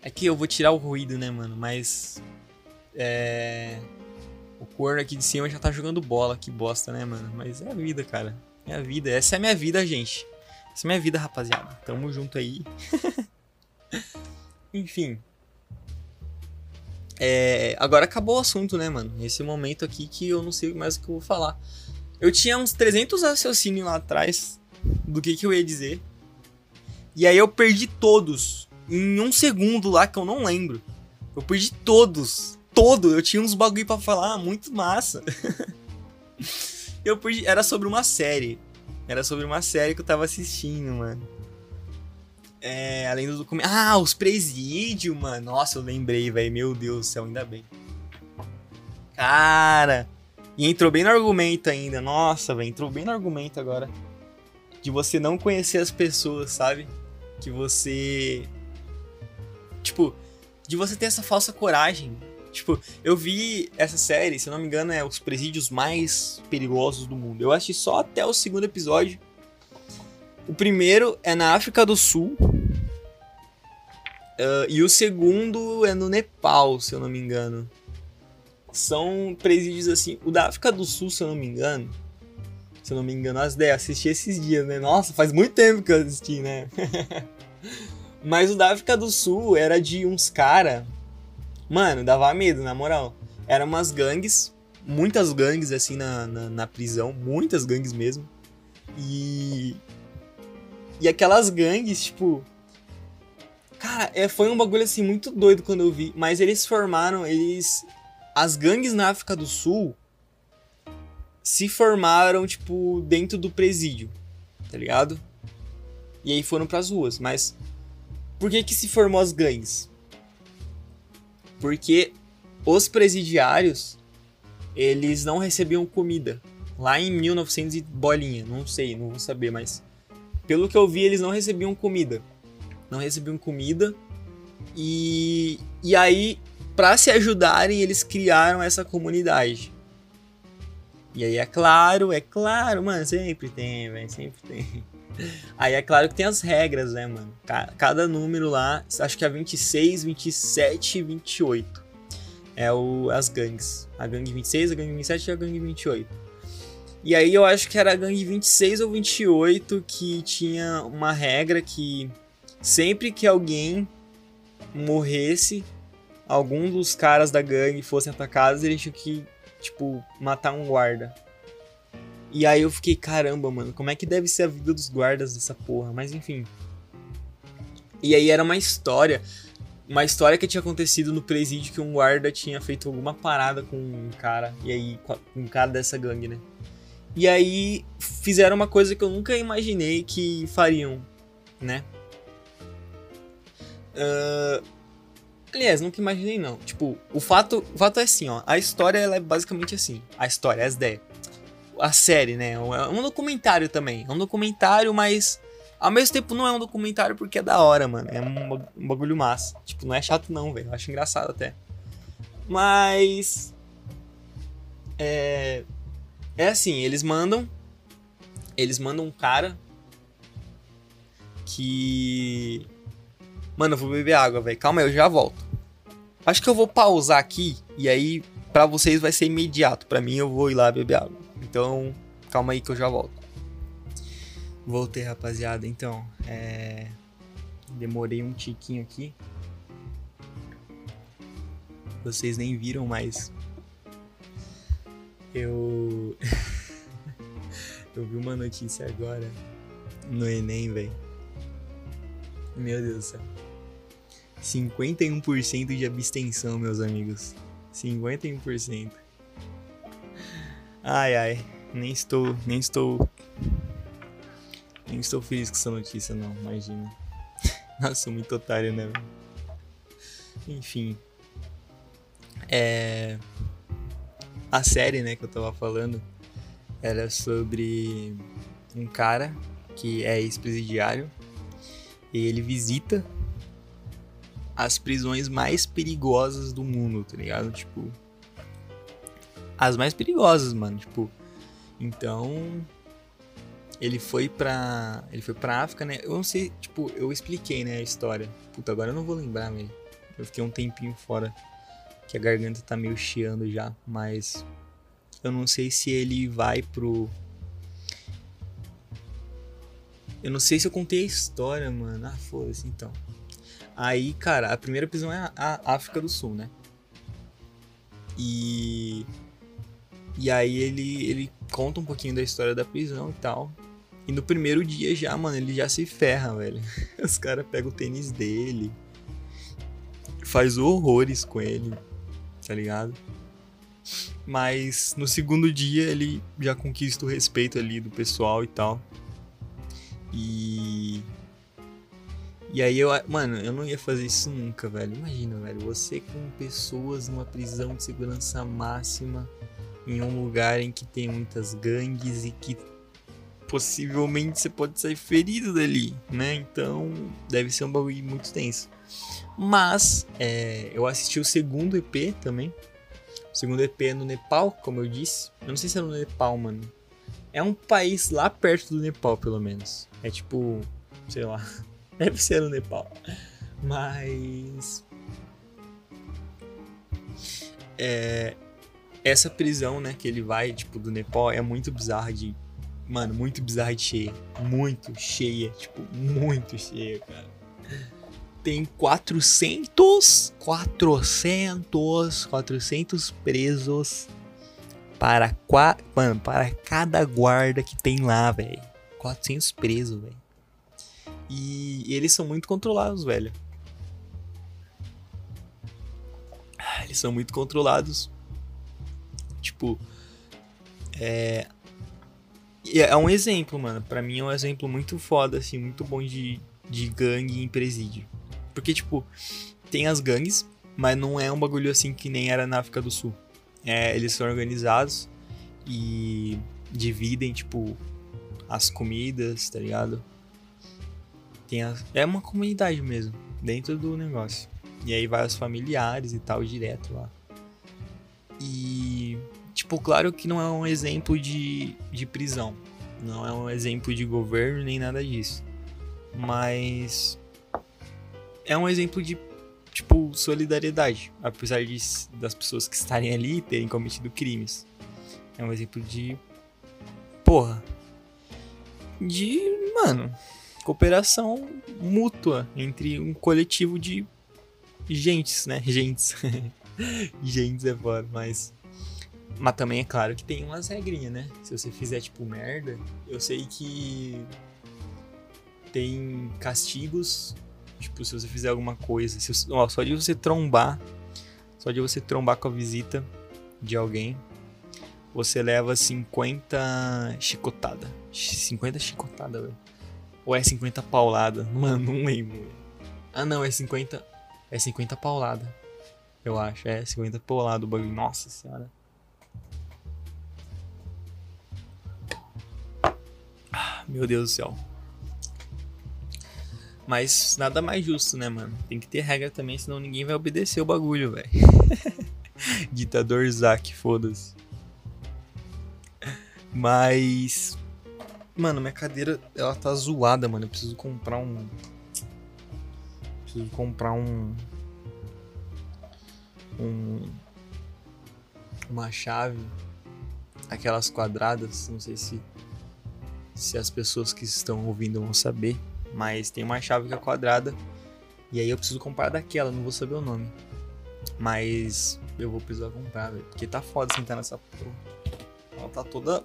é que eu vou tirar o ruído, né, mano? Mas. É. O corno aqui de cima já tá jogando bola, que bosta, né, mano? Mas é a vida, cara. É a vida. Essa é a minha vida, gente. Essa é a minha vida, rapaziada. Tamo junto aí. Enfim. É, agora acabou o assunto, né, mano? Nesse momento aqui que eu não sei mais o que eu vou falar. Eu tinha uns 300 raciocínios lá atrás do que, que eu ia dizer. E aí eu perdi todos. Em um segundo lá que eu não lembro. Eu perdi todos. Todo. Eu tinha uns bagulho pra falar, muito massa. eu perdi. Era sobre uma série. Era sobre uma série que eu tava assistindo, mano. É, além do documento. Ah, os presídios, mano. Nossa, eu lembrei, velho. Meu Deus do céu, ainda bem. Cara. E entrou bem no argumento ainda. Nossa, velho. Entrou bem no argumento agora. De você não conhecer as pessoas, sabe? Que você. Tipo, de você ter essa falsa coragem. Tipo, eu vi essa série, se eu não me engano, é os presídios mais perigosos do mundo. Eu assisti só até o segundo episódio. O primeiro é na África do Sul. Uh, e o segundo é no Nepal, se eu não me engano. São presídios assim. O da África do Sul, se eu não me engano. Se eu não me engano, as 10. Assisti esses dias, né? Nossa, faz muito tempo que eu assisti, né? Mas o da África do Sul era de uns cara. Mano, dava medo, na moral. Eram umas gangues. Muitas gangues, assim, na, na, na prisão. Muitas gangues mesmo. E e aquelas gangues, tipo. Cara, é, foi um bagulho assim muito doido quando eu vi. Mas eles formaram, eles. As gangues na África do Sul se formaram, tipo, dentro do presídio. Tá ligado? E aí foram pras ruas. Mas. Por que que se formou as gangues? Porque os presidiários eles não recebiam comida. Lá em 1900 e bolinha, não sei, não vou saber, mas pelo que eu vi, eles não recebiam comida. Não recebiam comida. E, e aí, para se ajudarem, eles criaram essa comunidade. E aí é claro, é claro, mano, sempre tem, velho, sempre tem. Aí é claro que tem as regras, né, mano? Cada número lá, acho que é 26, 27 e 28. É o, as gangues. A gangue 26, a gangue 27 e a gangue 28. E aí eu acho que era a gangue 26 ou 28 que tinha uma regra que sempre que alguém morresse, algum dos caras da gangue fossem atacados, eles tinham que, tipo, matar um guarda. E aí eu fiquei, caramba, mano, como é que deve ser a vida dos guardas dessa porra? Mas enfim. E aí era uma história, uma história que tinha acontecido no presídio que um guarda tinha feito alguma parada com um cara, e aí, com um cara dessa gangue, né? E aí fizeram uma coisa que eu nunca imaginei que fariam, né? Uh, aliás, nunca imaginei não. Tipo, o fato, o fato é assim, ó. A história ela é basicamente assim. A história, as ideias. A série, né? É um documentário também. É um documentário, mas ao mesmo tempo não é um documentário porque é da hora, mano. É um, bagulho massa. Tipo, não é chato não, velho. Eu acho engraçado até. Mas. É. É assim, eles mandam. Eles mandam um cara. Que. Mano, eu vou beber água, velho. Calma aí, eu já volto. Acho que eu vou pausar aqui. E aí, para vocês vai ser imediato. para mim, eu vou ir lá beber água. Então, calma aí que eu já volto. Voltei, rapaziada. Então, é. Demorei um tiquinho aqui. Vocês nem viram, mas eu. eu vi uma notícia agora no Enem, velho. Meu Deus do céu. 51% de abstenção, meus amigos. 51%. Ai ai, nem estou, nem estou nem estou feliz com essa notícia não, imagina. Nossa, muito otário, né? Enfim. É a série, né, que eu tava falando, era sobre um cara que é ex-presidiário e ele visita as prisões mais perigosas do mundo, tá ligado? Tipo, as mais perigosas, mano, tipo, então ele foi pra. Ele foi pra África, né? Eu não sei, tipo, eu expliquei, né, a história. Puta, agora eu não vou lembrar, velho. Eu fiquei um tempinho fora que a garganta tá meio chiando já, mas eu não sei se ele vai pro. Eu não sei se eu contei a história, mano. Ah, foda-se então. Aí, cara, a primeira prisão é a África do Sul, né? E. E aí ele, ele conta um pouquinho da história da prisão e tal. E no primeiro dia já, mano, ele já se ferra, velho. Os caras pegam o tênis dele. Faz horrores com ele, tá ligado? Mas no segundo dia ele já conquista o respeito ali do pessoal e tal. E. E aí eu. Mano, eu não ia fazer isso nunca, velho. Imagina, velho. Você com pessoas numa prisão de segurança máxima. Em um lugar em que tem muitas gangues e que possivelmente você pode sair ferido dali, né? Então deve ser um bagulho muito tenso. Mas é, eu assisti o segundo EP também. O segundo EP é no Nepal, como eu disse. Eu não sei se é no Nepal, mano. É um país lá perto do Nepal, pelo menos. É tipo, sei lá. Deve ser no Nepal. Mas. É, essa prisão, né, que ele vai, tipo, do Nepal é muito bizarra de. Mano, muito bizarra de cheia. Muito cheia. Tipo, muito cheia, cara. Tem 400. 400. 400 presos. Para, qua, mano, para cada guarda que tem lá, velho. 400 presos, velho. E, e eles são muito controlados, velho. Eles são muito controlados Tipo, é. É um exemplo, mano. Pra mim é um exemplo muito foda, assim, muito bom de, de gangue em presídio. Porque, tipo, tem as gangues, mas não é um bagulho assim que nem era na África do Sul. É, eles são organizados e dividem, tipo, as comidas, tá ligado? Tem as... É uma comunidade mesmo, dentro do negócio. E aí vai os familiares e tal, direto lá. E, tipo, claro que não é um exemplo de, de prisão. Não é um exemplo de governo nem nada disso. Mas é um exemplo de, tipo, solidariedade. Apesar de, das pessoas que estarem ali terem cometido crimes. É um exemplo de. Porra. De. Mano. Cooperação mútua entre um coletivo de gentes, né? Gentes. Gente, é foda, mas. Mas também é claro que tem umas regrinhas, né? Se você fizer, tipo, merda, eu sei que. Tem castigos. Tipo, se você fizer alguma coisa. Se, ó, só de você trombar. Só de você trombar com a visita de alguém. Você leva 50 chicotada. 50 chicotada, velho. Ou é 50 paulada? Mano, não lembro. Ah, não, é 50. É 50 paulada. Eu acho. É, 50 por lado o bagulho. Nossa senhora. Meu Deus do céu. Mas nada mais justo, né, mano? Tem que ter regra também, senão ninguém vai obedecer o bagulho, velho. Ditador Zack, foda-se. Mas. Mano, minha cadeira, ela tá zoada, mano. Eu preciso comprar um. Preciso comprar um um, uma chave, aquelas quadradas, não sei se, se as pessoas que estão ouvindo vão saber, mas tem uma chave que é quadrada e aí eu preciso comprar daquela, não vou saber o nome. Mas eu vou precisar comprar, velho. Porque tá foda sentar nessa porra. Ela tá toda.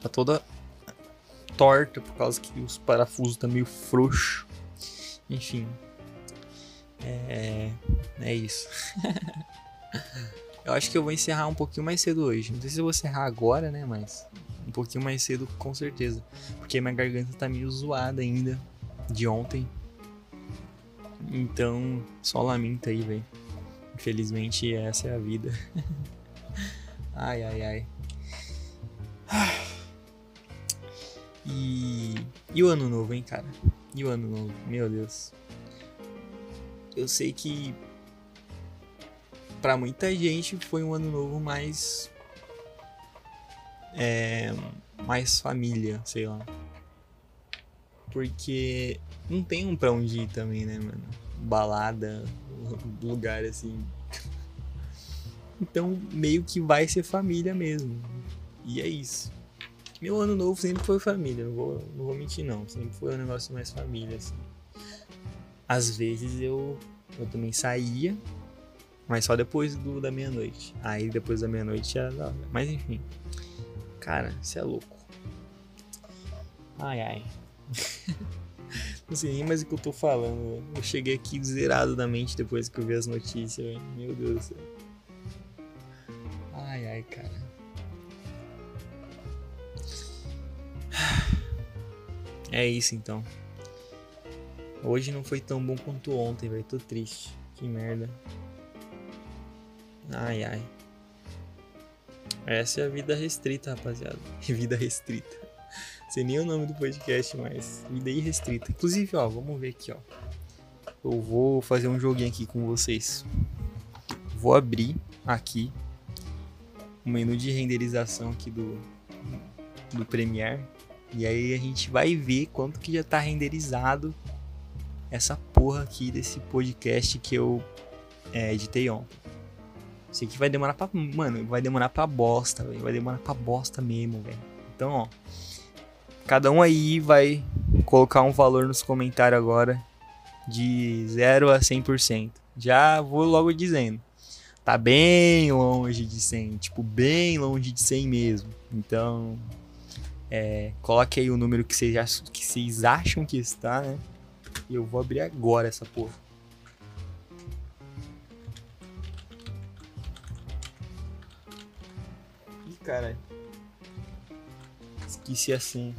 Tá toda torta por causa que os parafusos tá meio frouxo. Enfim, é, é isso. eu acho que eu vou encerrar um pouquinho mais cedo hoje. Não sei se eu vou encerrar agora, né? Mas um pouquinho mais cedo, com certeza. Porque minha garganta tá meio zoada ainda de ontem. Então, só lamento aí, velho. Infelizmente, essa é a vida. ai, ai, ai. E, e o ano novo, hein, cara? E o ano novo? Meu Deus eu sei que para muita gente foi um ano novo mais é, mais família, sei lá. Porque não tem um pra onde ir também, né, mano? Balada, lugar assim. Então, meio que vai ser família mesmo. E é isso. Meu ano novo sempre foi família, não vou, não vou mentir não. Sempre foi um negócio mais família, assim às vezes eu, eu também saía, mas só depois do, da meia-noite. Aí depois da meia-noite era da hora. Mas enfim. Cara, você é louco. Ai, ai. Não sei nem mais o que eu tô falando, velho. Eu cheguei aqui zerado da mente depois que eu vi as notícias, velho. Meu Deus do céu. Ai, ai, cara. É isso então. Hoje não foi tão bom quanto ontem, velho. Tô triste. Que merda. Ai, ai. Essa é a vida restrita, rapaziada. Vida restrita. Sei nem o nome do podcast, mas vida irrestrita. Inclusive, ó, vamos ver aqui, ó. Eu vou fazer um joguinho aqui com vocês. Vou abrir aqui o menu de renderização aqui do do Premiere. E aí a gente vai ver quanto que já tá renderizado essa porra aqui desse podcast que eu é, editei ontem. Isso aqui vai demorar pra. Mano, vai demorar pra bosta, velho. Vai demorar pra bosta mesmo, velho. Então, ó. Cada um aí vai colocar um valor nos comentários agora de 0 a 100%. Já vou logo dizendo. Tá bem longe de 100, tipo, bem longe de 100 mesmo. Então, é, coloque aí o número que vocês, acham, que vocês acham que está, né? E eu vou abrir agora essa porra. Caralho. Esqueci assim.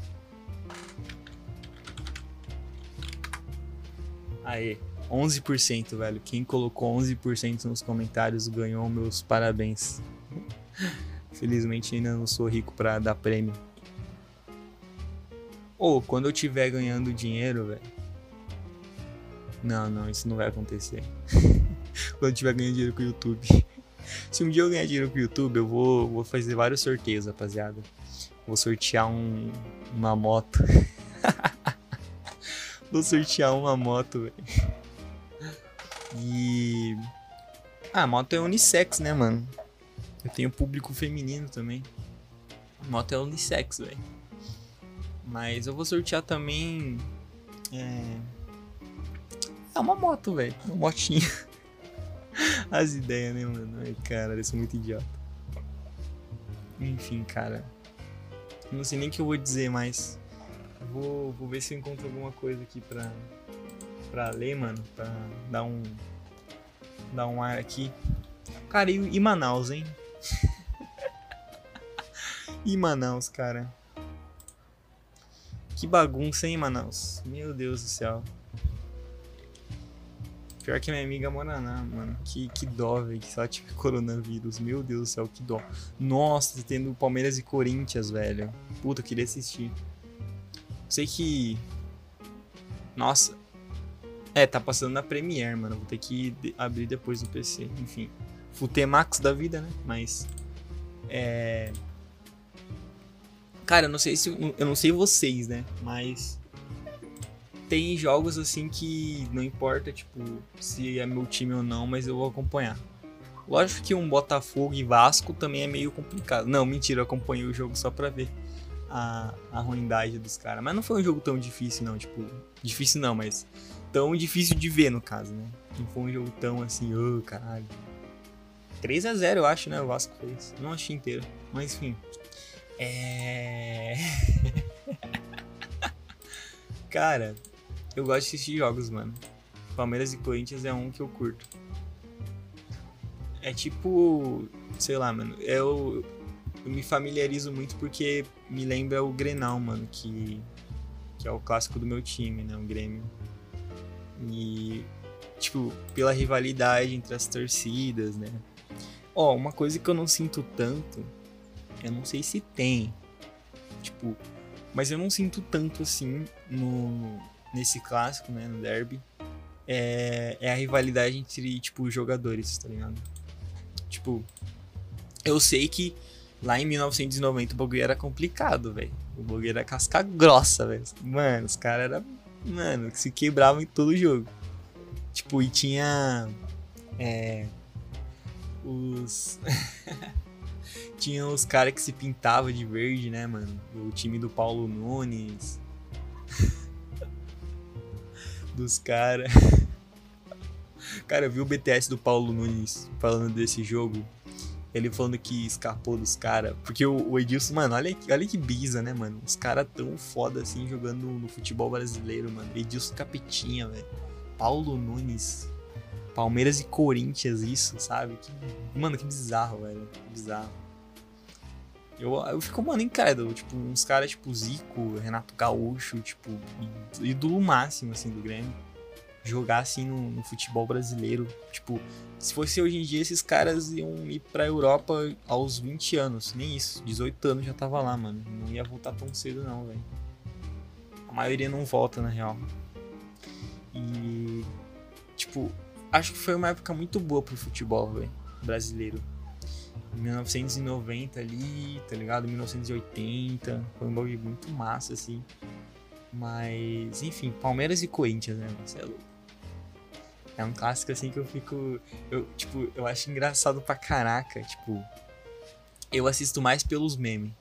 Aê, 11%, velho. Quem colocou 11% nos comentários ganhou meus parabéns. Felizmente ainda não sou rico para dar prêmio. Ou, oh, quando eu tiver ganhando dinheiro, velho. Não, não, isso não vai acontecer. quando eu tiver ganhando dinheiro com o YouTube. Se um dia eu ganhar dinheiro com o YouTube, eu vou, vou fazer vários sorteios, rapaziada. Vou sortear um, uma moto. vou sortear uma moto, velho. E. Ah, a moto é unissex, né, mano? Eu tenho público feminino também. A moto é unissex, velho. Mas eu vou sortear também. É. É uma moto, velho. Uma motinha. As ideias, né, mano? Ai, cara, eu sou muito idiota. Enfim, cara. Não sei nem o que eu vou dizer, mas. Vou, vou ver se eu encontro alguma coisa aqui pra, pra ler, mano. Pra dar um. Dar um ar aqui. Cara, e, e Manaus, hein? e Manaus, cara. Que bagunça, hein, Manaus? Meu Deus do céu. Pior que minha amiga mora lá, mano. Que, que dó, velho. Que só tive coronavírus. Meu Deus do céu, que dó. Nossa, tendo Palmeiras e Corinthians, velho. Puta, eu queria assistir. Sei que. Nossa. É, tá passando na Premiere, mano. Vou ter que abrir depois no PC. Enfim. Futemax da vida, né? Mas. É. Cara, eu não sei se. Eu não sei vocês, né? Mas. Tem jogos assim que não importa, tipo, se é meu time ou não, mas eu vou acompanhar. Lógico que um Botafogo e Vasco também é meio complicado. Não, mentira, eu acompanhei o jogo só pra ver a, a ruindade dos caras. Mas não foi um jogo tão difícil, não. Tipo, difícil não, mas tão difícil de ver, no caso, né? Não foi um jogo tão assim, ô, oh, caralho. 3 a 0 eu acho, né? O Vasco fez. Não achei inteiro. Mas enfim. É. Cara, eu gosto de assistir jogos, mano. Palmeiras e Corinthians é um que eu curto. É tipo. Sei lá, mano. Eu, eu me familiarizo muito porque me lembra o Grenal, mano. Que, que é o clássico do meu time, né? O Grêmio. E. Tipo, pela rivalidade entre as torcidas, né? Ó, uma coisa que eu não sinto tanto eu não sei se tem. Tipo, mas eu não sinto tanto assim no nesse clássico, né, no derby. É, é a rivalidade entre, tipo, jogadores, tá ligado? Tipo, eu sei que lá em 1990 o bagulho era complicado, velho. O bagulho era casca grossa, velho. Mano, os caras eram, mano, se quebravam em todo jogo. Tipo, e tinha é, os tinha os caras que se pintavam de verde, né, mano? O time do Paulo Nunes. Dos caras. Cara, eu vi o BTS do Paulo Nunes falando desse jogo. Ele falando que escapou dos caras. Porque o, Edilson, mano, olha, olha que brisa, né, mano? Os caras tão foda assim jogando no futebol brasileiro, mano. Edilson Capetinha, velho. Paulo Nunes. Palmeiras e Corinthians, isso, sabe? Que, mano, que bizarro, velho. Bizarro. Eu, eu fico, mano, incrédulo. Tipo, uns caras tipo Zico, Renato Gaúcho, tipo, ídolo máximo, assim, do Grêmio. Jogar assim no, no, futebol brasileiro. Tipo, se fosse hoje em dia, esses caras iam ir pra Europa aos 20 anos. Nem isso, 18 anos já tava lá, mano. Não ia voltar tão cedo, não, velho. A maioria não volta, na real. E. Tipo, acho que foi uma época muito boa pro futebol, velho, brasileiro. 1990 ali, tá ligado? 1980. Foi um bagulho muito massa, assim. Mas, enfim, Palmeiras e Corinthians, né? Você é. É um clássico assim que eu fico. Eu, tipo, eu acho engraçado pra caraca. Tipo, eu assisto mais pelos memes.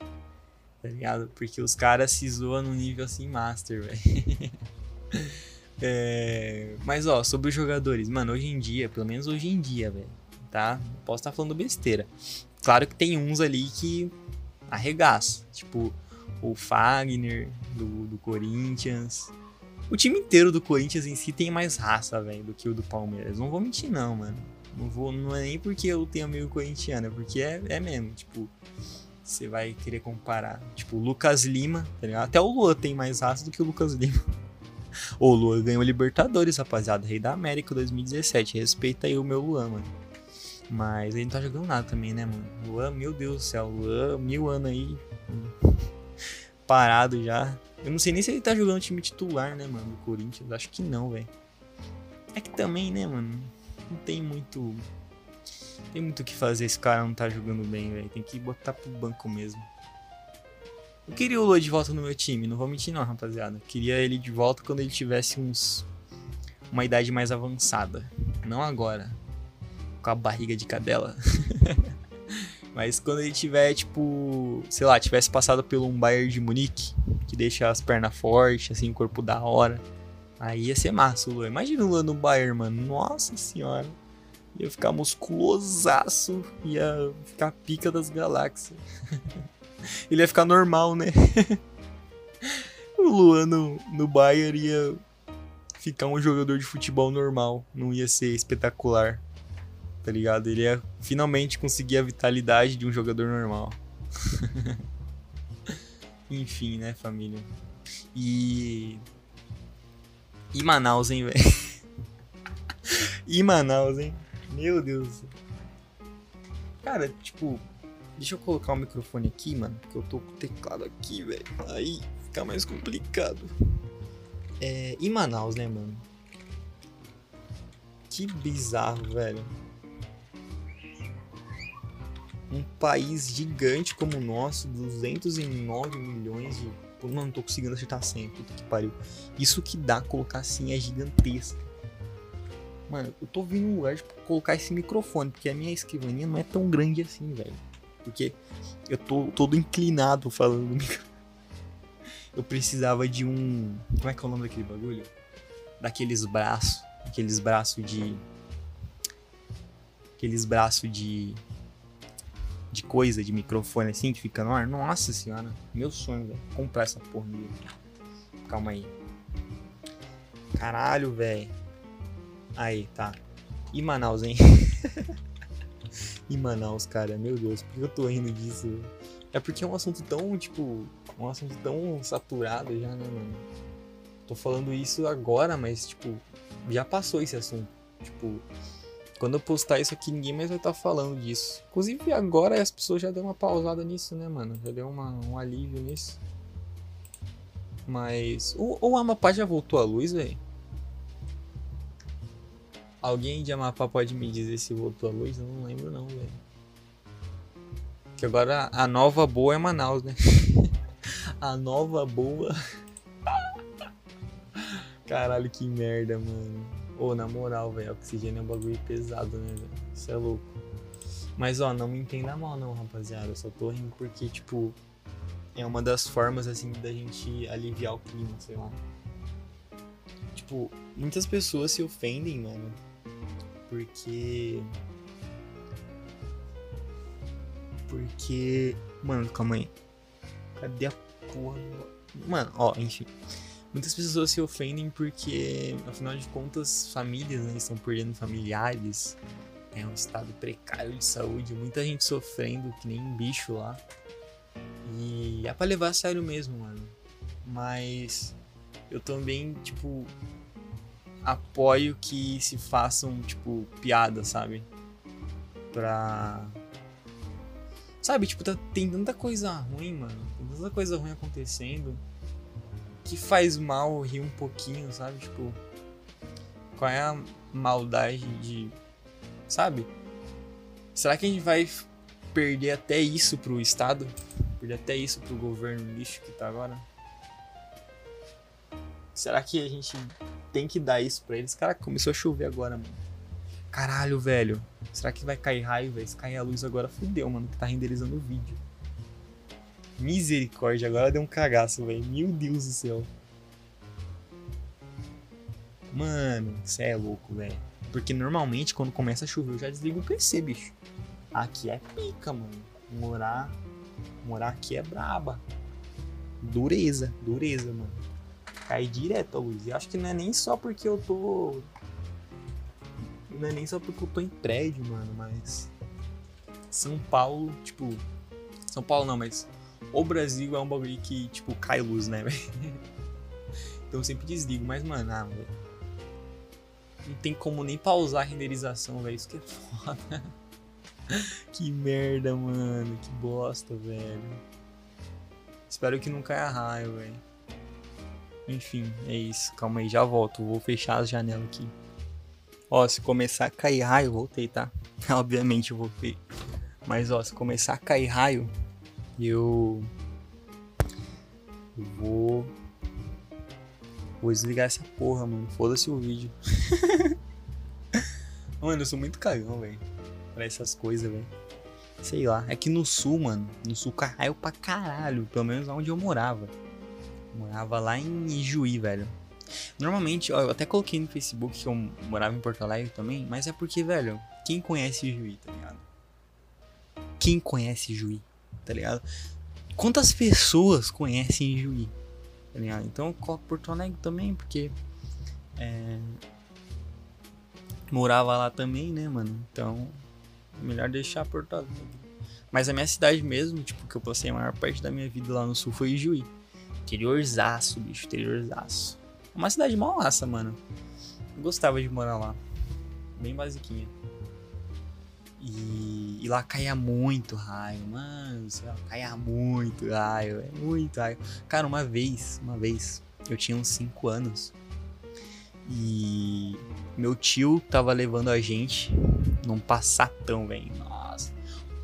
Tá ligado? Porque os caras se zoam no nível assim, master, velho. é... Mas, ó, sobre os jogadores. Mano, hoje em dia, pelo menos hoje em dia, velho tá? Posso estar falando besteira. Claro que tem uns ali que arregaça, tipo o Fagner do, do Corinthians. O time inteiro do Corinthians em si tem mais raça, velho, do que o do Palmeiras. Não vou mentir não, mano. Não vou, não é nem porque eu tenho amigo corintiano, é porque é, é mesmo, tipo, você vai querer comparar. Tipo, o Lucas Lima, tá ligado? Até o Luan tem mais raça do que o Lucas Lima. o Luan ganhou Libertadores, rapaziada. Rei da América 2017. Respeita aí o meu Luan, mano. Mas ele não tá jogando nada também, né, mano? Luan, meu Deus do céu, Luan, mil anos aí. Parado já. Eu não sei nem se ele tá jogando time titular, né, mano, do Corinthians. Acho que não, velho. É que também, né, mano? Não tem muito. Tem muito o que fazer esse cara não tá jogando bem, velho. Tem que botar pro banco mesmo. Eu queria o Lua de volta no meu time, não vou mentir não, rapaziada. Eu queria ele de volta quando ele tivesse uns. uma idade mais avançada. Não agora com a barriga de cadela. Mas quando ele tiver, tipo, sei lá, tivesse passado pelo um Bayern de Munique, que deixa as pernas fortes, assim, o corpo da hora, aí ia ser massa o Luan. Imagina o Luan no Bayern, mano. Nossa senhora. Ia ficar musculosaço, ia ficar pica das galáxias. ele ia ficar normal, né? o Luan no, no Bayern ia ficar um jogador de futebol normal, não ia ser espetacular tá ligado? Ele ia finalmente conseguir a vitalidade de um jogador normal. Enfim, né, família? E. E Manaus, hein, velho? e Manaus, hein? Meu Deus. Cara, tipo, deixa eu colocar o microfone aqui, mano, porque eu tô com o teclado aqui, velho. Aí fica mais complicado. É, e Manaus, né, mano? Que bizarro, velho um país gigante como o nosso, 209 milhões de. Pô, não, tô conseguindo acertar 100, puta que pariu. Isso que dá colocar assim é gigantesco. Mano, eu tô vindo um lugar de colocar esse microfone, porque a minha escrivaninha não é tão grande assim, velho. Porque eu tô todo inclinado falando. Eu precisava de um. Como é que é o nome daquele bagulho? Daqueles braços. Aqueles braços de. Aqueles braços de de coisa, de microfone assim, que fica no ar. Nossa senhora, meu sonho, velho. Comprar essa porra mesmo. Calma aí. Caralho, velho. Aí, tá. E Manaus, hein? e Manaus, cara, meu Deus, por que eu tô rindo disso? É porque é um assunto tão, tipo, um assunto tão saturado já, né, mano? Tô falando isso agora, mas, tipo, já passou esse assunto. Tipo, quando eu postar isso aqui, ninguém mais vai estar tá falando disso. Inclusive, agora as pessoas já deu uma pausada nisso, né, mano? Já deu uma, um alívio nisso. Mas. Ou, o Amapá já voltou à luz, velho? Alguém de Amapá pode me dizer se voltou à luz? Eu não lembro, não, velho. Que agora a nova boa é Manaus, né? a nova boa. Caralho, que merda, mano. Ô, oh, na moral, velho, oxigênio é um bagulho pesado, né, velho? Isso é louco. Mas, ó, não me entenda mal, não, rapaziada. Eu só tô rindo porque, tipo, é uma das formas, assim, da gente aliviar o clima, sei lá. Tipo, muitas pessoas se ofendem, mano, porque. Porque. Mano, calma aí. Cadê a porra? Mano, ó, enfim. Muitas pessoas se ofendem porque, afinal de contas, famílias né, estão perdendo familiares. É um estado precário de saúde, muita gente sofrendo que nem um bicho lá. E é pra levar a sério mesmo, mano. Mas eu também, tipo, apoio que se façam, tipo, piadas, sabe? Pra. Sabe, tipo, tá, tem tanta coisa ruim, mano. Tem tanta coisa ruim acontecendo. Que faz mal rir um pouquinho, sabe? Tipo. Qual é a maldade de. Sabe? Será que a gente vai perder até isso pro Estado? Perder até isso pro governo lixo que tá agora? Será que a gente tem que dar isso pra eles? Cara, começou a chover agora, mano. Caralho, velho. Será que vai cair raio, velho? Se cair a luz agora, fudeu, mano, que tá renderizando o vídeo. Misericórdia, agora deu um cagaço, velho. Meu Deus do céu. Mano, você é louco, velho. Porque normalmente quando começa a chover eu já desligo o PC, bicho. Aqui é pica, mano. Morar, morar aqui é braba. Dureza, dureza, mano cai direto a luz. E acho que não é nem só porque eu tô. Não é nem só porque eu tô em prédio, mano, mas. São Paulo, tipo. São Paulo não, mas. O Brasil é um bagulho que, tipo, cai luz, né, velho? então eu sempre desligo, mas, mano, ah, véio, não tem como nem pausar a renderização, velho. Isso que é foda. que merda, mano. Que bosta, velho. Espero que não caia raio, velho. Enfim, é isso. Calma aí, já volto. Vou fechar as janelas aqui. Ó, se começar a cair raio, voltei, tá? Obviamente eu voltei. Mas ó, se começar a cair raio, eu vou vou desligar essa porra, mano. Foda-se o vídeo. mano, eu sou muito cagão, velho. Pra essas coisas, velho. Sei lá. É que no sul, mano, no sul cai raio pra caralho. Pelo menos onde eu morava. Morava lá em Ijuí, velho. Normalmente, ó, eu até coloquei no Facebook que eu morava em Porto Alegre também, mas é porque, velho, quem conhece Ijuí, tá ligado? Quem conhece Ijuí, tá ligado? Quantas pessoas conhecem Ijuí, tá ligado? Então eu coloco Porto Alegre também, porque é, morava lá também, né, mano? Então, melhor deixar Porto Alegre. Mas a minha cidade mesmo, tipo, que eu passei a maior parte da minha vida lá no sul foi Ijuí. Interiorzaço, bicho, interiorzaço. Uma cidade mal massa, mano. Eu gostava de morar lá. Bem basiquinha. E, e lá caía muito raio, mano. Céu, caía muito raio, é muito raio. Cara, uma vez, uma vez, eu tinha uns 5 anos. E meu tio tava levando a gente num passatão, velho. Nossa.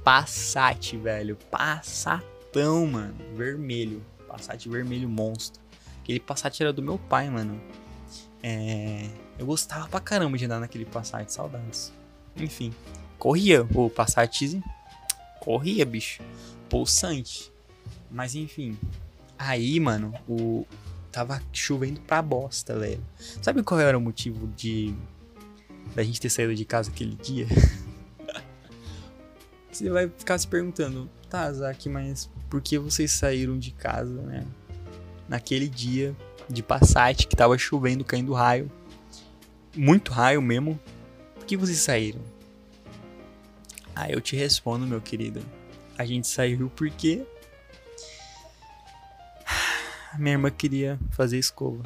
Passat, velho. Passatão, mano. Vermelho. Passat vermelho monstro. Aquele Passat era do meu pai, mano. É... Eu gostava pra caramba de andar naquele Passat, saudades. Enfim, corria o Passat. Corria, bicho. Pulsante. Mas enfim. Aí, mano, o. Tava chovendo pra bosta, velho. Sabe qual era o motivo de. Da gente ter saído de casa aquele dia? Você vai ficar se perguntando, tá, Zack, mas por que vocês saíram de casa, né? Naquele dia de Passat que tava chovendo, caindo raio. Muito raio mesmo. Por que vocês saíram? Aí eu te respondo, meu querido. A gente saiu porque minha irmã queria fazer escova.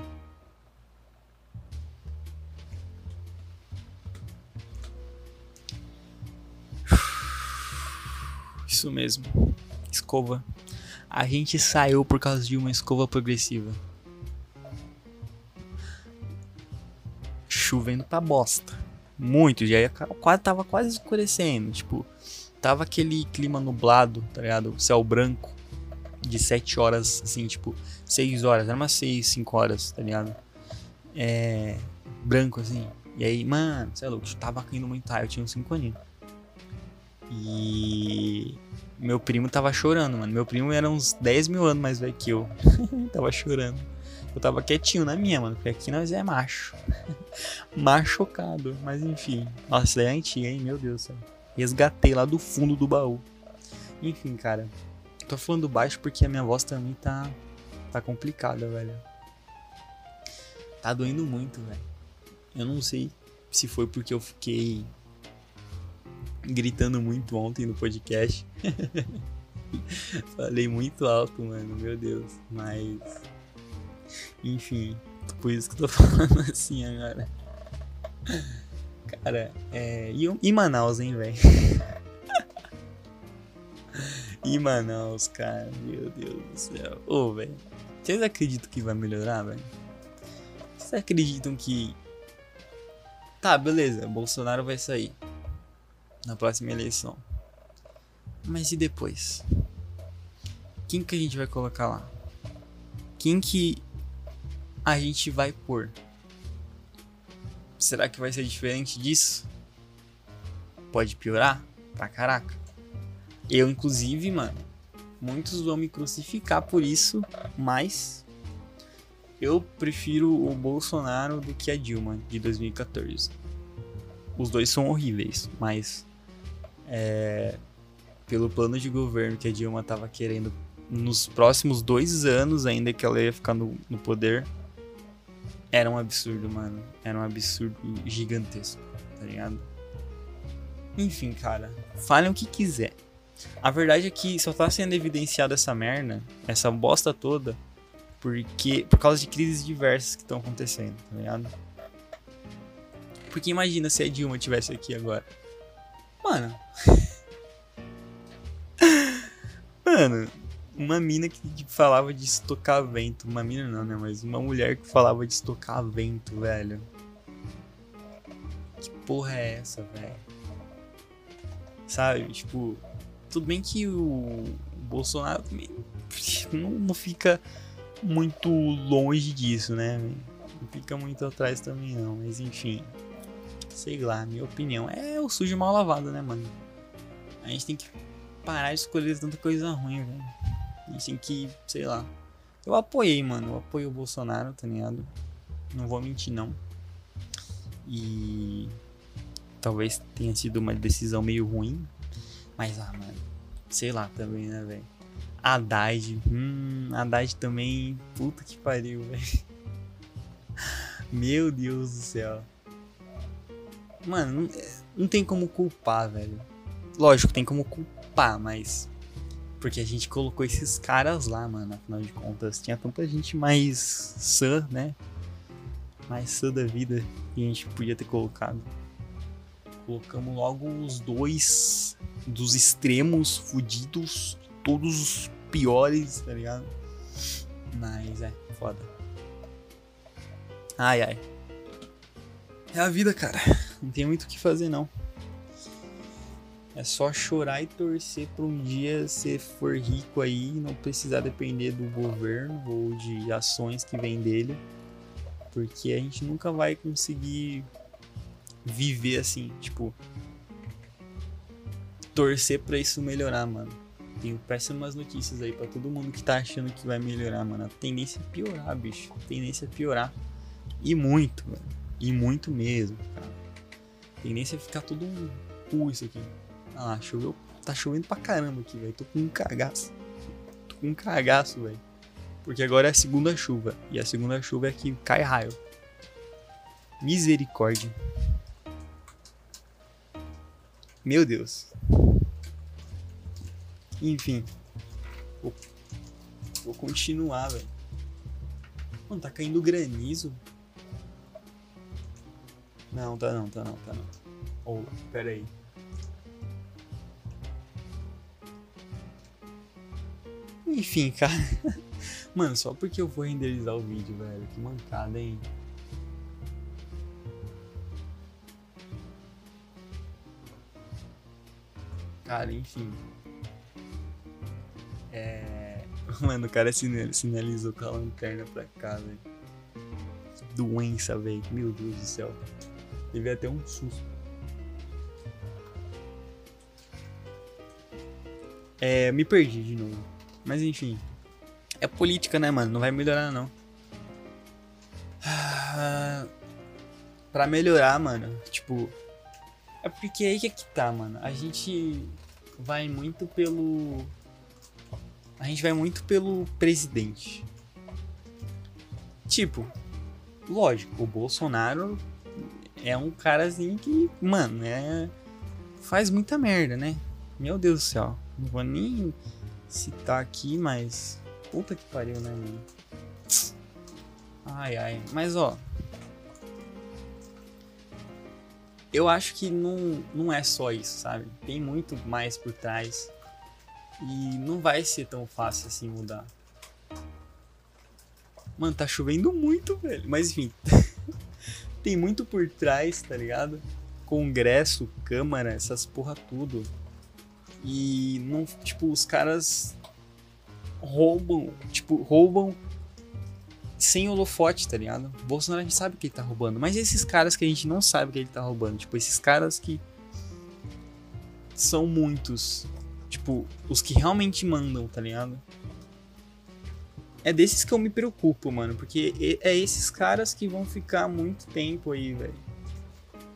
Isso mesmo. Escova. A gente saiu por causa de uma escova progressiva. Chovendo pra bosta. Muito, já ia, quase, tava quase escurecendo. Tipo, tava aquele clima nublado, tá ligado? Céu branco. De 7 horas, assim, tipo, 6 horas. Era umas 6, 5 horas, tá ligado? É. Branco, assim. E aí, mano, sei lá, tava caindo muito raio. Eu tinha uns 5 aninhos. E meu primo tava chorando, mano. Meu primo era uns 10 mil anos mais velho que eu. tava chorando. Eu tava quietinho na minha, mano. Porque aqui nós é macho. Machocado. Mas enfim. Nossa, isso daí é antiga, hein? Meu Deus do céu. Resgatei lá do fundo do baú. Enfim, cara. Tô falando baixo porque a minha voz também tá. tá complicada, velho. Tá doendo muito, velho. Eu não sei se foi porque eu fiquei gritando muito ontem no podcast. Falei muito alto, mano, meu Deus. Mas. Enfim, por isso que eu tô falando assim agora. Cara, é. E, Manaus, hein, velho? e Manaus, cara, meu Deus do céu. Ô, velho. Vocês acreditam que vai melhorar, velho? Vocês acreditam que. Tá, beleza, Bolsonaro vai sair na próxima eleição. Mas e depois? Quem que a gente vai colocar lá? Quem que a gente vai pôr? Será que vai ser diferente disso? Pode piorar? Pra caraca. Eu, inclusive, mano, muitos vão me crucificar por isso, mas eu prefiro o Bolsonaro do que a Dilma de 2014. Os dois são horríveis, mas é, pelo plano de governo que a Dilma estava querendo nos próximos dois anos ainda que ela ia ficar no, no poder, era um absurdo, mano. Era um absurdo gigantesco, tá ligado? Enfim, cara, falem o que quiser. A verdade é que só tá sendo evidenciada essa merda, essa bosta toda, porque por causa de crises diversas que estão acontecendo, tá ligado? Porque imagina se a Dilma tivesse aqui agora. Mano. Mano, uma mina que falava de estocar vento. Uma mina não, né? Mas uma mulher que falava de estocar vento, velho. Que porra é essa, velho? Sabe? Tipo, tudo bem que o Bolsonaro também não, não fica muito longe disso, né? Não fica muito atrás também, não. Mas enfim. Sei lá, minha opinião. É o sujo mal lavado, né, mano? A gente tem que parar de escolher tanta coisa ruim, velho. A gente tem que, sei lá. Eu apoiei, mano. Eu apoio o Bolsonaro, tá ligado? Não vou mentir, não. E. Talvez tenha sido uma decisão meio ruim. Mas, ah, mano. Sei lá também, né, velho? Haddad. Hum, Haddad também. Puta que pariu, velho. Meu Deus do céu. Mano, não, não tem como culpar, velho. Lógico, tem como culpar, mas. Porque a gente colocou esses caras lá, mano. Afinal de contas, tinha tanta gente mais sã, né? Mais sã da vida que a gente podia ter colocado. Colocamos logo os dois dos extremos fudidos, todos os piores, tá ligado? Mas é, foda. Ai ai. É a vida, cara. Não tem muito o que fazer, não. É só chorar e torcer para um dia você for rico aí e não precisar depender do governo ou de ações que vêm dele. Porque a gente nunca vai conseguir viver assim, tipo. Torcer para isso melhorar, mano. Tenho péssimas notícias aí para todo mundo que tá achando que vai melhorar, mano. A tendência é piorar, bicho. A tendência é piorar. E muito, velho. E muito mesmo, cara. A tendência é ficar tudo um isso aqui. Ah choveu. Tá chovendo pra caramba aqui, velho. Tô com um cagaço. Tô com um cagaço, velho. Porque agora é a segunda chuva. E a segunda chuva é que cai raio. Misericórdia. Meu Deus. Enfim. Vou, vou continuar, velho. Mano, tá caindo granizo. Não, tá não, tá não, tá não. Oh, pera aí. Enfim, cara. Mano, só porque eu vou renderizar o vídeo, velho. Que mancada, hein? Cara, enfim. É. Mano, o cara sinalizou com a lanterna pra cá, velho. Doença, velho. Meu Deus do céu. Teve até um susto. É, me perdi de novo. Mas enfim. É política, né, mano? Não vai melhorar, não. Ah, pra melhorar, mano, tipo. É porque aí que é que tá, mano. A gente. vai muito pelo. A gente vai muito pelo presidente. Tipo, lógico, o Bolsonaro é um carazinho que, mano, é. Faz muita merda, né? Meu Deus do céu. Não vou nem citar aqui, mas. Puta que pariu, né, mano? Ai, ai. Mas, ó. Eu acho que não, não é só isso, sabe? Tem muito mais por trás. E não vai ser tão fácil assim mudar. Mano, tá chovendo muito, velho. Mas enfim. tem muito por trás, tá ligado? Congresso, Câmara, essas porra tudo. E não, tipo, os caras roubam, tipo, roubam sem holofote, tá ligado? Bolsonaro a gente sabe que ele tá roubando, mas esses caras que a gente não sabe que ele tá roubando, tipo, esses caras que são muitos, tipo, os que realmente mandam, tá ligado? É desses que eu me preocupo, mano, porque é esses caras que vão ficar muito tempo aí, velho.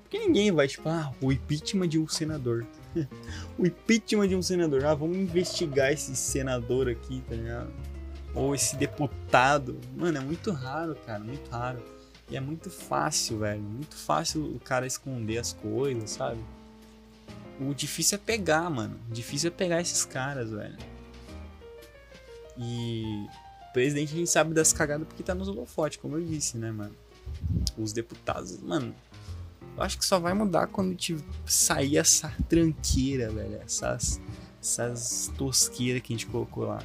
Porque ninguém vai, tipo, ah, o impeachment de um senador. o impeachment de um senador. Ah, vamos investigar esse senador aqui, tá ligado? Ou esse deputado. Mano, é muito raro, cara, muito raro. E é muito fácil, velho. Muito fácil o cara esconder as coisas, sabe? O difícil é pegar, mano. O difícil é pegar esses caras, velho. E o presidente a gente sabe das cagadas porque tá nos holofotes, como eu disse, né, mano? Os deputados, mano, acho que só vai mudar quando te sair essa tranqueira, velho. Essas, essas tosqueiras que a gente colocou lá.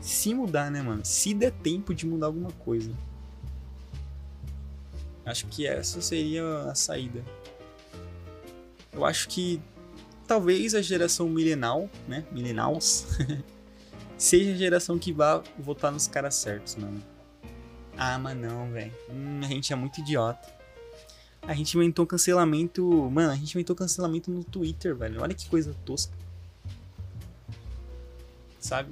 Se mudar, né, mano? Se der tempo de mudar alguma coisa. Acho que essa seria a saída. Eu acho que talvez a geração milenal, né? Millennials, seja a geração que vá votar nos caras certos, mano. Ah, mas não, velho. Hum, a gente é muito idiota. A gente inventou cancelamento. Mano, a gente inventou cancelamento no Twitter, velho. Olha que coisa tosca. Sabe?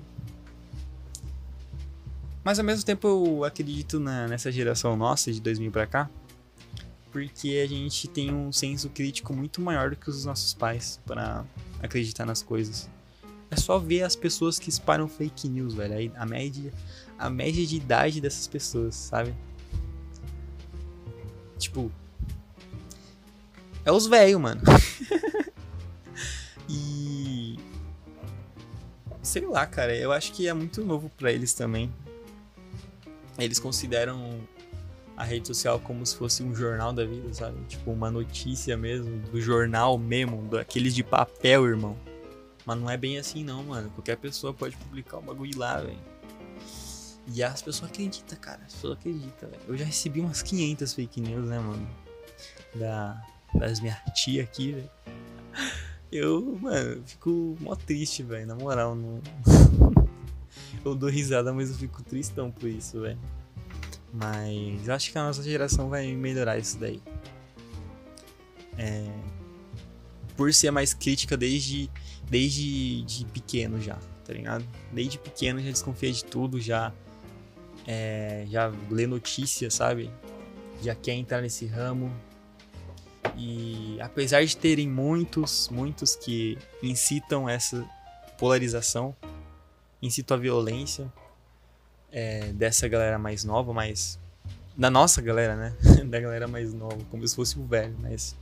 Mas ao mesmo tempo eu acredito na, nessa geração nossa de 2000 pra cá. Porque a gente tem um senso crítico muito maior do que os nossos pais para acreditar nas coisas. É só ver as pessoas que espalham fake news, velho. A média, a média de idade dessas pessoas, sabe? Tipo, é os velhos, mano. e. Sei lá, cara, eu acho que é muito novo para eles também. Eles consideram a rede social como se fosse um jornal da vida, sabe? Tipo, uma notícia mesmo, do jornal mesmo, daqueles de papel, irmão. Mas não é bem assim, não, mano. Qualquer pessoa pode publicar o bagulho lá, velho. E as pessoas acreditam, cara. As pessoas acreditam, velho. Eu já recebi umas 500 fake news, né, mano? Da, das minhas tia aqui, velho. Eu, mano, fico mó triste, velho, na moral. Não... eu dou risada, mas eu fico tristão por isso, velho. Mas acho que a nossa geração vai melhorar isso daí. É... Por ser mais crítica desde, desde de pequeno já, tá ligado? Desde pequeno já desconfia de tudo, já, é... já lê notícias, sabe? Já quer entrar nesse ramo, e apesar de terem muitos, muitos que incitam essa polarização, incitam a violência é, dessa galera mais nova, mas da nossa galera, né? da galera mais nova, como se fosse o velho, mas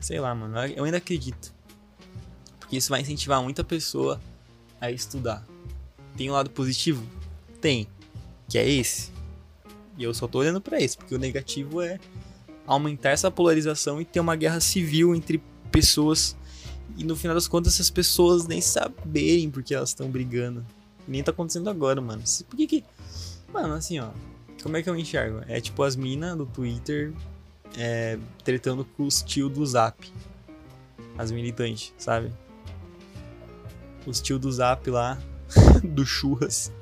sei lá, mano, eu ainda acredito. Porque isso vai incentivar muita pessoa a estudar. Tem um lado positivo? Tem, que é esse. E eu só tô olhando para esse, porque o negativo é aumentar essa polarização e ter uma guerra civil entre pessoas e no final das contas essas pessoas nem saberem porque elas estão brigando. Nem tá acontecendo agora, mano. Por que que. Mano, assim, ó. Como é que eu enxergo? É tipo as minas do Twitter é, tretando com os tio do Zap. As militantes, sabe? Os tio do Zap lá, do Churras.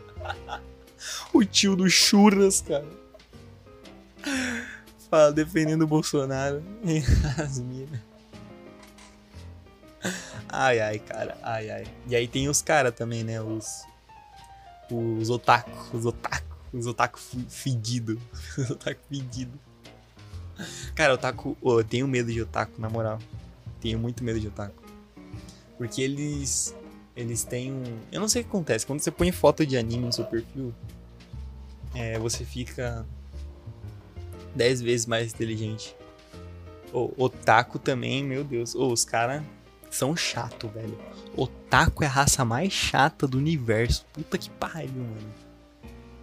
o tio do Churras, cara fala defendendo o Bolsonaro e as minas. Ai, ai, cara, ai, ai. E aí tem os caras também, né? Os. Os otaku, os otaku, os otaku fedido. Os otaku fedido. Cara, otaku. Oh, eu tenho medo de otaku, na moral. Tenho muito medo de otaku. Porque eles. Eles têm um. Eu não sei o que acontece. Quando você põe foto de anime no seu perfil, é, você fica 10 vezes mais inteligente. O otaku também, meu Deus. Oh, os caras são chato, velho. Otaku é a raça mais chata do universo. Puta que pariu, mano.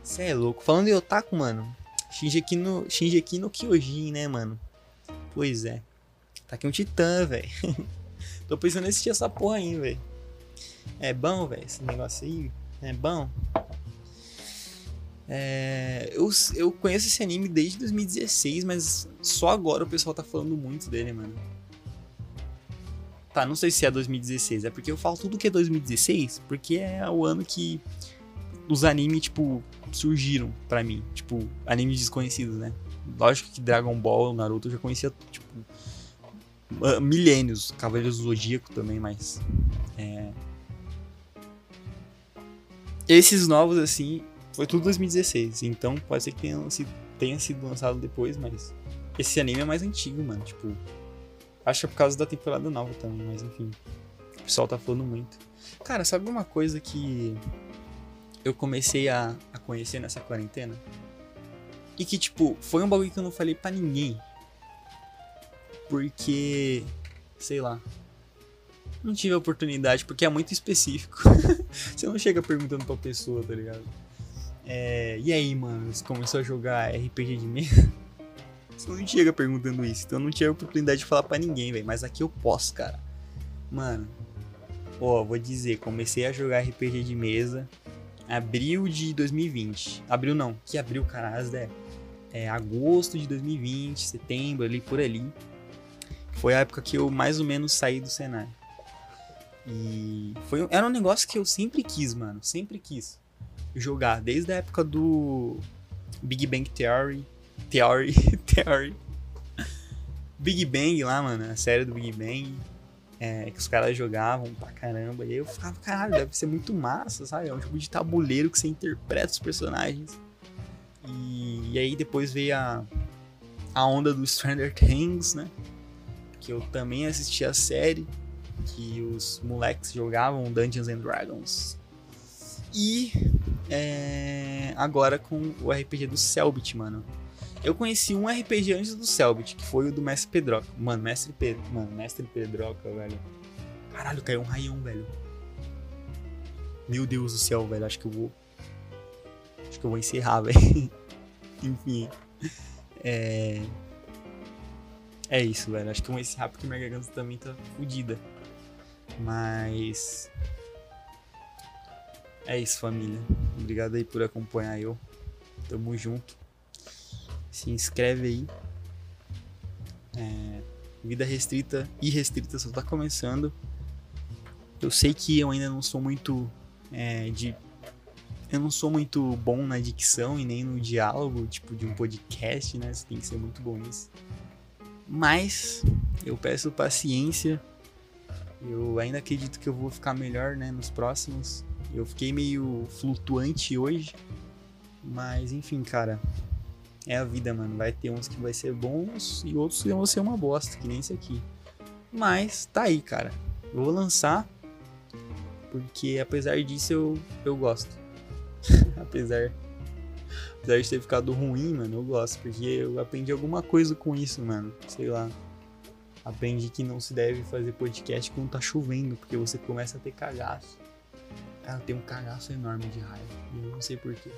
Você é louco. Falando em otaku, mano. Shingeki no, Shingeki no Kyojin, né, mano? Pois é. Tá aqui um titã, velho. Tô pensando em assistir essa porra aí, velho. É bom, velho, esse negócio aí. É bom. É, eu, eu conheço esse anime desde 2016, mas só agora o pessoal tá falando muito dele, mano. Tá, não sei se é 2016, é porque eu falo tudo que é 2016, porque é o ano que os animes, tipo, surgiram para mim. Tipo, animes desconhecidos, né? Lógico que Dragon Ball, Naruto eu já conhecia, tipo, milênios. Cavaleiros do Zodíaco também, mas. É... Esses novos, assim, foi tudo 2016. Então pode ser que tenha sido, tenha sido lançado depois, mas. Esse anime é mais antigo, mano. Tipo. Acho que é por causa da temporada nova também, mas enfim. O pessoal tá falando muito. Cara, sabe uma coisa que eu comecei a, a conhecer nessa quarentena? E que, tipo, foi um bagulho que eu não falei para ninguém. Porque, sei lá, não tive a oportunidade, porque é muito específico. você não chega perguntando pra pessoa, tá ligado? É, e aí, mano, você começou a jogar RPG de mesa? Você não chega perguntando isso, então eu não tive a oportunidade de falar para ninguém, velho. Mas aqui eu posso, cara. Mano, ó, vou dizer, comecei a jogar RPG de mesa abril de 2020. Abril não, que abril, caralho, é, é agosto de 2020, setembro, ali por ali. Foi a época que eu mais ou menos saí do cenário. E foi, era um negócio que eu sempre quis, mano. Sempre quis jogar. Desde a época do Big Bang Theory. Theory. Theory. Big Bang lá, mano. A série do Big Bang. É, que os caras jogavam pra caramba. E eu ficava, caralho, deve ser muito massa, sabe? É um tipo de tabuleiro que você interpreta os personagens. E, e aí depois veio a, a onda do Stranger Things, né? Que eu também assisti a série. Que os moleques jogavam Dungeons and Dragons. E é, agora com o RPG do Selbit, mano. Eu conheci um RPG antes do Selbit, que foi o do Mestre Pedroca. Mano, Mestre Pedro. Mano, Mestre Pedroca, velho. Caralho, caiu um raião, velho. Meu Deus do céu, velho. Acho que eu vou. Acho que eu vou encerrar, velho. Enfim. É. É isso, velho. Acho que eu vou encerrar porque minha garganta também tá fodida. Mas. É isso, família. Obrigado aí por acompanhar eu. Tamo junto se inscreve aí. É, vida restrita e restrita só tá começando. Eu sei que eu ainda não sou muito é, de. Eu não sou muito bom na dicção e nem no diálogo, tipo de um podcast, né? Você tem que ser muito bom nisso. Mas eu peço paciência. Eu ainda acredito que eu vou ficar melhor, né, nos próximos. Eu fiquei meio flutuante hoje. Mas enfim, cara, é a vida, mano. Vai ter uns que vai ser bons e outros que vão ser uma bosta, que nem esse aqui. Mas tá aí, cara. Eu vou lançar. Porque apesar disso eu, eu gosto. apesar, apesar de ter ficado ruim, mano, eu gosto. Porque eu aprendi alguma coisa com isso, mano. Sei lá. Aprendi que não se deve fazer podcast quando tá chovendo, porque você começa a ter cagaço. Cara, tem um cagaço enorme de raiva. Eu não sei porquê.